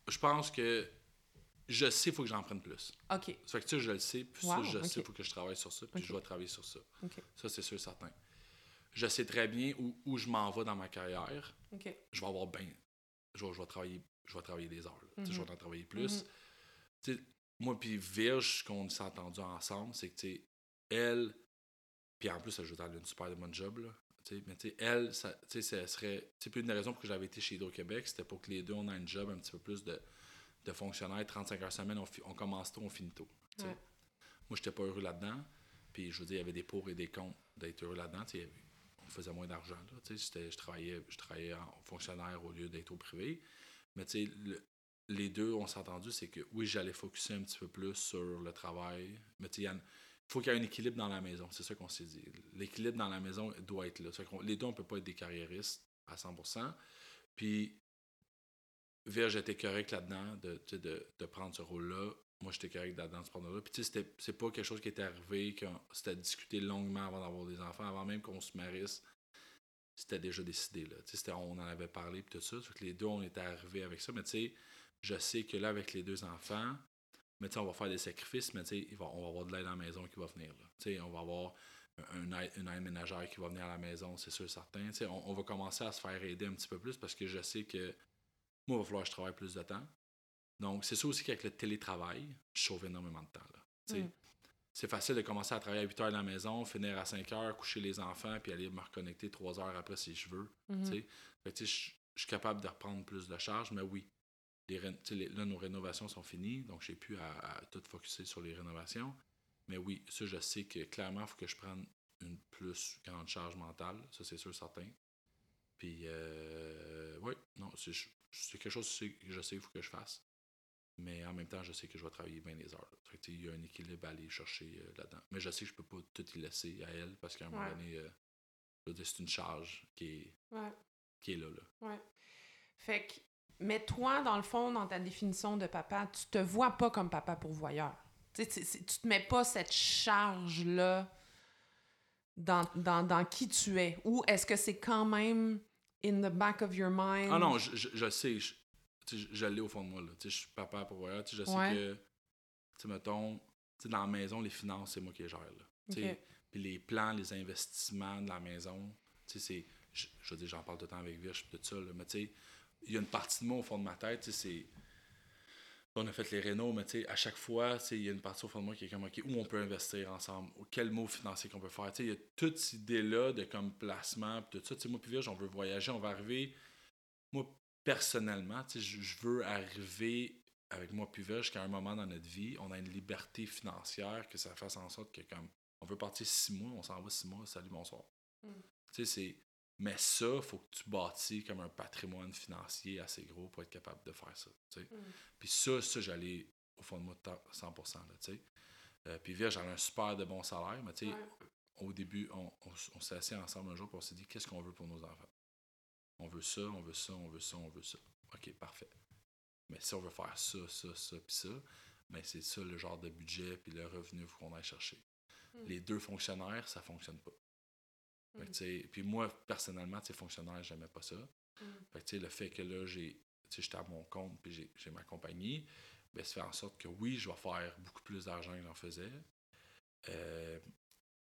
Je pense que je sais, il faut que j'en prenne plus. OK. Ça fait que tu sais, je le sais, puis Wow, ça, je sais, il faut que je travaille sur ça, puis je vais travailler sur ça. OK. Ça, c'est sûr, certain. Je sais très bien où, où je m'en vais dans ma carrière. OK. Je vais avoir bien. Je vais, je vais travailler, je vais travailler des heures. Je vais en travailler plus. Mhm. Sais, moi, puis Virge, ce qu'on s'est entendu ensemble, c'est que, tu sais, elle, puis en plus, elle joue dans une super bonne job, là. Mais tu sais, elle, ça, tu sais, ça serait. Puis une des raisons pour que j'avais été chez Hydro-Québec, c'était pour que les deux, on ait un job un petit peu plus de, de fonctionnaire, 35 heures semaine, on, on commence tôt, on finit tôt. Ouais. Moi, j'étais pas heureux là-dedans. Puis je veux dire, il y avait des pour et des contre d'être heureux là-dedans. On faisait moins d'argent. Je travaillais, je travaillais en fonctionnaire au lieu d'être au privé. Mais tu sais, le- les deux, on s'est entendu, c'est que oui, j'allais focuser un petit peu plus sur le travail. Mais tu sais, a faut qu'il y ait un équilibre dans la maison. C'est ça qu'on s'est dit. L'équilibre dans la maison doit être là. Les deux, on peut pas être des carriéristes à 100%. Puis, Virge était correct là-dedans de, de, de prendre ce rôle-là. Moi, j'étais correct là-dedans de ce rôle-là. Puis, tu sais, c'est pas quelque chose qui était arrivé, c'était discuté longuement avant d'avoir des enfants, avant même qu'on se marisse. C'était déjà décidé, là. Tu sais, on en avait parlé, puis tout ça. Les deux, on était arrivés avec ça. Mais, tu sais, je sais que là, avec les deux enfants, mais tu sais, on va faire des sacrifices, mais il va- on va avoir de l'aide à la maison qui va venir. Là. On va avoir un aide, une aide ménagère qui va venir à la maison, c'est sûr, certain. On, on va commencer à se faire aider un petit peu plus parce que je sais que moi, il va falloir que je travaille plus de temps. Donc, c'est ça aussi qu'avec le télétravail, je sauve énormément de temps. Là. Mm. C'est facile de commencer à travailler à 8 heures à la maison, finir à 5 heures, coucher les enfants, puis aller me reconnecter 3 heures après si je veux. Fait que, tu sais, je je suis capable de reprendre plus de charges, mais oui, les, là, nos rénovations sont finies, donc j'ai pu à, à tout focuser sur les rénovations. Mais oui, ça, je sais que clairement, il faut que je prenne une plus grande charge mentale, ça, c'est sûr, certain. Puis, euh, oui, non, c'est quelque chose que je sais qu'il faut que je fasse. Mais en même temps, je sais que je vais travailler bien les heures. Fait que, il y a un équilibre à aller chercher euh, là-dedans. Mais je sais que je peux pas tout y laisser à elle parce qu'à un moment donné, euh, c'est une charge qui est, Ouais. qui est là. là. Ouais. Fait que, mais toi, dans le fond, dans ta définition de papa, tu te vois pas comme papa pourvoyeur. Tu te mets pas cette charge-là dans, dans, dans qui tu es. Ou est-ce que c'est quand même in the back of your mind? Ah non, je, je, je sais, je, je, l'ai au fond de moi. Là. Je suis papa pour voir. Je sais Ouais. que, tu mettons, tu sais, dans la maison, les finances, c'est moi qui les gère. Puis les plans, les investissements de la maison, c'est. Je, veux dire, j'en parle tout le temps avec Virge tout ça, là, mais tu sais, il y a une partie de moi au fond de ma tête, tu sais, c'est. On a fait les rénaux, mais tu sais, à chaque fois, tu sais, il y a une partie au fond de moi qui est comme, OK, où on peut investir ensemble, quel mot financier qu'on peut faire? Tu sais, il y a toute cette idée-là de comme placement, puis tout ça. Tu sais, moi, puis Virge, on veut voyager, on va arriver. Moi, personnellement, tu sais, je je veux arriver avec moi, puis Virge, qu'à un moment dans notre vie, on a une liberté financière, que ça fasse en sorte que, comme, on veut partir six mois, on s'en va six mois, salut, bonsoir. Mm. Tu sais, c'est. Mais ça, faut que tu bâtis comme un patrimoine financier assez gros pour être capable de faire ça. Mm. Puis ça, ça, j'allais au fond de moi ta- 100%. Là. Euh, puis Virge, j'avais un super de bon salaire, mais tu sais, Ouais. au début, on, on s'est assis ensemble un jour et on s'est dit qu'est-ce qu'on veut pour nos enfants? On veut ça, on veut ça, on veut ça, on veut ça. OK, parfait. Mais si on veut faire ça, ça, ça, puis ça, ben c'est ça le genre de budget puis le revenu qu'on aille chercher. Mm. Les deux fonctionnaires, ça fonctionne pas. Que, Mm. puis moi, personnellement, fonctionnaire, j'aimais pas ça. Mm. Fait que, tu sais, le fait que là, j'ai, tu sais, j'étais à mon compte puis j'ai, j'ai ma compagnie, ben, ça fait en sorte que oui, je vais faire beaucoup plus d'argent que j'en faisais. Euh,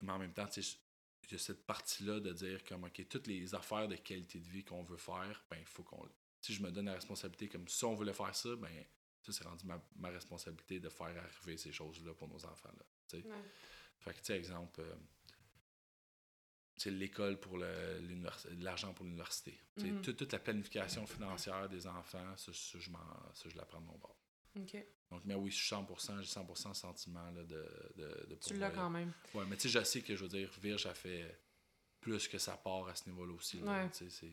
mais en même temps, tu sais, il y a cette partie-là de dire comme, OK, toutes les affaires de qualité de vie qu'on veut faire, ben, il faut qu'on. Si je me donne la responsabilité comme si on voulait faire ça, ben, ça, c'est rendu ma, ma responsabilité de faire arriver ces choses-là pour nos enfants. Là, tu sais. Ouais. Fait que, tu sais, exemple, euh, l'école pour l'argent pour l'université. Mhm. toute, toute la planification financière des enfants, ça, ça, je, ça, je la prends de mon bord. OK. Donc, mais oui, je suis 100%, j'ai 100% sentiment là, de, de, de Tu l'as quand même. Ouais, mais tu sais, je sais que, je veux dire, Virge a fait plus que sa part à ce niveau-là aussi. là. Ouais. C'est...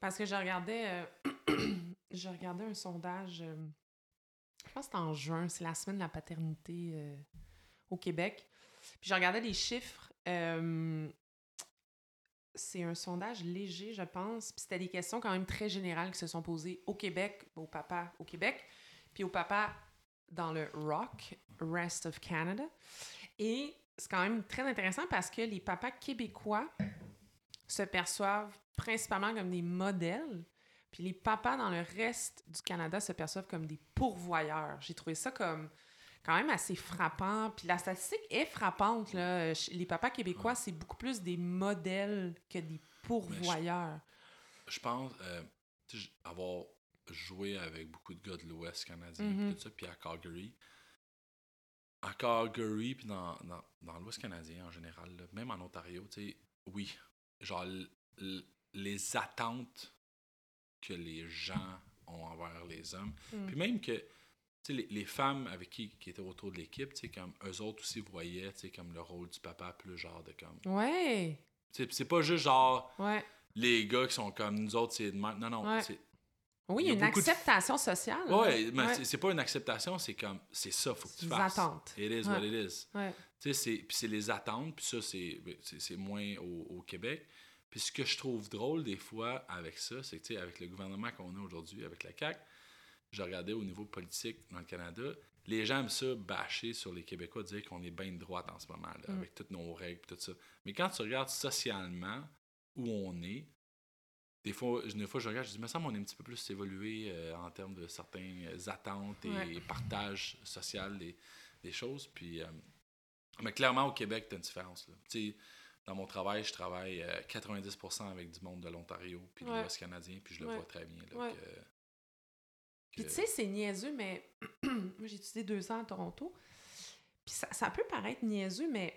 Parce que je regardais, euh, je regardais un sondage, euh, je pense que c'était en juin, c'est la semaine de la paternité euh, au Québec. Puis je regardais les chiffres. euh, c'est un sondage léger, je pense. Puis c'était des questions quand même très générales qui se sont posées au Québec, au papa au Québec, puis au papa dans le Rock, Rest of Canada. Et c'est quand même très intéressant parce que les papas québécois se perçoivent principalement comme des modèles, puis les papas dans le reste du Canada se perçoivent comme des pourvoyeurs. J'ai trouvé ça comme quand même assez frappant. Puis la statistique est frappante. Là. Les papas québécois, c'est beaucoup plus des modèles que des pourvoyeurs. Je pense euh, avoir joué avec beaucoup de gars de l'Ouest canadien, puis tout ça, puis à Calgary. À Calgary, puis dans, dans, dans l'Ouest canadien en général, là, même en Ontario, tu sais, oui, genre les attentes que les gens ont envers les hommes. Mm. Puis même que, les, les femmes avec qui, qui étaient autour de l'équipe, comme eux autres aussi voyaient, comme le rôle du papa, plus genre de comme. Ouais, c'est pas juste genre ouais. les gars qui sont comme nous autres, c'est de même. Non, non, Ouais. Oui, Il y a une de- acceptation sociale. Ouais, hein. mais Ouais. c'est- pas une acceptation, c'est comme. C'est ça, faut que tu fasses. attentes. It is Ouais. what it is. Ouais. Tu sais, c'est- puis c'est les attentes, puis ça, c'est ben, c'est moins au, au Québec. Puis ce que je trouve drôle des fois avec ça, c'est que, tu sais, avec le gouvernement qu'on a aujourd'hui, avec la CAQ, je regardais au niveau politique dans le Canada, les gens aiment ça bâcher sur les Québécois, dire qu'on est bien de droite en ce moment, là, Mm. avec toutes nos règles, tout ça. Mais quand tu regardes socialement où on est, des fois, des fois je regarde, je dis, me semble on est un petit peu plus évolué euh, en termes de certaines attentes et Ouais. partage social des, des choses. Puis, euh, mais clairement, au Québec, tu as une différence. Là. Dans mon travail, je travaille euh, 90% avec du monde de l'Ontario puis de Ouais. l'Ouest canadien, puis je le Ouais. vois très bien. Là, que- Puis tu sais, c'est niaiseux, mais moi j'ai étudié deux ans à Toronto. Puis ça, ça peut paraître niaiseux, mais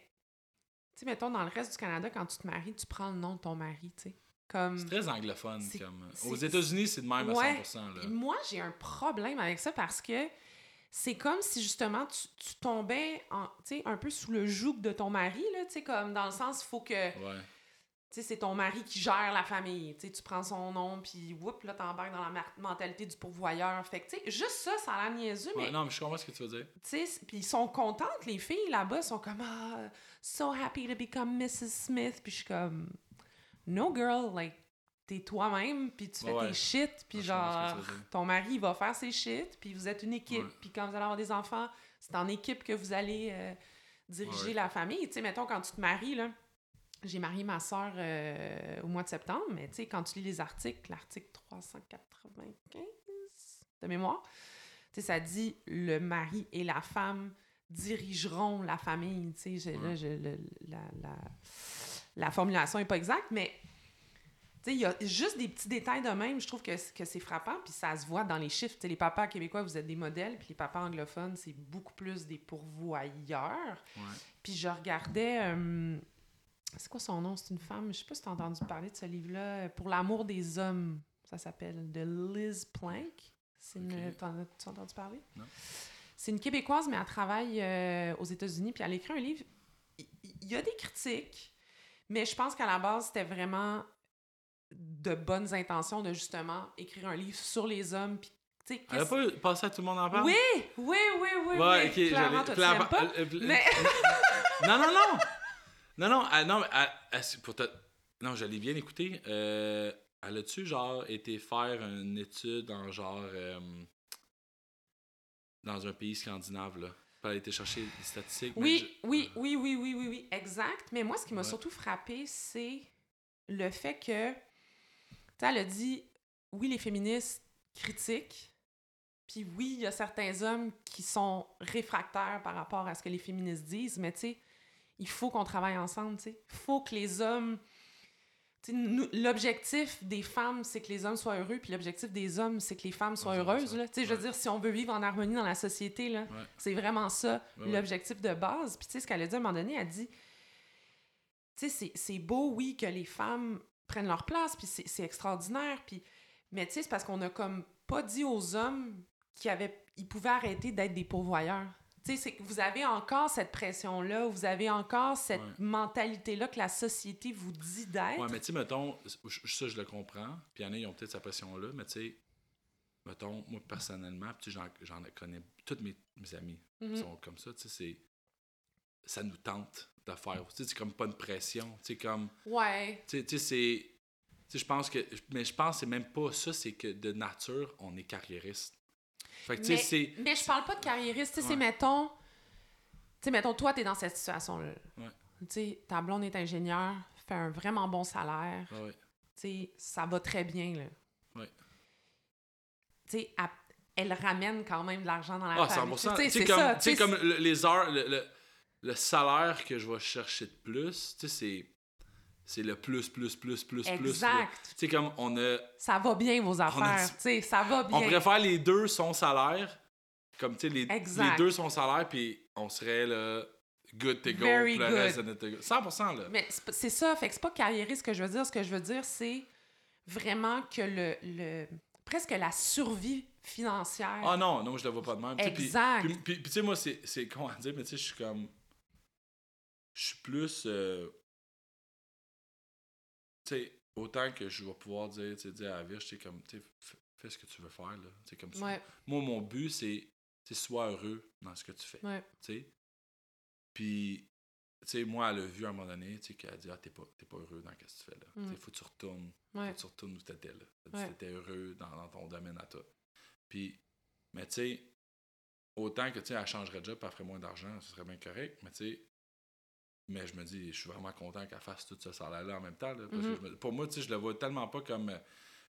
tu sais, mettons, dans le reste du Canada, quand tu te maries, tu prends le nom de ton mari, tu sais. Comme... c'est très anglophone. Comme... c'est- Aux États-Unis, c'est de même Ouais. à 100%. Là. Moi, j'ai un problème avec ça parce que c'est comme si justement tu, tu tombais en, un peu sous le joug de ton mari, là, tu sais, comme dans le sens, il faut que, Ouais. Sais, c'est ton mari qui gère la famille, tu sais, tu prends son nom, puis whoop, là, t'embarques dans la mentalité du pourvoyeur. Fait que, tu sais, juste ça, ça a l'air niaiseux, Ouais, mais, Non, mais je comprends ce que tu veux dire. tu sais, puis ils sont contentes, les filles, là-bas, sont comme, ah, so happy to become Mrs. Smith, puis je suis comme, no girl, like, t'es toi-même, puis tu fais Ouais, tes shit, puis genre, ton mari il va faire ses shit, puis vous êtes une équipe, puis quand vous allez avoir des enfants, c'est en équipe que vous allez euh, diriger Ouais. la famille. Tu sais, mettons, quand tu te maries, là, j'ai marié ma soeur au mois de septembre, mais tu sais, quand tu lis les articles, l'article 395 de mémoire, tu sais, ça dit le mari et la femme dirigeront la famille. Tu sais, j'ai- là, Ouais. je- le- la, la, la formulation n'est pas exacte, mais tu sais, il y a juste des petits détails de même, je trouve que, c'est frappant, puis ça se voit dans les chiffres. Tu sais, les papas québécois, vous êtes des modèles, puis les papas anglophones, c'est beaucoup plus des pourvoyeurs. Ouais. Puis je regardais. euh, c'est quoi son nom? C'est une femme. Je sais pas si tu as entendu parler de ce livre-là. Pour l'amour des hommes, ça s'appelle. De Liz Plank. C'est une. T'en as entendu parler? Non. C'est une Québécoise, mais elle travaille euh, aux États-Unis. Puis elle a écrit un livre. Il y a des critiques, mais je pense qu'à la base, c'était vraiment de bonnes intentions de justement écrire un livre sur les hommes. Puis, Elle a qu'est-ce- pas passé à tout le monde en parle? Oui, oui, oui, oui. Ouais, oui. Clairement, toi, pas. Mais... Non, non, non! Non, non, elle- non, mais elle- elle- c'est pour te- Non, je l'ai bien écouté. Euh, elle a-tu, genre, été faire une étude en genre. euh, dans un pays scandinave, là? Puis elle a été chercher des statistiques. Oui, je- oui, oui, oui, oui, oui, oui, exact. Mais moi, ce qui m'a Ouais. surtout frappé, c'est le fait que, tu elle a dit, oui, les féministes critiquent, puis oui, il y a certains hommes qui sont réfractaires par rapport à ce que les féministes disent, mais tu sais, il faut qu'on travaille ensemble, tu sais. Il faut que les hommes... L'objectif des femmes, c'est que les hommes soient heureux, puis l'objectif des hommes, c'est que les femmes soient Ouais, heureuses. Là. Tu sais, Je veux Ouais. dire, si on veut vivre en harmonie dans la société, là, Ouais. c'est vraiment ça, Ouais, ouais. l'objectif de base. Puis tu sais, ce qu'elle a dit à un moment donné, elle a dit, tu sais, c'est- beau, oui, que les femmes prennent leur place, puis c'est c'est extraordinaire, puis... Mais tu sais, c'est parce qu'on a comme pas dit aux hommes qu'ils avaient... ils pouvaient arrêter d'être des pourvoyeurs. Tu sais, c'est que vous avez encore cette pression-là, vous avez encore cette Ouais. mentalité-là que la société vous dit d'être. Ouais, mais tu sais, mettons, ça, je le comprends. Puis il y en a, ils ont peut-être cette pression-là. Mais tu sais, mettons, moi, personnellement, puis j'en connais, tous mes, mes amis Mhm. sont comme ça. Tu sais, c'est. Ça nous tente de faire. Tu sais, c'est comme pas une pression. Tu sais, comme. Ouais. Tu sais, tu sais, c'est. Tu sais, je pense que. Mais je pense que c'est même pas ça, c'est que de nature, on est carriériste. Fait que, tu sais, Mais, je parle pas de carriériste. Tu c'est Ouais. mettons. Tu sais, mettons, toi, t'es dans cette situation-là. Ouais. Tu sais, ta blonde est ingénieure, fait un vraiment bon salaire. Ouais, ouais. Tu sais, ça va très bien, là. Ouais. Tu sais, elle, elle ramène quand même de l'argent dans la Ah, famille. 100%. Tu sais, Tu sais, c'est comme, ça. tu sais, tu sais, comme le- les heures, le, le, le salaire que je vais chercher de plus, tu sais, c'est. C'est le plus, plus, plus, plus, plus. Exact. Tu sais, comme on a. Ça va bien, vos affaires. Tu sais, ça va bien. On faire les deux son salaire. Comme, tu sais, les, les deux son salaire, puis on serait là. Good to go. Very le good. reste, to go. 100%, là. Mais c'est ça, fait que c'est pas carriériste ce que je veux dire. Ce que je veux dire, c'est vraiment que le, le presque la survie financière. Ah non, non, je le vois pas de même. Puis- Exact. Puis, puis- puis tu sais, moi, c'est c'est con à dire, mais tu sais, je suis comme. Je suis plus. euh, sais, autant que je vais pouvoir dire, tu à la Virge, tu sais, comme, tu fais, ce que tu veux faire, là. Tu comme tu- Ouais, Moi, mon but, c'est. Tu sois heureux dans ce que tu fais. ouais. Tu. Puis, tu sais, moi, elle a vu à un moment donné, tu sais, qu'elle a dit, ah, t'es pas, pas heureux dans ce que tu fais, là. Mm. Tu faut que tu retournes. Ouais. Faut que tu retournes où t'étais, là. Que t'étais heureux dans, dans ton domaine à toi. Puis, mais tu sais, autant que, tu sais, elle changerait de job, elle ferait moins d'argent, ce serait bien correct, mais tu sais, mais je me dis, je suis vraiment content qu'elle fasse tout ce salaire-là en même temps, là, parce que Mhm. je me- pour moi, tu sais, je le vois tellement pas comme euh,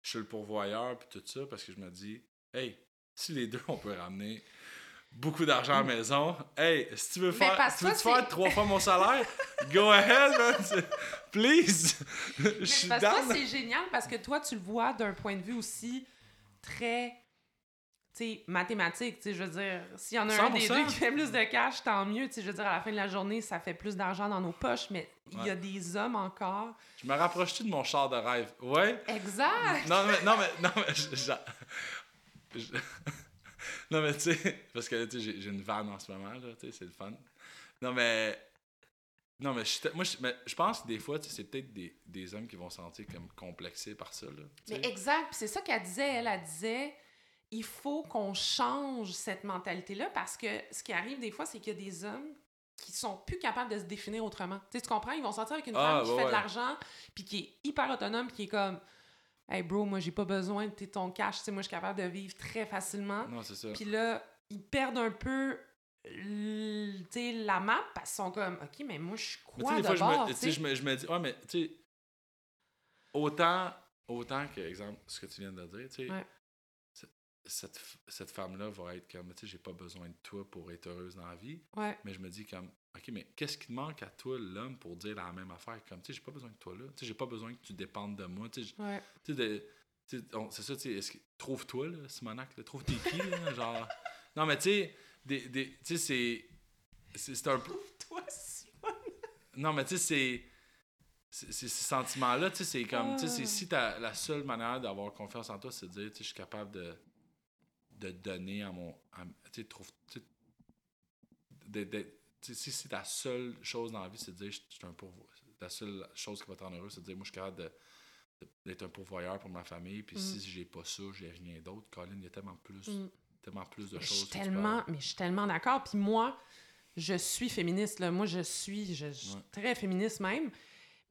je suis le pourvoyeur, puis tout ça, parce que je me dis, hey, si les deux, on peut ramener beaucoup d'argent à la maison, hey, si tu veux faire, tu veux faire trois fois mon salaire, go ahead, man, please, je Mais suis parce que c'est génial parce que toi, tu le vois d'un point de vue aussi très sais, mathématique, tu sais, je veux dire, s'il y en a un des 100%. deux qui fait plus de cash, tant mieux, tu sais, je veux dire, à la fin de la journée, ça fait plus d'argent dans nos poches, mais il y a des hommes encore. Je me rapproche-tu de mon char de rêve? Ouais? Exact! Non, mais, non, mais, non, mais, je- je- je- non, mais, tu sais, parce que, tu sais, j'ai- une vanne en ce moment, là, tu sais, c'est le fun. Non, mais, non, mais, je, moi, je, mais je pense que des fois, tu sais, c'est peut-être des, des hommes qui vont se sentir comme complexés par ça, là. Mais exact, c'est ça qu'elle disait, elle, elle disait, il faut qu'on change cette mentalité-là parce que ce qui arrive des fois, c'est qu'il y a des hommes qui sont plus capables de se définir autrement. Tu sais, tu comprends? Ils vont sortir avec une Ah, femme qui ouais, fait de l'argent, puis qui est hyper autonome, puis qui est comme, hey bro, moi j'ai pas besoin de ton cash, tu sais, moi je suis capable de vivre très facilement. Non, c'est ça. Puis là, ils perdent un peu la map parce qu'ils sont comme, ok, mais moi je suis quoi de fois, je me, je je dis, ouais, mais, tu sais, autant, autant que, exemple, ce que tu viens de dire, tu sais, Ouais. Cette, cette femme-là va être comme, tu sais, j'ai pas besoin de toi pour être heureuse dans la vie. Ouais. Mais je me dis comme, OK, mais qu'est-ce qui te manque à toi, l'homme, pour dire la même affaire? Comme, tu sais, j'ai pas besoin de toi là. Tu sais, j'ai pas besoin que tu dépendes de moi. Tu sais, Ouais. tu c'est ça, tu sais, trouve-toi, là, Simonac, là, trouve tes qui, là, genre. Non, mais tu sais, des, des, tu sais, c'est. C'est un peu. Toi, Simon. Non, mais tu sais, c'est. Ces sentiments-là, tu sais, c'est comme. Tu sais, Ah. si t'as la seule manière d'avoir confiance en toi, c'est de dire, tu sais, je suis capable de. De donner à mon. tu sais, si, si ta seule chose dans la vie, c'est de dire, je je suis un pourvoyeur. La seule chose qui va te rendre heureux, c'est de dire, moi, je suis capable d'être un pourvoyeur pour ma famille, puis Mm. si j'ai pas ça, j'ai rien d'autre. Colin, il y a tellement plus, Mm. tellement plus de Mais je choses. suis tellement, mais je suis tellement d'accord. Puis moi, je suis féministe. Là. Moi, je suis, je, je suis Ouais. très féministe même.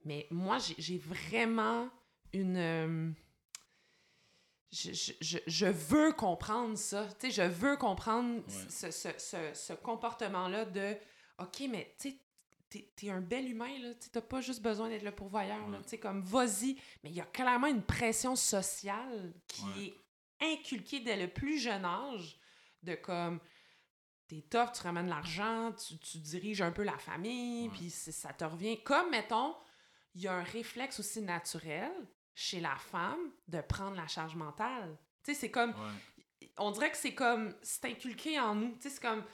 Mais moi, j'ai- j'ai vraiment une. euh, je, je- veux comprendre ça. Tu sais, je veux comprendre Ouais. ce, ce- ce- ce comportement-là de OK, mais tu sais, t'es es un bel humain, là. Tu n'as pas juste besoin d'être le pourvoyeur. là. Tu sais, comme vas-y. Mais il y a clairement une pression sociale qui Ouais. est inculquée dès le plus jeune âge de comme t'es tough, tu ramènes l'argent, tu, tu diriges un peu la famille, puis ça te revient. Comme, mettons, il y a un réflexe aussi naturel chez la femme de prendre la charge mentale. Tu sais, c'est comme, Ouais. on dirait que c'est comme, c'est inculqué en nous. Tu sais, c'est comme,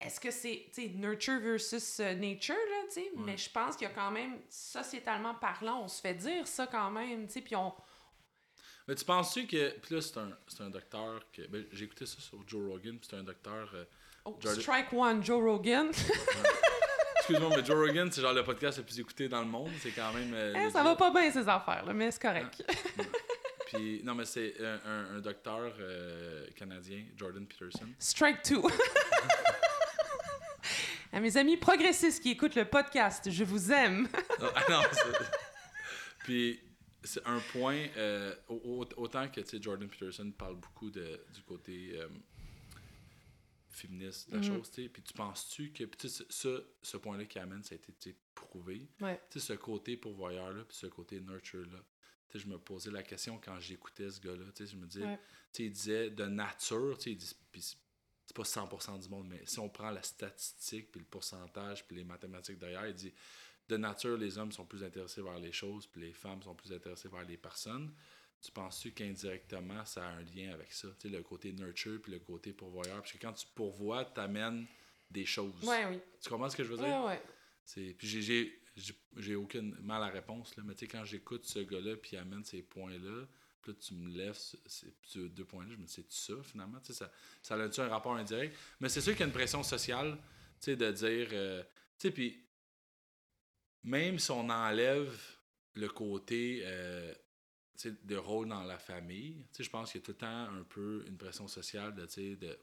est-ce que c'est, tu sais, nurture versus euh, nature, là, tu sais? Ouais. Mais je pense qu'il y a quand même, sociétalement parlant, on se fait dire ça quand même, tu sais, puis on... Mais tu penses-tu que. Puis là, c'est un, c'est un docteur. que ben, J'ai écouté ça sur Joe Rogan, puis c'est un docteur. euh, Oh, Jordan- strike one, Joe Rogan. Excuse-moi, mais Joe Rogan, c'est genre le podcast le plus écouté dans le monde. C'est quand même. euh, Eh, ça va pas bien, ces affaires, là, mais c'est correct. Puis, non, mais c'est un, un- un docteur euh, canadien, Jordan Peterson. Strike two. à mes amis progressistes qui écoutent le podcast, je vous aime. Ah, non, Puis, c'est un point. euh, au- au- autant que Jordan Peterson parle beaucoup de, du côté euh, féministe de la Mhm. chose, tu sais. Puis, tu penses-tu que. Puis, tu sais, ce, ce, point-là qui amène, ça a été prouvé. Ouais. Tu sais, ce côté pourvoyeur-là, puis ce côté nurture-là. Tu sais, je me posais la question quand j'écoutais ce gars-là. Tu sais, je me disais, Ouais. tu sais, il disait de nature, tu sais, il dit, puis c'est c'est pas 100% du monde, mais si on prend la statistique, puis le pourcentage, puis les mathématiques derrière, il dit, de nature, les hommes sont plus intéressés vers les choses, puis les femmes sont plus intéressées vers les personnes. Tu penses-tu qu'indirectement, ça a un lien avec ça? Tu sais, le côté nurture, puis le côté pourvoyeur. Parce que quand tu pourvois, t'amènes des choses. Ouais, oui. Tu comprends ce que je veux dire? Ouais, ouais. C'est puis j'ai- j'ai aucune mal à réponse là, mais tu sais quand j'écoute ce gars-là puis il amène ces points-là, puis là tu me lèves ce- ces deux points-là, je me dis c'est ça finalement, tu sais ça ça a-tu un rapport indirect, mais c'est sûr qu'il y a une pression sociale, tu sais de dire euh, tu sais puis même si on enlève le côté euh, de rôle dans la famille, je pense qu'il y a tout le temps un peu une pression sociale de de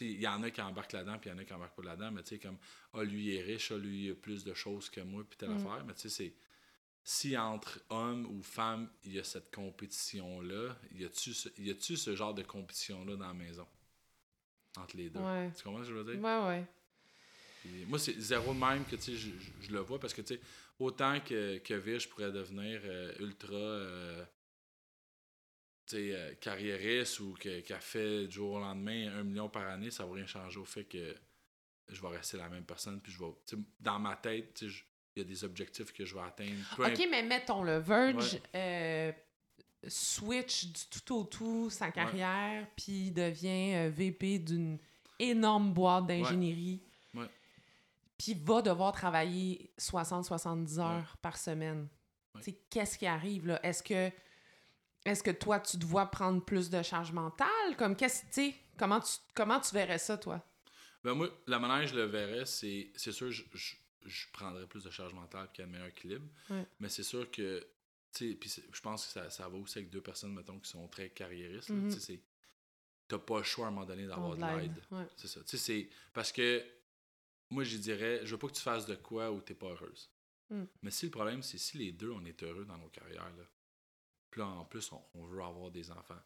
il y en a qui embarquent là-dedans, puis il y en a qui embarquent pas là-dedans, mais tu sais, comme, ah, lui il est riche, ah, lui il a plus de choses que moi, puis telle Mm. affaire. Mais tu sais, c'est. Si entre hommes ou femmes, il y a cette compétition-là, y a-tu ce, y a-tu ce genre de compétition-là dans la maison? Entre les deux. Ouais. Tu comprends ce que je veux dire? Ouais, ouais. Puis moi, c'est zéro de même que tu sais, je, je- je le vois parce que tu sais, autant que, que Vish pourrait devenir euh, ultra euh, euh, carriériste ou que- qu'elle fait du jour au lendemain un million par année, ça va rien changer au fait que je vais rester la même personne. Puis je vais, dans ma tête, il y a des objectifs que je vais atteindre. Peu Ok, mais mettons le Verge Ouais. euh, switch du tout au tout sa carrière, puis devient euh, VP d'une énorme boîte d'ingénierie. Ouais. Puis va devoir travailler 60-70 heures par semaine. Qu'est-ce qui arrive là? Est-ce que est-ce que toi, tu te vois prendre plus de charge mentale? Comme qu'est-ce tu sais, comment tu comment tu verrais ça, toi? Ben moi, la manière je le verrais, c'est, c'est sûr, je, je, je prendrais plus de charge mentale qu'il y a un meilleur équilibre. Ouais. Mais c'est sûr que, tu sais, je pense que ça, ça va aussi avec deux personnes, mettons, qui sont très carriéristes. Mhm. Tu sais, t'as pas le choix à un moment donné d'avoir de l'aide. l'aide. Ouais. C'est ça. Tu sais, c'est parce que moi, je dirais, je veux pas que tu fasses de quoi où t'es pas heureuse. Mm. Mais si le problème, c'est si les deux, on est heureux dans nos carrières, là, puis là, en plus, on, on veut avoir des enfants.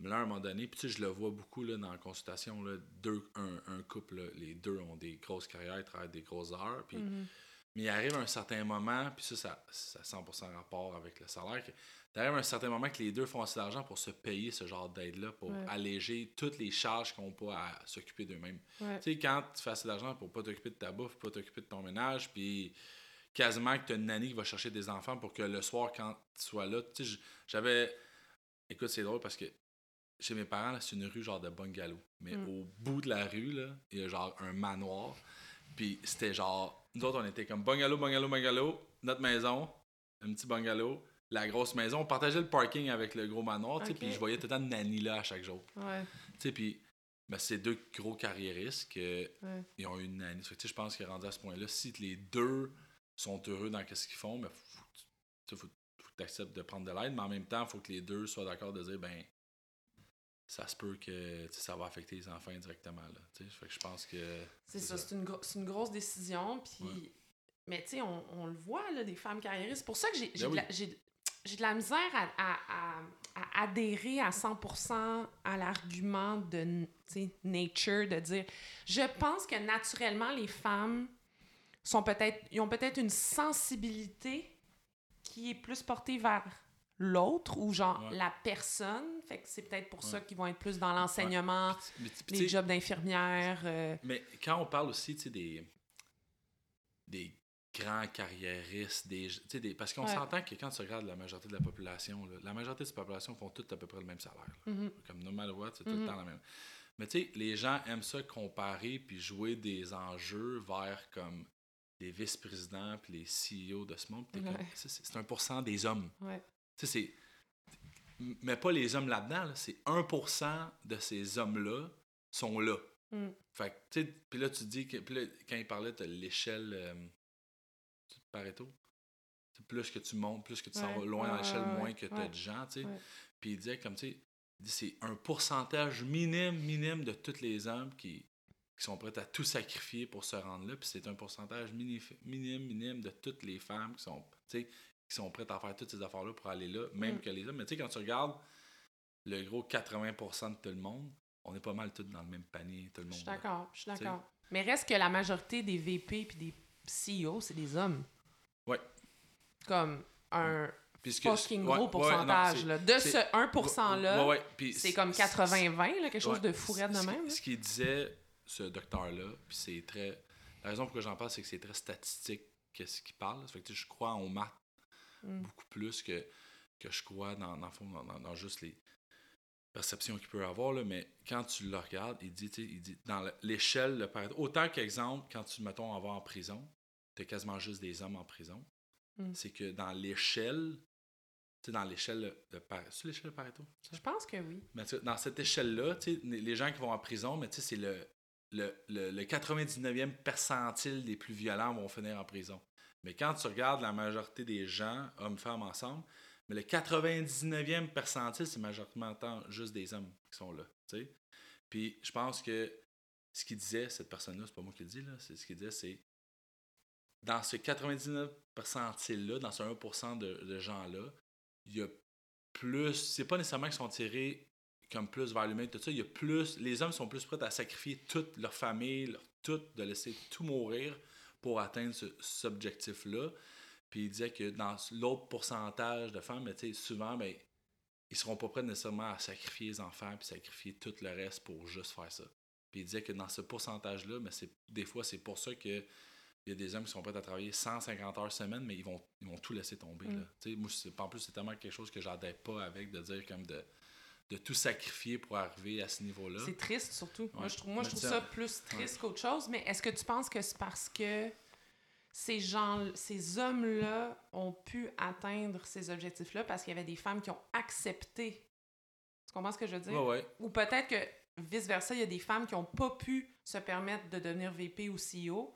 Mais là, à un moment donné, puis tu sais, je le vois beaucoup là, dans la consultation, là, deux, un, un couple, là, les deux ont des grosses carrières, ils travaillent des grosses heures, puis Mhm. Mais il arrive un certain moment, puis ça, ça, ça a 100% rapport avec le salaire, que il arrive un certain moment que les deux font assez d'argent pour se payer ce genre d'aide-là, pour Ouais. alléger toutes les charges qu'on pas à s'occuper d'eux-mêmes. Ouais. Tu sais, quand tu fais assez d'argent pour pas t'occuper de ta bouffe, pas t'occuper de ton ménage, puis quasiment que tu as une nanny qui va chercher des enfants pour que le soir, quand tu sois là, tu sais, j'avais. Écoute, c'est drôle parce que chez mes parents, là, c'est une rue genre de bungalow. Mais Mm. au bout de la rue, là, il y a genre un manoir. Puis c'était genre. Nous autres, on était comme bungalow, bungalow, bungalow, notre maison, un petit bungalow, la grosse maison. On partageait le parking avec le gros manoir, tu sais, puis je voyais tout le temps nanny là à chaque jour. Ouais. Tu sais, puis ben, c'est deux gros carriéristes qui Ouais. ils ont eu une nanny. Que, tu sais, je pense est rendu à ce point-là. Si les deux sont heureux dans ce qu'ils font, ben, faut, faut, faut que tu acceptes de prendre de l'aide, mais en même temps, il faut que les deux soient d'accord de dire, ben, ça se peut que ça va affecter les enfants indirectement. Là, fait que je pense que. C'est ça, ça. c'est une, gro- une grosse décision. Puis, Ouais. mais tu sais, on, on le voit, là, des femmes carriéristes. C'est pour ça que j'ai Ben de, oui. de la misère à, à- à- à adhérer à 100% à l'argument de nature, de dire. Je pense que naturellement, les femmes sont peut-être, ils ont peut-être une sensibilité qui est plus portée vers l'autre ou genre Ouais. la personne. Fait que c'est peut-être pour ça Ouais. qu'ils vont être plus dans l'enseignement, Mais, tu- les jobs d'infirmière. euh, mais quand on parle aussi tu sais, des, des grands carriéristes, des, des, parce qu'on Ouais. s'entend que quand tu regardes la majorité de la population, là, la majorité de cette population font toutes à peu près le même salaire. mhm. Comme no matter what, c'est tout le temps la même. Mais tu sais, les gens aiment ça comparer puis jouer des enjeux vers comme les vice-présidents puis les CEO de ce monde. comme, c'est c'est 1% des hommes. Ouais. C'est. Mais pas les hommes là-dedans, là, c'est 1% de ces hommes-là sont là. Mm. Fait que, tu sais, puis là, tu dis que. Là, quand il parlait de l'échelle. Euh, Pareto. Plus que tu montes, plus que tu s'en Ouais, vas loin dans l'échelle, moins que tu as de gens, tu sais. Puis il disait comme, tu sais, c'est un pourcentage minime, minime de tous les hommes qui, qui sont prêts à tout sacrifier pour se rendre là. Puis c'est un pourcentage minime, minime de toutes les femmes qui sont, qui sont prêtes à faire toutes ces affaires-là pour aller là, même Mm. que les hommes. Mais tu sais, quand tu regardes le gros 80% de tout le monde, on est pas mal tous dans le même panier, tout le Je monde. suis là. d'accord, je suis d'accord. Mais reste que la majorité des VP puis des CEO, c'est des hommes. Ouais. Comme un Puisque- fucking ouais, gros ouais, non, pourcentage. c'est- là. De ce 1%-là, Ouais, ouais, c'est comme 80-20, là, quelque chose Ouais, de fourette de même. Ce qu'il disait, ce docteur-là, puis c'est très. La raison pour laquelle j'en parle, c'est que c'est très statistique qu'est-ce qu'il parle. Ça fait que je crois en maths Mm. beaucoup plus que, que je crois dans, dans, juste les perceptions qu'il peut avoir. Là. Mais quand tu le regardes, il dit, il dit dans le- l'échelle, le Pareto- autant qu'exemple, quand tu, mettons, en vas en prison, tu quasiment juste des hommes en prison. Mm. C'est que dans l'échelle, tu sais, dans l'échelle de Pareto, c'est l'échelle de Pareto? Je pense que oui. Mais tu sais, dans cette échelle-là, tu sais, les gens qui vont en prison, mais tu sais, c'est le, le, le, le 99e percentile des plus violents vont finir en prison. Mais quand tu regardes la majorité des gens, hommes-femmes ensemble, mais le 99e percentile, c'est majoritairement juste des hommes qui sont là. Puis je pense que ce qu'il disait, cette personne-là, c'est pas moi qui le dis, c'est ce qu'il disait, c'est dans ce 99 percentile-là, dans ce 1% de, de gens-là, il y a plus. C'est pas nécessairement qu'ils sont tirés comme plus vers l'humain, tout ça. Il y a plus. Les hommes sont plus prêts à sacrifier toute leur famille, leur tout, de laisser tout mourir pour atteindre ce, cet objectif-là. Puis il disait que dans l'autre pourcentage de femmes, sais, souvent, ben, ils seront pas prêts nécessairement à sacrifier les enfants puis sacrifier tout le reste pour juste faire ça. Puis il disait que dans ce pourcentage-là, mais c'est des fois, c'est pour ça que il y a des hommes qui sont prêts à travailler 150 heures semaine, mais ils vont, ils vont tout laisser tomber. Mm. Là. Moi, en plus, c'est tellement quelque chose que j'adhère pas avec de dire comme de, de tout sacrifier pour arriver à ce niveau-là. C'est triste surtout. Moi, je trouve, moi, je Mais trouve ça- plus triste qu'autre chose. Mais est-ce que tu penses que c'est parce que ces gens, ces hommes-là ont pu atteindre ces objectifs-là parce qu'il y avait des femmes qui ont accepté? Tu comprends ce que je veux dire? Ouais. Ou peut-être que vice-versa, il y a des femmes qui n'ont pas pu se permettre de devenir VP ou CEO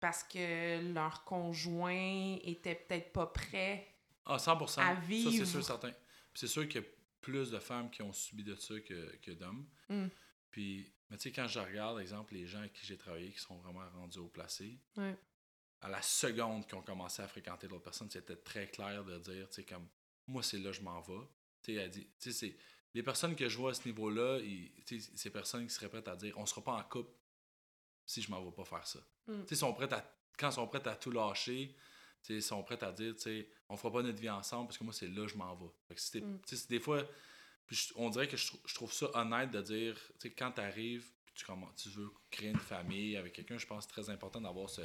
parce que leur conjoint était peut-être pas prêt. Ah, 100%. à Ça, c'est vivre. sûr, certain. C'est sûr a plus de femmes qui ont subi de ça que, que d'hommes. Mm. Puis, mais tu sais, quand je regarde, exemple, les gens avec qui j'ai travaillé qui sont vraiment rendus au placé, Ouais. à la seconde qu'ils ont commencé à fréquenter d'autres personnes, c'était très clair de dire, tu sais, comme, moi, c'est là je m'en vais. Tu sais, elle dit, tu sais, c'est. Les personnes que je vois à ce niveau-là, ils- tu sais, ces personnes qui seraient prêtes à dire, on sera pas en couple si je m'en vais pas faire ça. Mm. Tu sais, ils sont prêtes à quand ils sont prêts à tout lâcher, ils sont prêts à dire, tu on fera pas notre vie ensemble parce que moi, c'est là que je m'en vais. Fait que mm. des fois, on dirait que je, trouve ça honnête de dire, quand tu arrives, tu, tu veux créer une famille avec quelqu'un, je pense que c'est très important d'avoir ce,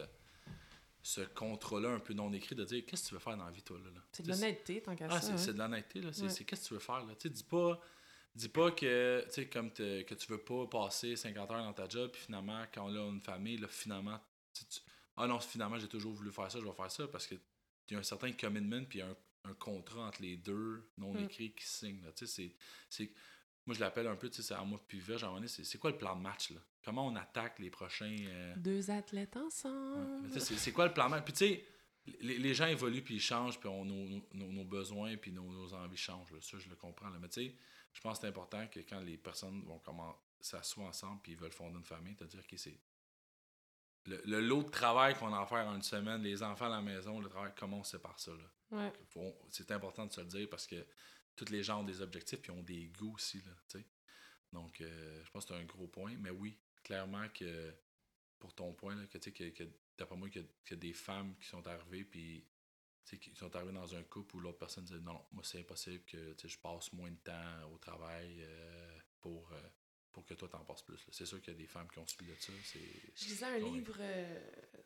ce contrat-là un peu non écrit de dire qu'est-ce que tu veux faire dans la vie, toi. Là, C'est de l'honnêteté, tant qu'à ah, ça. C'est, de l'honnêteté. Là. C'est, qu'est-ce que tu veux faire. Là. dis pas, dis pas que, comme que tu veux pas passer 50 heures dans ta job, puis finalement, quand on a une famille, là, finalement, tu, ah non, finalement, j'ai toujours voulu faire ça, je vais faire ça parce que y a un certain commitment, puis un, un contrat entre les deux non mm. écrit qui signe. C'est, c'est, moi, je l'appelle un peu, c'est à moi puis Virge, c'est quoi le plan de match? Là? Comment on attaque les prochains. Euh, deux athlètes ensemble. c'est quoi le plan de match? Puis tu sais, les, les, gens évoluent, puis ils changent, puis on, nos, nos, besoins, puis nos, nos, envies changent. Ça, je le comprends. Là. Mais tu sais, je pense que c'est important que quand les personnes vont comment s'assoient ensemble, puis ils veulent fonder une famille, cest à dire que c'est le, lot de travail qu'on a à faire en une semaine, les enfants à la maison, le travail, comment on sépare ça? Ouais. C'est important de se le dire parce que tous les gens ont des objectifs et ont des goûts aussi. Là, Donc, euh, je pense que c'est un gros point. Mais oui, clairement que pour ton point, là, que, que, que d'après moi, qu'il y, a des femmes qui sont arrivées puis qui sont arrivées dans un couple où l'autre personne dit non, moi c'est impossible que je passe moins de temps au travail euh, pour, euh, pour que toi t'en passes plus. C'est sûr qu'il y a des femmes qui ont suivi de ça. Je lisais un livre euh,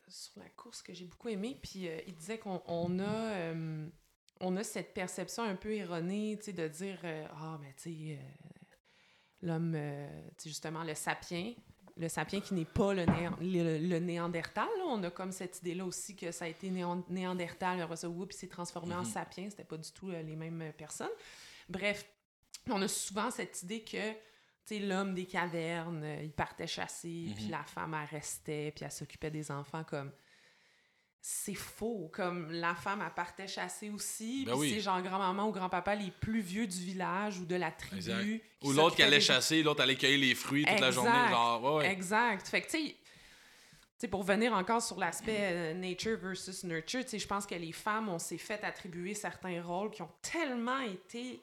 sur la course que j'ai beaucoup aimé, puis euh, il disait qu'on on a, euh, on a cette perception un peu erronée de dire Ah, mais tu sais, l'homme, justement, le sapien, le sapien qui n'est pas le, le, néandertal. On a comme cette idée-là aussi que ça a été néandertal, après ça, puis s'est transformé en mm-hmm. sapien. C'était pas du tout les mêmes personnes. Bref, on a souvent cette idée que l'homme des cavernes, euh, il partait chasser, puis mhm. la femme, elle restait, puis elle s'occupait des enfants comme... C'est faux. Comme la femme, elle partait chasser aussi. Ben puis c'est genre grand-maman ou grand-papa les plus vieux du village ou de la tribu. Ou l'autre qui allait chasser, l'autre allait cueillir les fruits toute la journée. Genre, Exact. Fait que, tu sais, pour venir encore sur l'aspect euh, nature versus nurture, je pense que les femmes, on s'est fait attribuer certains rôles qui ont tellement été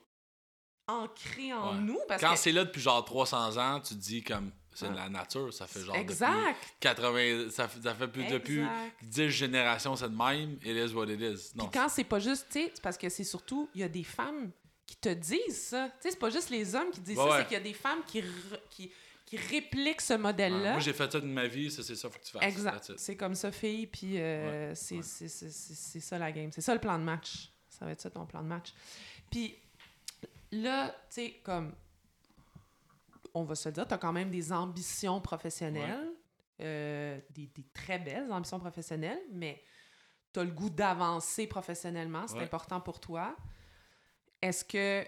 ancré en nous. Parce Quand c'est là depuis genre 300 ans, tu te dis comme c'est de la nature, ça fait genre exact. 80 ça, ça fait plus depuis 10 générations c'est de même, it is what it is. Non, quand c'est pas juste, tu sais, parce que c'est surtout il y a des femmes qui te disent ça. Tu sais, c'est pas juste les hommes qui disent ça, c'est qu'il y a des femmes qui qui qui répliquent ce modèle-là. moi, j'ai fait ça de ma vie, c'est ça, faut que tu fasses. Exact. C'est comme ça, fille, puis euh, c'est ça la game. C'est ça le plan de match. Ça va être ça ton plan de match. Puis là, tu sais, comme, on va se dire, tu as quand même des ambitions professionnelles, euh, des, très belles ambitions professionnelles, mais tu as le goût d'avancer professionnellement, c'est important pour toi. Est-ce que,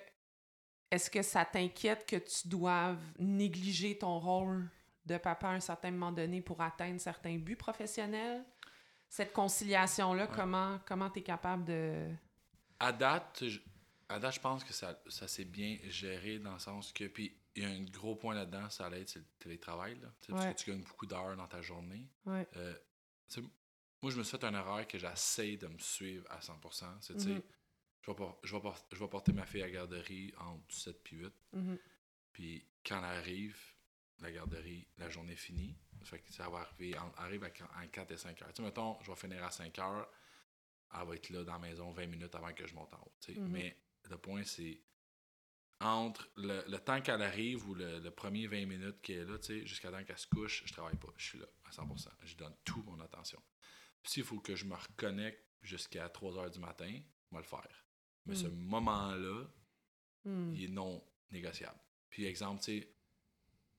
est que ça t'inquiète que tu doives négliger ton rôle de papa à un certain moment donné pour atteindre certains buts professionnels? Cette conciliation-là, comment comment tu es capable de... À date, à je pense que ça, ça s'est bien géré dans le sens que. Puis, il y a un gros point là-dedans, ça allait être c'est le télétravail. Là, Parce que tu gagnes beaucoup d'heures dans ta journée. Euh, moi, je me suis fait un erreur que j'essaie de me suivre à 100%. C'est, tu sais, mm-hmm. je, vais je, vais je vais porter ma fille à la garderie entre 7 puis 8. Mm-hmm. Puis, quand elle arrive, la garderie, la journée est finie. Fait que ça va arriver, arrive à, 4 et 5 heures. Tu sais, mettons, je vais finir à 5 heures. Elle va être là dans la maison 20 minutes avant que je monte en haut. Mm-hmm. Mais le point, c'est entre le, temps qu'elle arrive ou le, premier 20 minutes qu'elle est là, jusqu'à temps qu'elle se couche, je travaille pas. Je suis là à 100%. Je donne toute mon attention. S'il faut que je me reconnecte jusqu'à 3 h du matin, je vais le faire. Mais ce hmm. moment-là, hmm. il est non négociable. Puis, exemple, tu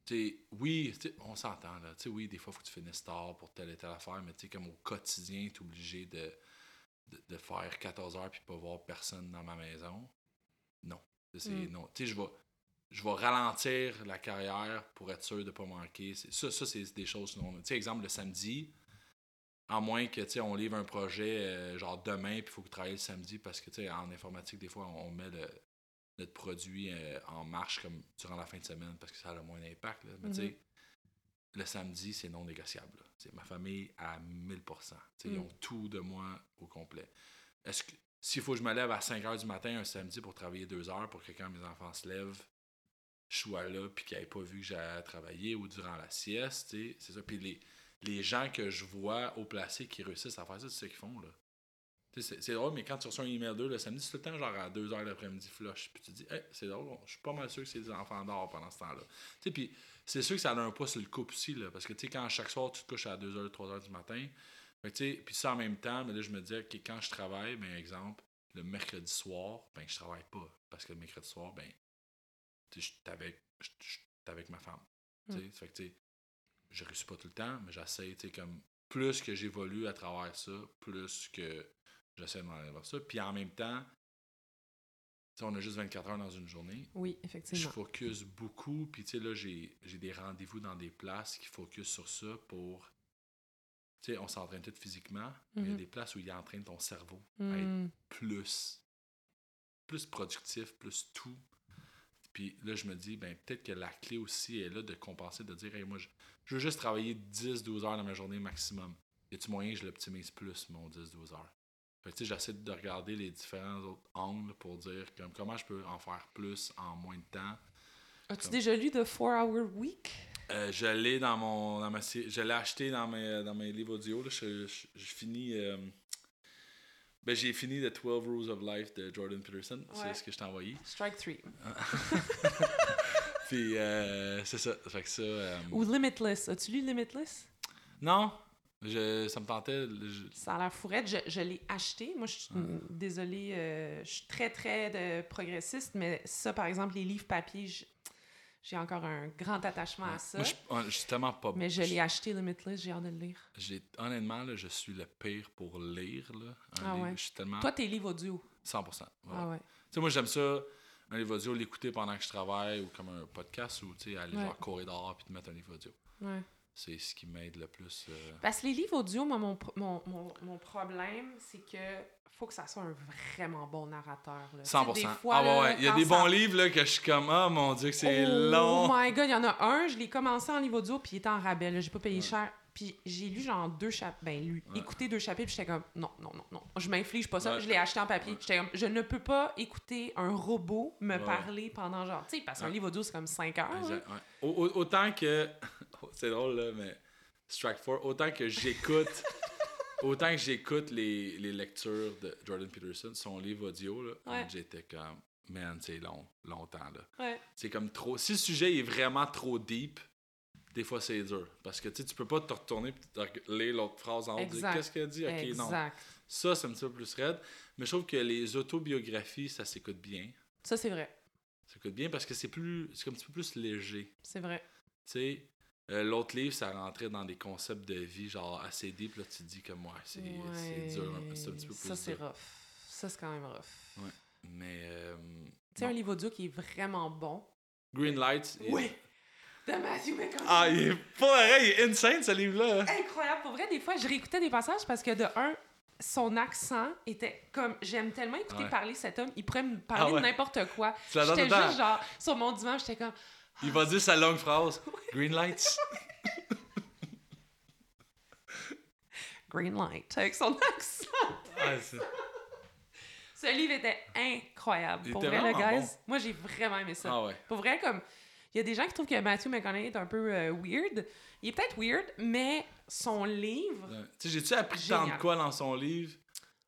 sais, oui, on s'entend, là. oui, des fois, il faut que tu finisses tard pour telle et telle affaire, mais tu comme au quotidien, tu es obligé de, de, faire 14 heures puis pas voir personne dans ma maison. Non. C'est mm. non. Tu sais, je vais, je vais ralentir la carrière pour être sûr de ne pas manquer. Ça, ça c'est des choses non. Tu sais, exemple, le samedi, à moins que, tu sais, on livre un projet euh, genre demain, puis il faut que tu travailles le samedi parce que, tu sais, en informatique, des fois, on, met notre produit euh, en marche comme durant la fin de semaine parce que ça a le moins d'impact. Mais, tu sais, mm-hmm. Le samedi, c'est non négociable. C'est ma famille à 1000% Ils mm. ont tout de moi au complet. Est-ce que s'il faut que je me lève à 5 h du matin un samedi pour travailler 2 heures pour que quand mes enfants se lèvent, je sois là puis qu'ils n'aient pas vu que j'allais travailler ou durant la sieste, c'est ça. Puis les, les gens que je vois au placé qui réussissent à faire ça, c'est ce qu'ils font, là. C'est drôle, mais quand tu reçois un email d'eux le samedi, c'est tout le temps genre à 2h l'après-midi flush. Puis tu te dis, hey, c'est drôle, je suis pas mal sûr que c'est des enfants d'or pendant ce temps-là. Puis c'est sûr que ça a un poids sur le couple aussi, là. Parce que, tu sais, quand chaque soir, tu te couches à 2h, 3h du matin, sais, puis ça en même temps, mais là, je me disais que quand je travaille, ben, exemple, le mercredi soir, ben, je travaille pas. Parce que le mercredi soir, ben, je suis avec, avec ma femme. Tu sais, fait que, tu sais, je réussis pas tout le temps, mais j'essaie, tu sais, comme, plus que j'évolue à travers ça, plus que j'essaie de m'en aller vers ça. Puis en même temps, on a juste 24 heures dans une journée. Oui, Je effectivement. focus beaucoup, puis tu sais, là, j'ai des rendez-vous dans des places qui focus sur ça pour. Tu sais, on s'entraîne tout physiquement, mais il y a Mhm. des places où il entraîne ton cerveau à être Hmm. plus, plus productif, plus tout. Puis là, je me dis, ben peut-être que la clé aussi est là de compenser, de dire, hey, moi, je, je veux juste travailler 10-12 heures dans ma journée maximum. Y a-tu moyen que je l'optimise plus, mon 10-12 heures? Fait que j'essaie de regarder les différents autres angles pour dire comme, comment je peux en faire plus en moins de temps. As-tu Comme- déjà lu The 4-Hour Week? Euh, je l'ai dans mon. Dans ma, je l'ai acheté dans mes, dans mes livres audio. Là. Je, je- je finis. euh, ben, j'ai fini The 12 Rules of Life de Jordan Peterson. Ouais. C'est ce que je t'ai envoyé. Strike 3. Puis, euh, c'est ça. Fait que ça. euh, Ou Limitless. As-tu lu Limitless? Non, je, ça me tentait. je- Ça a l'air fourrette. Je, je l'ai acheté. Moi, je suis mm, désolée. euh, je suis très, très de progressiste, mais ça, par exemple, les livres papier, j'ai encore un grand attachement à ça. Moi, je, suis tellement pas. Mais je l'ai acheté, Limitless. J'ai hâte de le lire. j'ai- Honnêtement, là, je suis le pire pour lire. Là, Ah livre. ouais. Je suis tellement. Toi, tes livres audio? 100%. ouais. Ah ouais. Tu sais, moi, j'aime ça, un livre audio, l'écouter pendant que je travaille ou comme un podcast ou, tu sais, aller Ouais. genre courir dehors puis te mettre un livre audio. Ouais. C'est ce qui m'aide le plus. euh. Parce que les livres audio, moi, mon, mon, mon, mon problème, c'est que faut que ça soit un vraiment bon narrateur. Là. Tu sais, 100%. des fois, ah ouais, là, ouais. Il y a des ça- bons livres là, que je suis comme, ah mon dieu, que c'est oh, long. Oh my god, il y en a un, je l'ai commencé en livre audio, puis il était en rabais, j'ai pas payé cher. Puis j'ai lu genre deux chapitres, ben lu, Ouais. écouté deux chapitres, puis j'étais comme, non, non, non, non, je m'inflige pas ça, Ouais. je l'ai acheté en papier. J'étais comme, je ne peux pas écouter un robot me Ouais. parler pendant genre, tu sais, parce qu'un livre audio, c'est comme 5 heures. autant que. c'est drôle, là, mais. Strike 4, autant que j'écoute. autant que j'écoute les, les lectures de Jordan Peterson, son livre audio, là, Ouais. j'étais comme, man, c'est long, longtemps, là. Ouais. C'est comme trop. Si le sujet est vraiment trop deep, des fois c'est dur. Parce que tu sais, tu peux pas te retourner et lire l'autre phrase en haut dire qu'est-ce qu'elle dit? Ok, non. exact. Ça, c'est un petit peu plus raide. Mais je trouve que les autobiographies, ça s'écoute bien. Ça, c'est vrai. Ça s'écoute bien parce que c'est plus. C'est un petit peu plus léger. C'est vrai. Tu sais, euh, l'autre livre, ça rentrait dans des concepts de vie, genre assez deep. Là, tu te dis comme, ouais, c'est c'est dur. hein. C'est un petit peu plus Ça, c'est rough. Ça, c'est quand même rough. Mais. euh, Tu sais, un livre audio qui est vraiment bon. Green Lights. Oui! De Matthew McConaughey. Ah, il est pas vrai, il est insane ce livre-là. Incroyable. Pour vrai, des fois, je réécoutais des passages parce que de un, son accent était comme. J'aime tellement écouter Ouais. parler cet homme. Il pourrait me parler Ah ouais. de n'importe quoi. J'étais juste genre sur mon divan, j'étais comme. Il va dire sa longue phrase. Green Lights. Green light. Avec son accent. Ah, c'est- Ce livre était incroyable. Il Pour était vrai, le guys, bon. moi, j'ai vraiment aimé ça. ah ouais. Pour vrai, comme. Il y a des gens qui trouvent que Matthew McConaughey est un peu euh, weird. Il est peut-être weird, mais son livre. Ouais. Tu sais, j'ai-tu appris tant Génial. de quoi dans son livre?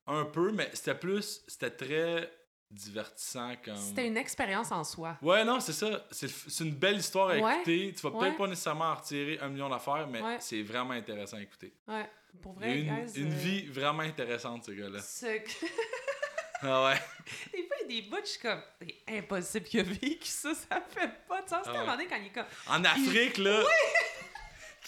Un peu, mais c'était plus. C'était très divertissant comme. C'était une expérience en soi. Ouais, non, c'est ça. C'est c'est une belle histoire à Ouais. écouter. Tu vas Ouais. peut-être pas nécessairement en retirer un million d'affaires, mais Ouais. c'est vraiment intéressant à écouter. Ouais. Pour vrai, une, guys. une euh, vie vraiment intéressante, ce gars-là. ce- Ah ouais. Des fois, il y a des bouts, je suis comme, c'est impossible qu'il a vécu ça, ça fait pas de sens. Ah quand il est comme, En Afrique, là,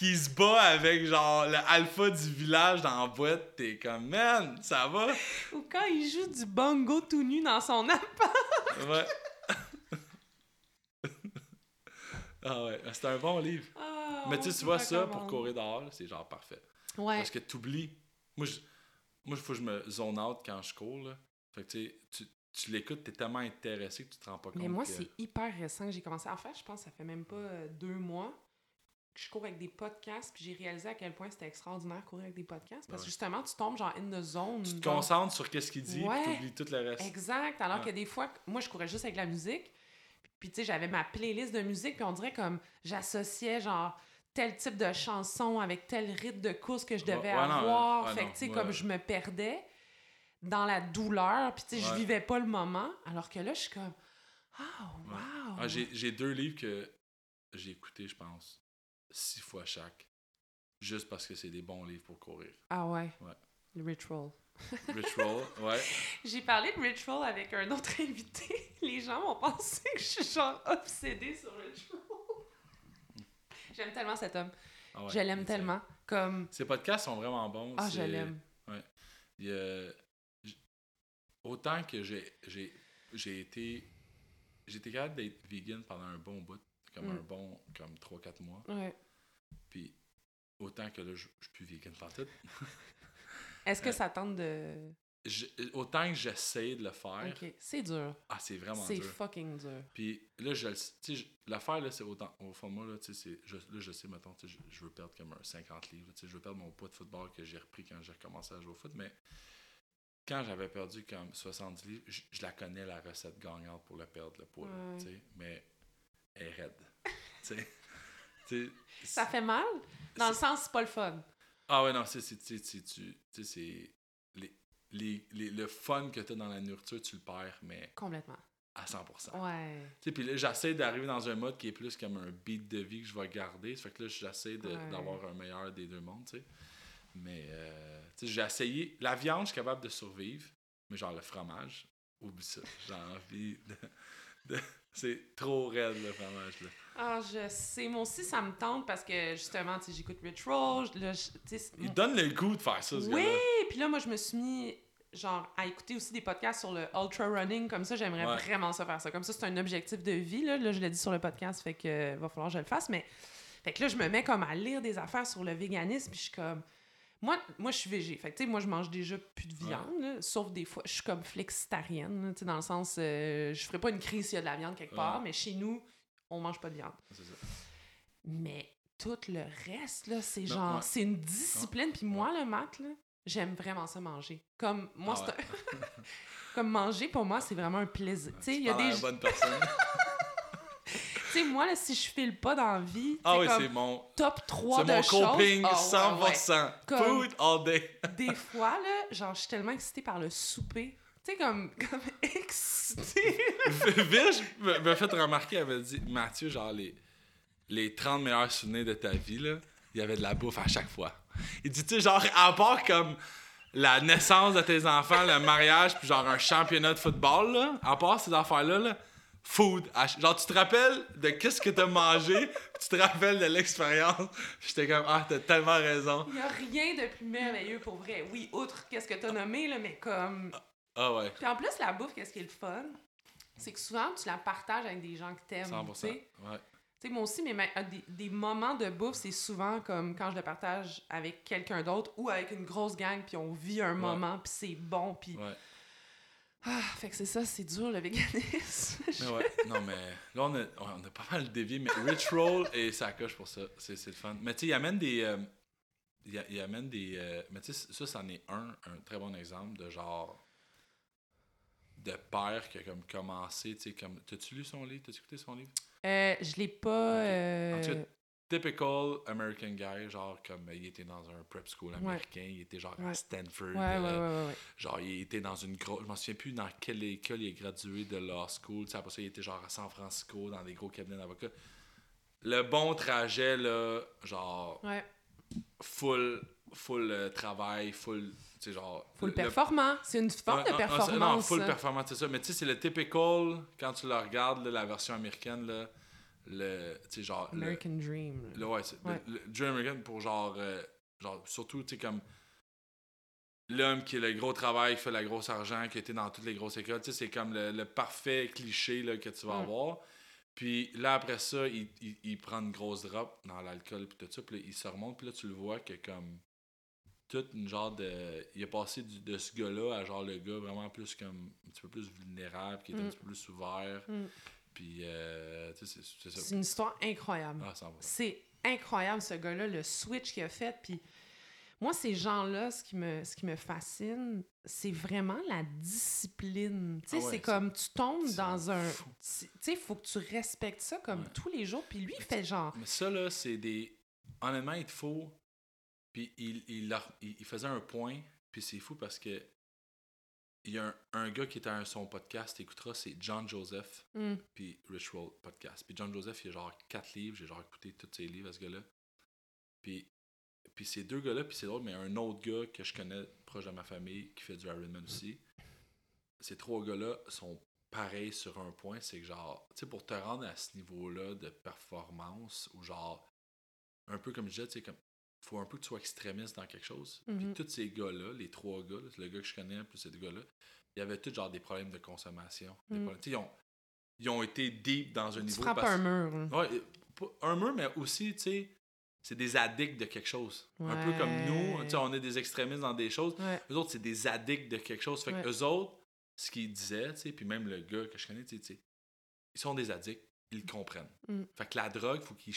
qui se bat avec genre le alpha du village dans la boîte, t'es comme, man, ça va? ou quand il joue du bongo tout nu dans son appart. Ouais. ah ouais, c'est un bon livre. Ah, Mais tu tu vois ça pour courir dehors, c'est genre parfait. Ouais. Parce que t'oublies. Moi, je... moi, faut que je me zone out quand je cours, là. Fait que tu sais, tu, tu l'écoutes, t'es tellement intéressé que tu te rends pas compte. Mais moi, que- c'est hyper récent que j'ai commencé à faire. Je pense que ça fait même pas euh, deux mois je cours avec des podcasts. Puis j'ai réalisé à quel point c'était extraordinaire courir avec des podcasts. Parce Ouais. que justement, tu tombes genre in the zone. Tu te genre- concentres sur qu'est-ce qu'il dit, Ouais. puis t'oublies tout le reste. Exact. Alors Ouais. que des fois, moi, je courais juste avec la musique. Puis, tu sais, j'avais ma playlist de musique. Puis on dirait comme j'associais genre tel type de chanson avec tel rythme de course que je devais non, avoir. fait que, tu sais, comme je me perdais dans la douleur, puis tu sais, je vivais pas le moment. Alors que là, je suis comme, Ouais. wow! Ah, j'ai deux livres que j'ai écoutés, je pense, six fois chaque. Juste parce que c'est des bons livres pour courir. Ah ouais? Ouais. Le Ritual. Roll, ouais. J'ai parlé de Ritual avec un autre invité. Les gens vont penser que je suis genre obsédée sur Ritual. J'aime tellement cet homme. Ah ouais, je l'aime tellement. Comme, Ces podcasts sont vraiment bons. ah, je l'aime. il autant que j'ai été j'ai été capable d'être vegan pendant un bon bout comme Mm. un bon comme 3-4 mois Ouais. puis autant que là je suis plus vegan partout Est-ce que Euh, ça tente de. Je- autant que j'essaie de le faire Ok, c'est dur. ah c'est vraiment C'est dur fucking dur. puis là je le l'affaire là c'est autant au fond de moi là tu sais c'est je, là je sais mettons je, je veux perdre comme un 50 livres tu sais je veux perdre mon poids de football que j'ai repris quand j'ai recommencé à jouer au foot mais quand j'avais perdu comme 70 livres, je, je la connais la recette gagnante pour le perdre le poids, Ouais. tu sais, mais est raide. Ça fait mal? Dans le sens, c'est pas le fun. Ah ouais, non, c'est les, les, les- le fun que tu as dans la nourriture, tu le perds, mais Complètement. à 100%. Ouais. Tu puis là, j'essaie d'arriver dans un mode qui est plus comme un beat de vie que je vais garder. Ça fait que là, j'essaie Ouais. d'avoir un meilleur des deux mondes, tu sais. Mais, euh, tu sais, j'ai essayé. La viande, je suis capable de survivre, mais genre le fromage, oublie ça. J'ai envie de. de- C'est trop raide, le fromage, là. Ah, je sais. Moi aussi, ça me tente parce que justement, tu sais, j'écoute Rich Roll. Là, je- Il donne le goût de faire ça, ce Oui! Puis là, moi, je me suis mis genre à écouter aussi des podcasts sur le ultra running comme ça j'aimerais Ouais. vraiment ça faire ça comme ça c'est un objectif de vie là, là je l'ai dit sur le podcast fait que euh, va falloir que je le fasse mais fait que là je me mets comme à lire des affaires sur le véganisme puis je suis comme moi moi je suis végé fait que moi je mange déjà plus de viande là, sauf des fois je suis comme flexitarienne là, dans le sens euh, je ferais pas une crise s'il y a de la viande quelque part Ouais. mais chez nous on mange pas de viande ça. mais tout le reste, là, c'est genre, ouais. c'est une discipline. Puis moi, le là, j'aime vraiment ça manger. Comme, moi, Ah c'est un- Comme manger, pour moi, c'est vraiment un plaisir. Tu sais, il y a des... bonne personne. Tu sais, moi, là, si je file pas dans la vie, ah c'est oui, c'est mon, top 3 c'est de mon choses. coping Ah, ouais, ouais. 100%. Comme- Food all day. Des fois, là, genre, je suis tellement excitée par le souper. Tu sais, comme, comme excitée. Virge me fait remarquer, elle avait dit Mathieu, genre les, les 30 meilleurs souvenirs de ta vie, là, il y avait de la bouffe à chaque fois. Il dit, tu sais, genre, à part comme la naissance de tes enfants, le mariage, puis genre un championnat de football, là, à part ces affaires-là, là, food. ch- Genre, tu te rappelles de qu'est-ce que t'as mangé, tu te rappelles de l'expérience. J'étais comme, ah, t'as tellement raison. Il y a rien de plus merveilleux pour vrai. Oui, outre qu'est-ce que t'as nommé, là, mais comme... Ah ouais, Puis en plus, la bouffe, qu'est-ce qui est le fun? C'est que souvent, tu la partages avec des gens que t'aimes. 100%. tu sais. Ouais. Tu sais, moi aussi, mais ma- des, des moments de bouffe, c'est souvent comme quand je le partage avec quelqu'un d'autre ou avec une grosse gang, puis on vit un moment, puis c'est bon, puis... Ouais. Ah, fait que c'est ça, c'est dur, le véganisme. Mais ouais, non, mais là, on a, on a pas mal dévié, mais Rich Roll et ça coche pour ça. C'est c'est le fun. Mais tu sais, il amène des. euh, il, amène des. euh, mais tu sais, ça, c'en est un, un très bon exemple de genre. de père qui a comme commencé, tu sais, comme. T'as-tu lu son livre? T'as-tu écouté son livre? Euh, je l'ai pas... Euh, En tout cas, Typical American guy, genre comme il était dans un prep school américain, il était genre à. Stanford, Ouais, euh. Genre, il était dans une grosse. Je m'en souviens plus dans quelle école il est gradué de law school. Tu sais, après ça, il était genre à San Francisco, dans des gros cabinets d'avocats. Le bon trajet, là, genre, Ouais. full, full euh, travail, full. Tu sais, genre. Full performant. C'est une forme Ouais, de non, non, performance. c'est- Non, full ça. performance, c'est ça. Mais tu sais, c'est le typical, quand tu le regardes, là, la version américaine, là, le. Tu sais, genre. le- American Dream. là. le, ouais, le, le Dream American pour genre, euh, genre surtout, tu sais, comme l'homme qui a le gros travail, qui fait le gros argent, qui a été dans toutes les grosses écoles, tu sais, c'est comme le, le parfait cliché là, que tu vas Mm. avoir. Puis là, après ça, il, il, il prend une grosse drop dans l'alcool, puis tout ça, puis là, il se remonte, puis là, tu le vois que comme toute une genre de... Il est passé du- de ce gars-là à genre le gars vraiment plus comme un petit peu plus vulnérable, qui est un Mm. petit peu plus ouvert. Mm. Puis, euh, tu sais, c'est- une histoire incroyable. Ah. C'est incroyable, ce gars-là, le switch qu'il a fait. Puis moi, ces gens-là, ce qui me, ce qui me fascine, c'est vraiment la discipline. Tu sais, Ah ouais, c'est comme tu tombes dans un. Tu sais, il faut que tu respectes ça comme Ouais. tous les jours. Puis lui, il fait genre. Mais ça, là, c'est des. honnêtement, il te faut. Puis il, il, leur- il- il faisait un point, puis c'est fou parce que. Il y a un, un gars qui était à son podcast, t'écouteras, c'est John Joseph, Mm. puis Rich Roll podcast. Puis John Joseph, il a genre quatre livres, j'ai genre écouté tous ses livres à ce gars-là. Puis, puis ces deux gars-là, puis c'est drôle, mais un autre gars que je connais proche de ma famille qui fait du Ironman aussi. Ces trois gars-là sont pareils sur un point, c'est que genre, tu sais, pour te rendre à ce niveau-là de performance, ou genre, un peu comme je disais, tu sais, comme, faut un peu que tu sois extrémiste dans quelque chose. Puis tous ces gars-là, les trois gars, le gars que je connais, plus ces deux gars-là, il y avait tous genre des problèmes de consommation. des problèmes- tu sais, ils, ont, ils ont été deep dans un Tu niveau. parce- un mur. Ouais, un mur, mais aussi, tu sais, c'est des addicts de quelque chose. Un peu comme nous, tu sais, on est des extrémistes dans des choses. Ouais. Eux autres, c'est des addicts de quelque chose. Fait que eux autres, ce qu'ils disaient, tu sais, puis même le gars que je connais, tu sais, ils sont des addicts, ils le comprennent. Mm. Fait que la drogue, faut qu'ils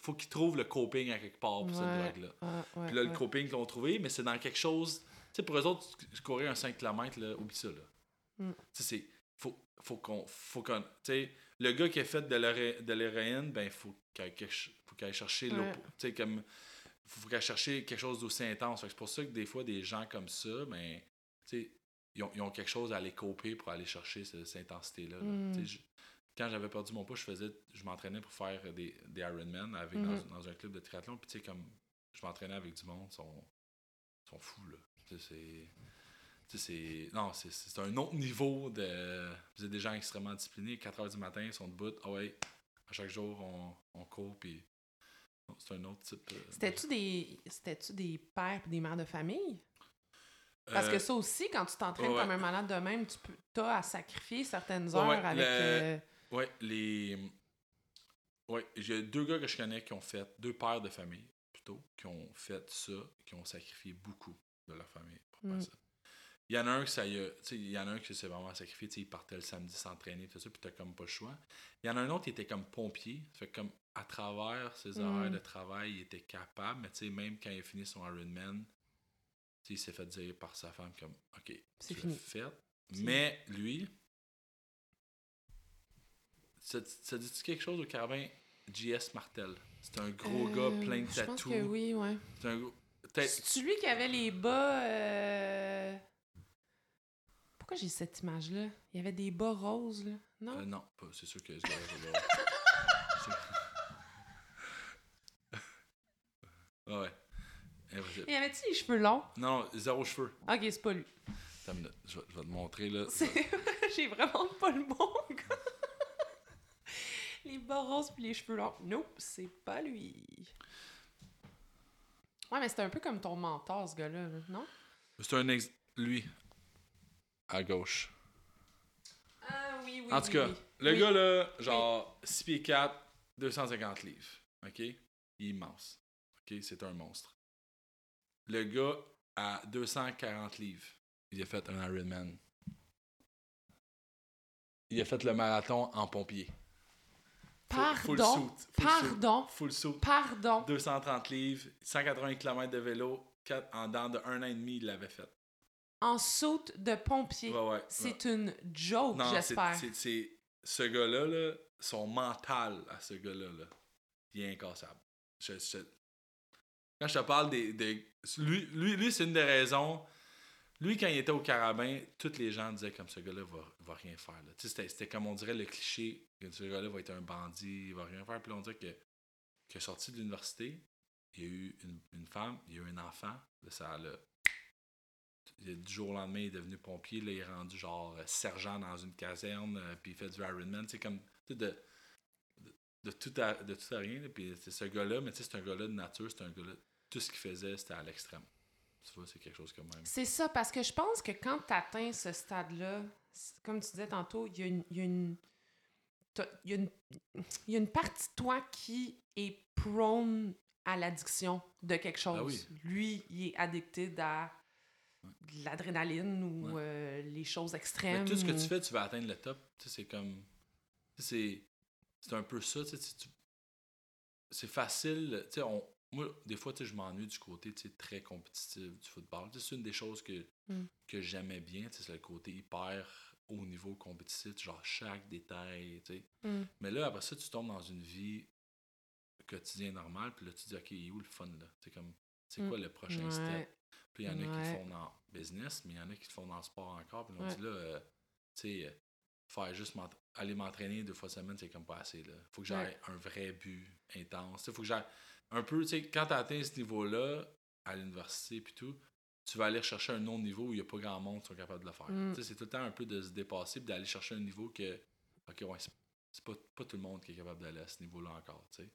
faut qu'ils trouvent le coping à quelque part pour cette drogue-là. Ouais, Puis là, le coping qu'ils ont trouvé, mais c'est dans quelque chose. Tu sais, pour eux autres, courir un 5 km, là, oublie ça, là. Mm. Tu sais, c'est. Faut, faut qu'on. Faut qu'on. Tu sais, le gars qui a fait de l'héroïne, ben, faut qu'il aille, quelque ch- faut qu'il aille chercher l'oppo- Tu sais, comme. Faut, aille chercher quelque chose d'aussi intense. C'est pour ça que des fois, des gens comme ça, ben. Tu sais, ils ont, ils ont quelque chose à aller coper pour aller chercher ce- cette intensité-là. là. Mm. Tu quand j'avais perdu mon poids, je faisais, je m'entraînais pour faire des, des Ironman avec, Mhm. dans, dans un club de triathlon. Puis tu sais, comme je m'entraînais avec du monde, ils sont, sont fous, là. Tu sais, c'est. tu. Non, c'est- un autre niveau de. Vous êtes des gens extrêmement disciplinés. 4 h du matin, ils sont debout. Ah ouais, à chaque jour, on, on court. Puis. C'est un autre type. euh, C'était-tu des, c'était-tu des pères et des mères de famille? Parce Euh, que ça aussi, quand tu t'entraînes ouais. comme un malade de même, tu peux, as à sacrifier certaines heures ouais, avec. le- euh, Ouais, les. Ouais, j'ai deux gars que je connais qui ont fait, deux pères de famille plutôt, qui ont fait ça, qui ont sacrifié beaucoup de leur famille pour faire Mm. ça. Il y en a un que ça y a, il y en a un qui s'est vraiment sacrifié, tu sais, il partait le samedi s'entraîner, tout ça, puis t'as comme pas le choix. Il y en a un autre qui était comme pompier, ça fait comme à travers ses Mm. horaires de travail, il était capable, mais tu sais, même quand il a fini son Ironman, tu sais, il s'est fait dire par sa femme comme, ok, C'est fini. fait. Mais lui, ça, ça dit-tu quelque chose au carabin? JS Martel? C'est un gros euh, gars plein de Je pense tatous. que oui, ouais. C'est un gros. Peut-être. C'est lui qui avait les bas. euh, Pourquoi j'ai cette image-là? Il y avait des bas roses, là. Non? euh, non, pas- c'est sûr que c'est- ouais. Impossible. Il y avait-tu les cheveux longs? Non, non, zéro cheveux. Ok, c'est pas lui. Attends une minute, Je vais, te montrer là. J'ai vraiment pas le bon gars. Les bas roses puis les cheveux longs. Nope, c'est pas lui. Ouais, mais c'était un peu comme ton mentor, ce gars-là, là, non? C'est un ex. Lui. À gauche. Ah oui, oui. En tout oui, cas, oui. le Oui. gars là, genre 6 pieds 4, 250 livres. OK? Il est immense. OK? C'est un monstre. Le gars à 240 livres, il a fait un Ironman. Il a fait le marathon en pompier. Full- full Pardon. suit, full Pardon. suit, Full suit. Pardon. 230 livres, 180 km de vélo, en dedans de un an et demi, il l'avait fait. En saute de pompier. Ouais, ouais. C'est une joke, j'espère. c'est- c'est ce gars-là, là, son mental à ce gars-là, là, il est incassable. Je- je- quand je te parle des. des- lui, lui, lui c'est une des raisons. Lui, quand il était au carabin, tous les gens disaient comme ce gars-là va, va rien faire. là. C'était, comme on dirait le cliché que ce gars-là va être un bandit, il va rien faire. Puis là, on dirait que, est sorti de l'université, il y a eu une, une femme, il y a eu un enfant. Là, ça il- du jour au lendemain, il est devenu pompier. Là, il est rendu genre euh, sergent dans une caserne, euh, puis il fait du Ironman. C'est comme de, de, de tout à, de tout à rien. là. Puis c'est ce gars-là, mais c'est un gars-là de nature, c'est un gars-là. Tout ce qu'il faisait, c'était à l'extrême. Tu vois, c'est quelque chose comme même. C'est ça, parce que je pense que quand tu atteins ce stade-là, comme tu disais tantôt, il y a une. il y a une- il y, a une, il y a une partie de toi qui est prone à l'addiction de quelque chose. Ah oui. Lui, il est addicté à de l'adrénaline ou Ouais. euh, les choses Mais extrêmes. tout ce que ou- tu fais, tu vas atteindre le top. Tu sais, c'est comme. C'est c'est un peu ça. tu sais, tu- C'est facile. tu sais, on, moi, des fois, je m'ennuie du côté très compétitif du football. C'est une des choses que, Mm. que j'aimais bien. C'est le côté hyper haut niveau compétitif, genre chaque détail. Mm. Mais là, après ça, tu tombes dans une vie quotidien normal, puis là, tu dis, OK, il est où le fun, là? C'est comme, c'est Mm. quoi le prochain Ouais. step? Puis il y en a qui le font dans business, mais il y en a qui le font dans le sport encore. Puis on Ouais. dit là, euh, tu sais, euh, faire juste aller m'entraîner deux fois semaine, c'est comme pas assez. Là. Faut que Ouais. un vrai but intense. Il faut que j'aille un peu, tu sais, quand tu atteint ce niveau-là, à l'université puis tout, tu vas aller chercher un autre niveau où il n'y a pas grand monde qui sont capables de le faire. Mm. Tu sais, C'est tout le temps un peu de se dépasser puis d'aller chercher un niveau que, ok, ouais, c'est- pas, pas tout le monde qui est capable d'aller à ce niveau-là encore, tu sais.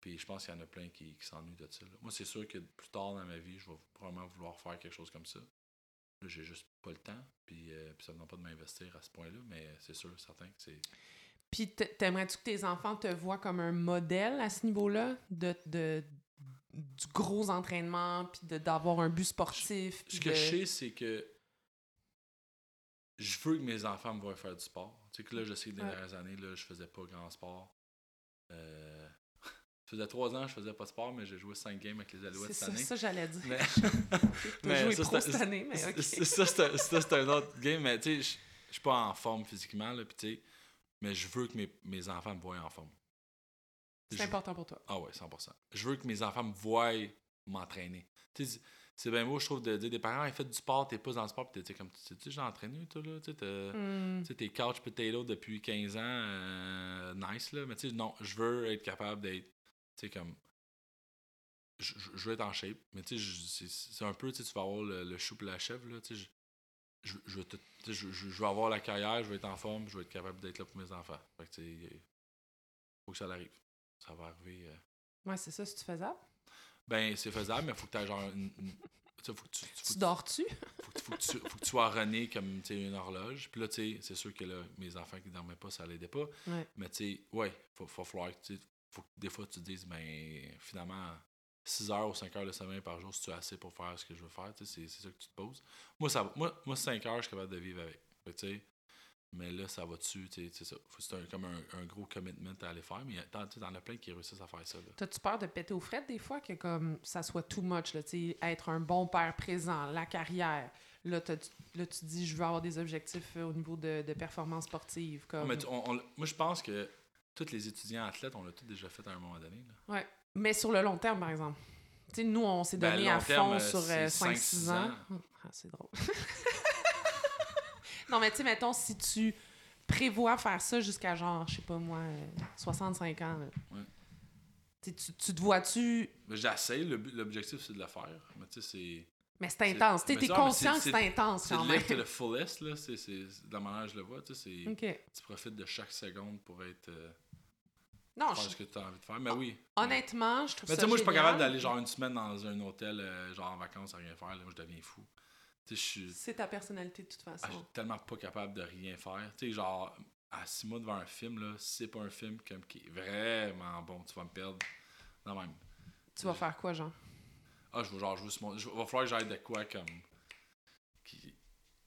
Puis je pense qu'il y en a plein qui, qui s'ennuient de ça. là. Moi, c'est sûr que plus tard dans ma vie, je vais probablement vouloir faire quelque chose comme ça. Là, j'ai juste pas le temps, puis, euh, puis ça ne me demande pas de m'investir à ce point-là, mais c'est sûr, certain que c'est. Puis t'aimerais-tu que tes enfants te voient comme un modèle à ce niveau-là? De, de- du gros entraînement, puis d'avoir un but sportif? Ce que je sais, c'est que je veux que mes enfants me voient faire du sport. Tu sais que là, je sais que dans les dernières années, là, je faisais pas grand sport. Euh, ça faisait trois ans que je faisais pas de sport, mais j'ai joué cinq games avec les Alouettes C'est cette ça, année. ça j'allais dire. Mais- T'as joué ça, c'est- cette année, mais c'est- ok. c'est- Ça, c'est un- c'est autre game, mais tu sais, je je suis pas en forme physiquement, là, puis tu sais, mais je veux que mes, mes enfants me voient en forme. C'est important pour toi. Ah ouais, 100%. Je veux que mes enfants me voient m'entraîner. Tu sais, c'est bien beau, je trouve, de dire des parents, ils font du sport, t'es pas dans le sport, pis t'es comme, tu sais, j'ai entraîné, toi, là, tu sais, Hmm. t'es couch potato depuis 15 ans, euh, nice, là, mais tu sais, non, je veux être capable d'être, tu sais, comme, je, veux être en shape, mais tu sais, c'est un peu, tu sais, tu vas avoir le, le chou la chèvre, là, tu sais, je, je, sais, je, je- veux avoir la carrière, je veux être en forme, je veux être capable d'être là pour mes enfants. Fait que, faut que ça arrive. Ça va arriver. euh, Ouais, c'est ça, c'est-tu faisable? ben, c'est faisable, mais faut que tu aies genre une. une- tu sais, faut que tu, faut Tu que- dors-tu? faut faut faut que tu sois rené comme une horloge. Puis là, tu sais, c'est sûr que là, mes enfants qui dormaient pas, ça l'aidait pas. Ouais. Mais tu sais, ouais, faut, faut falloir que tu sais, faut que des fois tu te dises, ben, finalement, 6 heures ou 5 heures de sommeil par jour, si tu as assez pour faire ce que je veux faire, c'est ça que tu te poses. Moi, ça, moi, moi 5 heures, je suis capable de vivre avec. Fait mais là, ça va dessus, c'est comme un, un gros commitment à aller faire. Mais t'en as plein qui réussissent à faire ça. T'as-tu peur de péter aux frettes des fois que comme ça soit too much, là, être un bon père présent, la carrière? Là, là, tu dis, je veux avoir des objectifs euh, au niveau de, de performance sportive. Comme... Mais tu- on- on- moi, je pense que tous les étudiants athlètes, on l'a tous déjà fait à un moment donné. Là. Ouais. Mais sur le long terme, par exemple. Nous, on s'est Ben, donné à fond euh, sur c'est 5-6 5-6 ans. ans. Ah, c'est drôle. non, mais tu sais, mettons, si tu prévois faire ça jusqu'à genre, je sais pas moi, euh, 65 ans, là. Ouais. Tu Tu, te vois-tu. J'essaie, l'objectif c'est de le faire. Mais tu sais, c'est. Mais c'est intense. Tu mais es mais conscient c'est- que c'est c'est- intense C'est quand même. to the fullest, là. C'est c'est- c'est de la manière je le vois. Tu sais, c'est- OK. tu profites de chaque seconde pour être. euh, Non, je- ce que tu as envie de faire. Mais oui. honnêtement, je trouve Mais ça tu sais, moi, je suis pas capable d'aller genre une semaine dans un hôtel, euh, genre en vacances, à rien faire. Là, moi, je deviens fou. Suis. C'est ta personnalité de toute façon. Ah, je suis tellement pas capable de rien faire. Tu sais, genre, à six mois devant un film, là, si c'est pas un film comme qui est vraiment bon, tu vas me perdre. Non, même. tu vas faire quoi, genre? Ah, je veux genre jouer sur mon. Il va falloir que j'aille de quoi comme. qui,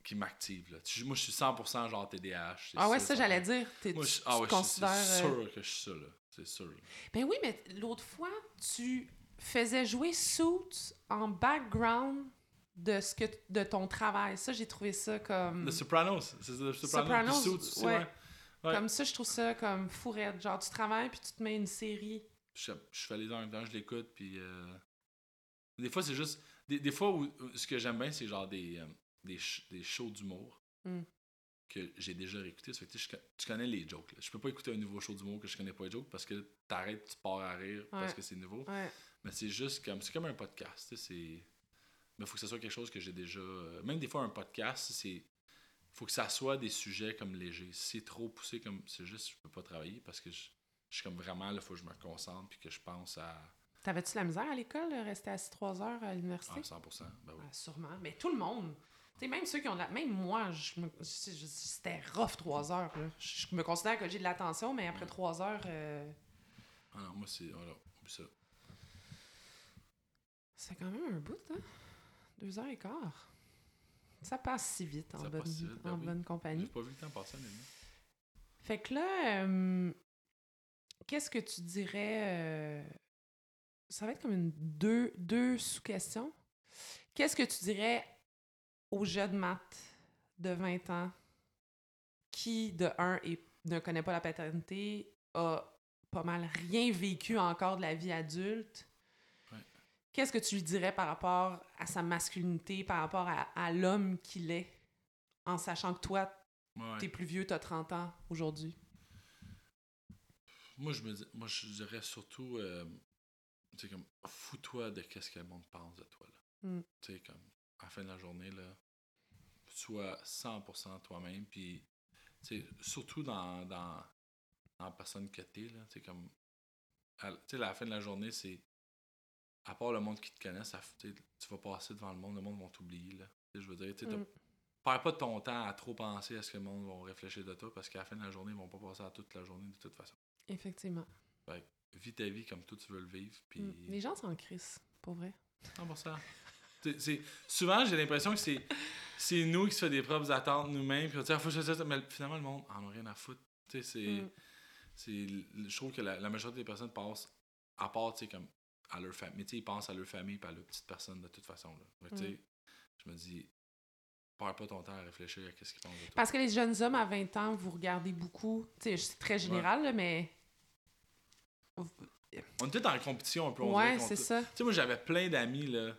qui m'active, là. Tu- Moi, je suis 100% genre TDAH. Ah ouais, ça, j'allais dire. Moi, je, ah ouais, je- c'est euh, sûr que je suis ça, là. C'est sûr. Ben oui, mais l'autre fois, tu faisais jouer Suits en background de ce que de ton travail. Ça, j'ai trouvé ça comme. The Sopranos. C'est The Sopranos. Sopranos, Suits ouais. Comme ça, je trouve ça comme fourette. Genre, tu travailles puis tu te mets une série. je, je fais les temps, je l'écoute, puis euh, des fois c'est juste, des, des fois où, où ce que j'aime bien c'est genre des, euh, des, des shows d'humour Mm. que j'ai déjà réécouté. Ça fait que tu je connais les jokes. Là. Je peux pas écouter un nouveau show d'humour que je connais pas les jokes parce que t'arrêtes, tu pars à rire parce que c'est nouveau. Ouais. Mais c'est juste comme, c'est comme un podcast. C'est, mais faut que ce soit quelque chose que j'ai déjà, euh, même des fois un podcast, c'est, faut que ça soit des sujets comme légers. Si c'est trop poussé comme, c'est juste, je peux pas travailler parce que je, je suis comme vraiment là, faut que je me concentre puis que je pense à T'avais-tu la misère à l'école, rester assis trois heures à l'université? Ah, 100%. Ben oui. Ah, sûrement. Mais tout le monde. Tu sais, même ceux qui ont de la... Même moi, je me- c'était rough trois heures. Là. Je me considère que j'ai de l'attention, mais après trois heures, euh, Ah non, moi, c'est. Voilà, oublie ça. c'est quand même un bout, hein? Deux heures et quart. Ça passe si vite en, Ça bonne, passe si vite, ben en oui. bonne J'ai compagnie. pas vu le temps passer, honnêtement. Fait que là, euh, qu'est-ce que tu dirais... euh, ça va être comme une deux, deux sous-questions. Qu'est-ce que tu dirais au jeune maths de 20 ans? Qui, de un, et ne connaît pas la paternité, a pas mal rien vécu encore de la vie adulte? Ouais. Qu'est-ce que tu lui dirais par rapport à sa masculinité, par rapport à, à l'homme qu'il est, en sachant que toi, Ouais. t'es plus vieux, t'as 30 ans aujourd'hui? Moi, je me dis, moi, je dirais surtout, euh, tu sais, comme, fous-toi de qu'est-ce que le monde pense de toi, là. Mm. Tu sais, comme, à la fin de la journée, là, sois 100% toi-même, puis, tu sais, surtout dans, dans, dans la personne que t'es, là, tu sais, comme, tu sais, à la fin de la journée, c'est, à part le monde qui te connaît, ça, tu vas passer devant le monde, le monde va t'oublier, là. Je veux dire, tu Mm. perds pas ton temps à trop penser à ce que le monde va réfléchir de toi, parce qu'à la fin de la journée, ils vont pas passer à toute la journée de toute façon. Effectivement. Fait vis ta vie comme toi tu veux le vivre. Puis... Mm. Les gens s'en crissent, pour vrai. 100%. C'est- c'est- souvent, j'ai l'impression que c'est, c'est nous qui se fait des propres attentes nous-mêmes. Puis on dit, ah, faut que je fasse ça. Mais finalement, le monde en a rien à foutre. Tu sais, c'est, Mm. c'est, je trouve que la, la majorité des personnes passent, à part, tu sais, comme à leur famille. Mais tu sais, ils pensent à leur famille et à leur petite personne de toute façon. Là. Mm. je me dis, perds pas ton temps à réfléchir à ce qu'ils pensent de toi. Parce que les jeunes hommes à 20 ans, vous regardez beaucoup. Tu sais, c'est très général, là, mais. On était en compétition un peu. on Ouais, c'est ça. Tu sais, moi, j'avais plein d'amis, là,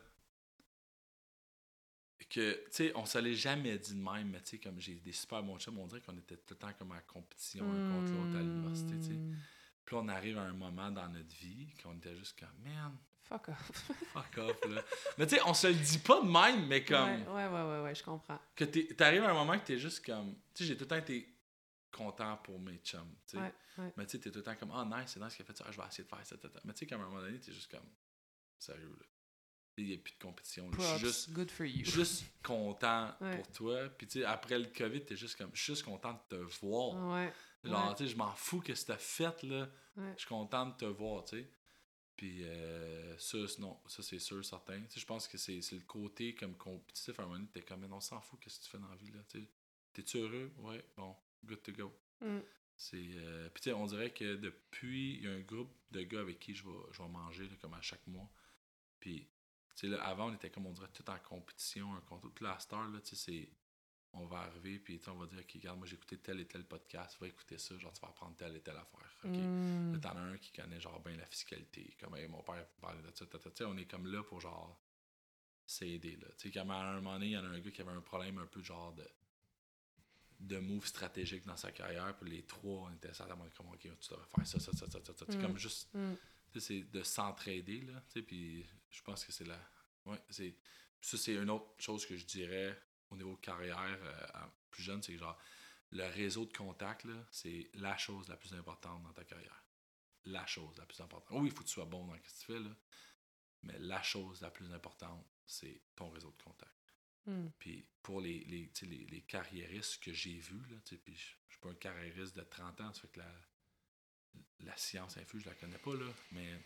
que, tu sais, on se l'est jamais dit de même, mais tu sais, comme j'ai des super bons chums, on dirait qu'on était tout le temps comme en compétition un contre l'autre à l'université, tu sais. Mm. Puis on arrive à un moment dans notre vie qu'on était juste comme, man, Fuck off. fuck off, là. mais tu sais, on se le dit pas de même, mais comme, Ouais, ouais, ouais, ouais, ouais, je comprends. que t'arrives à un moment que t'es juste comme, tu sais, j'ai tout le temps été content pour mes chums, tu sais. Ouais, ouais. Mais tu sais, t'es tout le temps comme, oh nice, c'est nice qu'il a fait ça, Ah, je vais essayer de faire ça. Mais tu sais, qu'à un moment donné, t'es juste comme, sérieux, là. Il n'y a plus de compétition. là. Je suis Props, juste, good for you. juste content Ouais. pour toi. Puis tu sais, après le COVID, t'es juste comme, je suis juste content de te voir. Ouais. Genre, ouais. tu sais, je m'en fous que c'était fait, là. Je suis content de te voir, tu sais. Puis euh, ça, c'est- non, ça c'est sûr, certain. Tu sais, je pense que c'est c'est le côté comme compétitif à un moment donné, t'es comme, mais on s'en fout, qu'est-ce que tu fais dans la vie, là, tu sais. T'es-tu heureux? Ouais, bon, good to go. Mm. C'est, euh, puis tu sais, on dirait que depuis, il y a un groupe de gars avec qui je vais, je vais manger, là, comme à chaque mois. Puis, tu sais, là, avant, on était comme, on dirait, tout en compétition, un contre à cette heure, là, tu sais, c'est, on va arriver, puis tu sais, on va dire, OK, regarde, moi, j'ai écouté tel et tel podcast, va écouter ça, genre, tu vas apprendre telle et telle affaire. OK? Mm. Là, t'en as un qui connaît, genre, bien la fiscalité. Comme, Hey, mon père parlait de ça. Tu sais, on est comme là pour, genre, s'aider, là. Tu sais, comme à un moment donné, il y en a un gars qui avait un problème un peu, genre, de de moves stratégiques dans sa carrière, puis les trois, on était certainement comme, OK, tu devrais faire ça, ça, ça, ça, ça, ça. Mm. comme juste Mm. tu sais, c'est de s'entraider, là. Puis je pense que c'est la. Ouais, c'est. Ça, c'est une autre chose que je dirais au niveau carrière euh, plus jeune, c'est que genre, le réseau de contacts, là, c'est la chose la plus importante dans ta carrière. La chose la plus importante. Oui, il faut que tu sois bon dans ce que tu fais, là. Mais la chose la plus importante, c'est ton réseau de contacts. Mm. Puis pour les, les, les, les carriéristes que j'ai vus, je je suis pas un carriériste de 30 ans, ça fait que la, la science infuse, je la connais pas, là, mais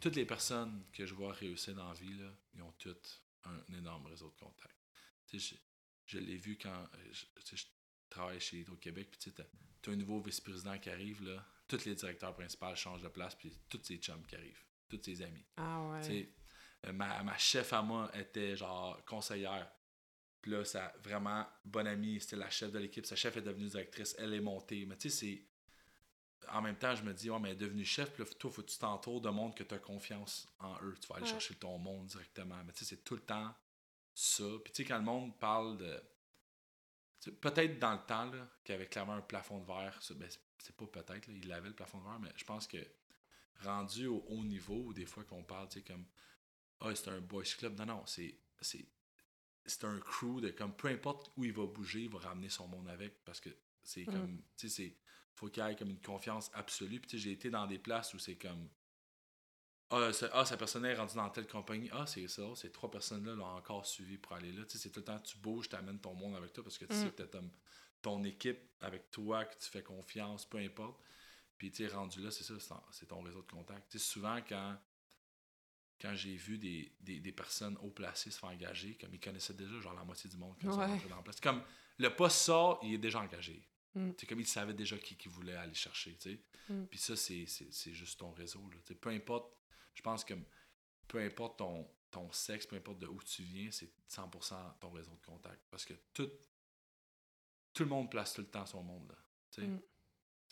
toutes les personnes que je vois réussir dans la vie, là, ils ont toutes un, énorme réseau de contacts. Je, je l'ai vu quand euh, je, je travaille chez Hydro-Québec, puis tu t'as un nouveau vice-président qui arrive, là, tous les directeurs principaux changent de place, puis tous ses chums qui arrivent, tous ses amis. Ah ouais. Ma, ma chef à moi était genre conseillère. Puis là, ça vraiment bonne amie, c'était la chef de l'équipe. Sa chef est devenue directrice, elle est montée. Mais tu sais, c'est. En même temps, je me dis, ouais, mais elle est devenue chef, puis là, toi, faut que tu t'entoures de monde que tu as confiance en eux. Tu vas aller Ouais. chercher ton monde directement. Mais tu sais, c'est tout le temps ça. Puis tu sais, quand le monde parle de. Peut-être dans le temps, là, qu'il y avait clairement un plafond de verre. ben, c'est- pas peut-être, là, il avait le plafond de verre, mais je pense que rendu au haut niveau, des fois qu'on parle, tu sais, comme ah, c'est un boys club. Non, non, c'est, c'est, c'est un crew de comme peu importe où il va bouger, il va ramener son monde avec parce que c'est Mhm. comme, tu sais, c'est, faut qu'il y ait comme une confiance absolue. Puis, tu sais, j'ai été dans des places où c'est comme, ah, ça- ah, sa personne est rendue dans telle compagnie. Ah, c'est ça, ces trois personnes-là l'ont encore suivi pour aller là. Tu sais, c'est tout le temps, tu bouges, tu amènes ton monde avec toi parce que tu sais Mhm. que tu ton équipe avec toi, que tu fais confiance, peu importe. Puis, tu sais, rendu là, c'est ça, c'est ton- c'est ton réseau de contact. Tu sais, souvent, quand quand j'ai vu des, des, des personnes haut placées se faire engager, comme ils connaissaient déjà genre la moitié du monde quand ils sont Ouais. dans la place. C'est Comme le poste sort, il est déjà engagé. Mm. C'est comme ils savaient déjà qui, qui voulait aller chercher. tu sais. Mm. Puis ça, c'est, c'est, c'est juste ton réseau. Là. Peu importe, je pense que peu importe ton, ton sexe, peu importe de où tu viens, c'est 100% ton réseau de contact. Parce que tout, tout le monde place tout le temps son monde. Là, tu sais. Mm.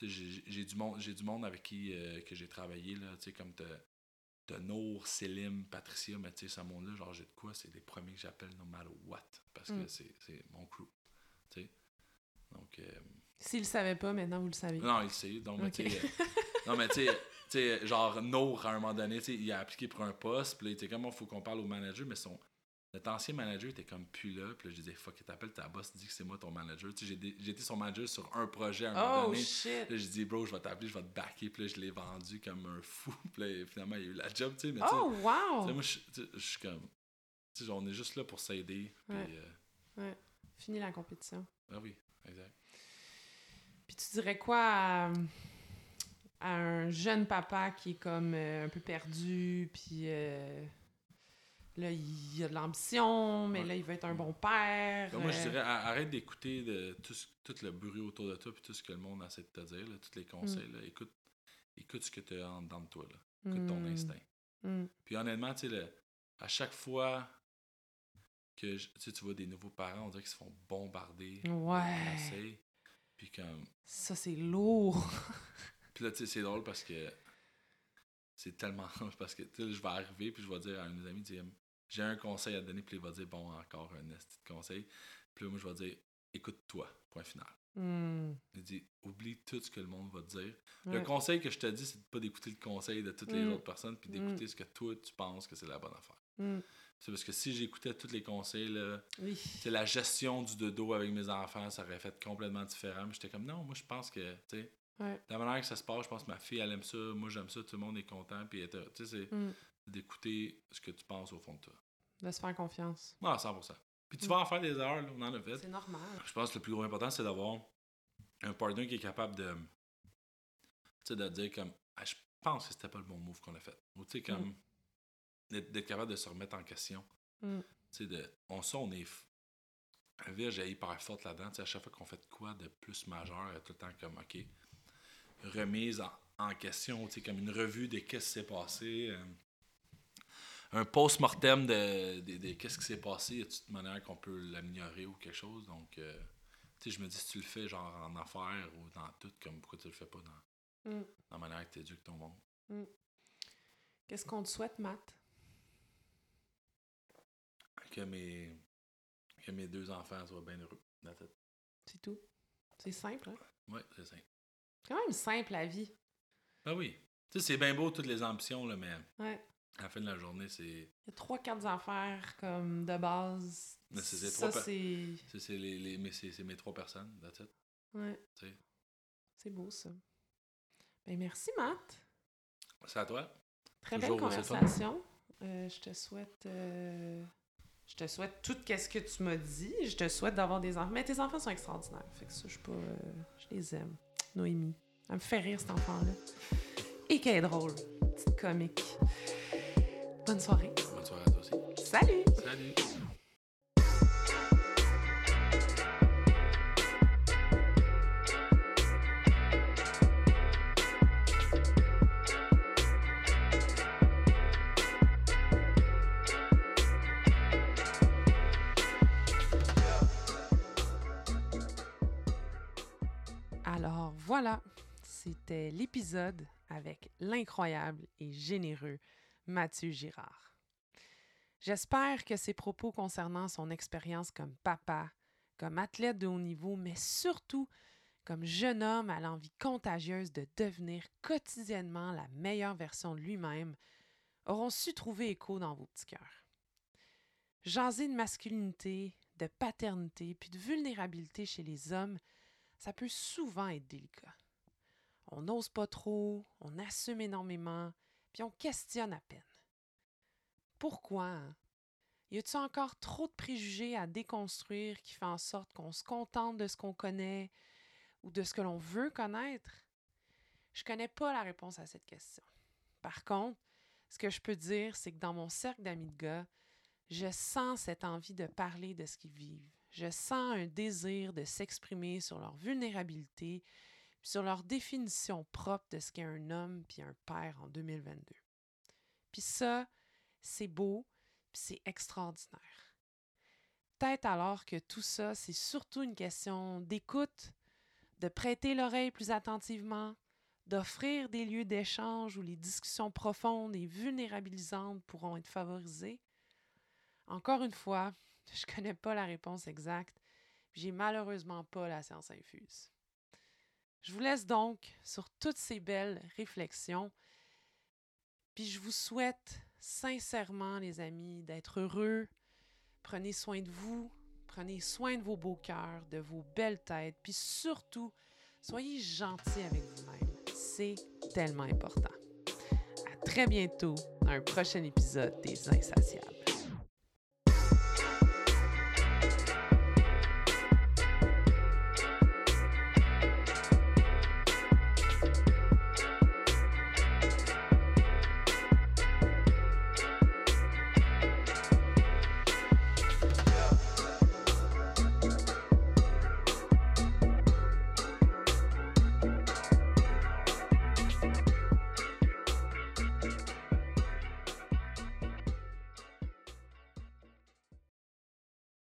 j'ai j'ai du monde, j'ai du monde avec qui euh, que j'ai travaillé, là, tu sais, comme Nour, Célim, Patricia, mais tu sais, ce monde-là, genre, j'ai de quoi, c'est les premiers que j'appelle no matter what, parce que Mm. c'est c'est mon crew, tu sais. Donc, euh, S'il le savait pas, maintenant vous le savez. non, il le sait, donc, tu sais, euh, non, mais tu sais, tu sais, genre, Nour, à un moment donné, tu sais, il a appliqué pour un poste, puis là, il était comme, il faut qu'on parle au manager, mais son, notre ancien manager était comme plus là, puis là, je disais, fuck, t'appelles ta boss, dis que c'est moi ton manager, tu sais, été son manager sur un projet à un moment Oh donné, shit! Là, j'ai dit, bro, je vais t'appeler, je vais te backer. Puis là, je l'ai vendu comme un fou. Puis là, finalement, il a eu la job, tu sais. Mais tu sais, Oh tu wow! sais, moi, je tu sais, je suis comme. Tu sais, on est juste là pour s'aider. Puis, Ouais. euh, Fini la compétition. ah oui, exact. Puis tu dirais quoi à, à un jeune papa qui est comme euh, un peu perdu, puis euh, là, il a de l'ambition, mais Ouais. là, il veut être un bon père. Donc, moi, je euh, dirais, arrête d'écouter tout, tout le bruit autour de toi, puis tout ce que le monde essaie de te dire, là, tous les conseils. Là, écoute, écoute ce que tu as en dedans de toi. Là. Écoute ton hmm, instinct. hmm, Puis honnêtement, tu sais, à chaque fois que je- tu vois des nouveaux parents, on dirait qu'ils se font bombarder. Ouais. Puis comme. Ça, c'est lourd. Puis là, tu sais, c'est drôle parce que c'est tellement. Parce que, tu sais, je vais arriver, puis je vais dire à un de mes amis, j'ai un conseil à te donner, puis il va dire, bon, encore un de conseil. Puis là, moi, je vais dire, écoute-toi, point final. Hmm, Il dit, oublie tout ce que le monde va te dire. Le conseil que je te dis, c'est de pas d'écouter le conseil de toutes les Mm. autres personnes, puis d'écouter ce que toi, tu penses que c'est la bonne affaire. Hmm, C'est parce que si j'écoutais tous les conseils, là, oui. la gestion du dodo avec mes enfants, ça aurait fait complètement différent. Mais j'étais comme, non, moi, je pense que, tu sais, Ouais. la manière que ça se passe, je pense que ma fille, elle aime ça, moi, j'aime ça, tout le monde est content. Puis, tu sais, c'est Hmm, d'écouter ce que tu penses au fond de toi. De se faire confiance. Non, 100%. Puis, tu Mm. vas en faire des erreurs, là, on en a fait. C'est normal. Je pense que le plus gros important, c'est d'avoir un partner qui est capable de, tu sais, de dire comme, Ah, je pense que c'était pas le bon move qu'on a fait. Ou, tu sais, comme, d'être d'être capable de se remettre en question. Mm. Tu sais, de, on sait, on est. La Vierge est hyper forte là-dedans. Tu sais, à chaque fois qu'on fait de quoi de plus majeur, tout le temps comme, OK, remise en, en question, tu sais, comme une revue de qu'est-ce qui s'est passé. euh, un post-mortem de, de, de qu'est-ce qui s'est passé. Y une manière qu'on peut l'améliorer ou quelque chose? Donc, euh, tu sais, je me dis, si tu le fais genre en affaires ou dans tout, comme pourquoi tu le fais pas dans, Mm. dans la manière que tu éduques ton monde? Qu'est-ce qu'on te souhaite, Matt? Que mes, que mes deux enfants soient bien heureux. That's it. C'est tout. C'est simple, hein? Ouais, c'est simple. C'est quand même simple, la vie. Ah oui. Tu sais, c'est bien beau toutes les ambitions, là, mais Ouais. À la fin de la journée, c'est Il y a trois, quatre affaires comme de base. Mais c'est ces Ça, c'est... c'est les, les, mais c'est mes trois personnes. That's it. Ouais. C'est beau, ça. Ben, merci, Matt. C'est à toi. Très Toujours belle conversation. Euh, je te souhaite... euh, Je te souhaite tout ce que tu m'as dit. Je te souhaite d'avoir des enfants. Mais tes enfants sont extraordinaires. Fait que ça, je suis pas... euh, Je les aime. Noémie. Elle me fait rire, cet enfant-là. Et qu'elle est drôle. Petite comique. Bonne soirée. Bonne soirée à toi aussi. Salut! Salut. Alors voilà, c'était l'épisode avec l'incroyable et généreux Mathieu Girard. J'espère que ses propos concernant son expérience comme papa, comme athlète de haut niveau, mais surtout comme jeune homme à l'envie contagieuse de devenir quotidiennement la meilleure version de lui-même, auront su trouver écho dans vos petits cœurs. Jaser de masculinité, de paternité, puis de vulnérabilité chez les hommes, ça peut souvent être délicat. On n'ose pas trop, on assume énormément, questionne à peine. Pourquoi? hein? Y a-t-il encore trop de préjugés à déconstruire qui fait en sorte qu'on se contente de ce qu'on connaît ou de ce que l'on veut connaître? Je connais pas la réponse à cette question. Par contre, ce que je peux dire, c'est que dans mon cercle d'amis de gars, je sens cette envie de parler de ce qu'ils vivent. Je sens un désir de s'exprimer sur leur vulnérabilité, sur leur définition propre de ce qu'est un homme puis un père en 2022. Puis ça, c'est beau, puis c'est extraordinaire. Peut-être alors que tout ça, c'est surtout une question d'écoute, de prêter l'oreille plus attentivement, d'offrir des lieux d'échange où les discussions profondes et vulnérabilisantes pourront être favorisées? Encore une fois, je ne connais pas la réponse exacte, j'ai malheureusement pas la science infuse. Je vous laisse donc sur toutes ces belles réflexions, puis je vous souhaite sincèrement, les amis, d'être heureux. Prenez soin de vous, prenez soin de vos beaux cœurs, de vos belles têtes, puis surtout, soyez gentils avec vous-même. C'est tellement important. À très bientôt dans un prochain épisode des Insatiables.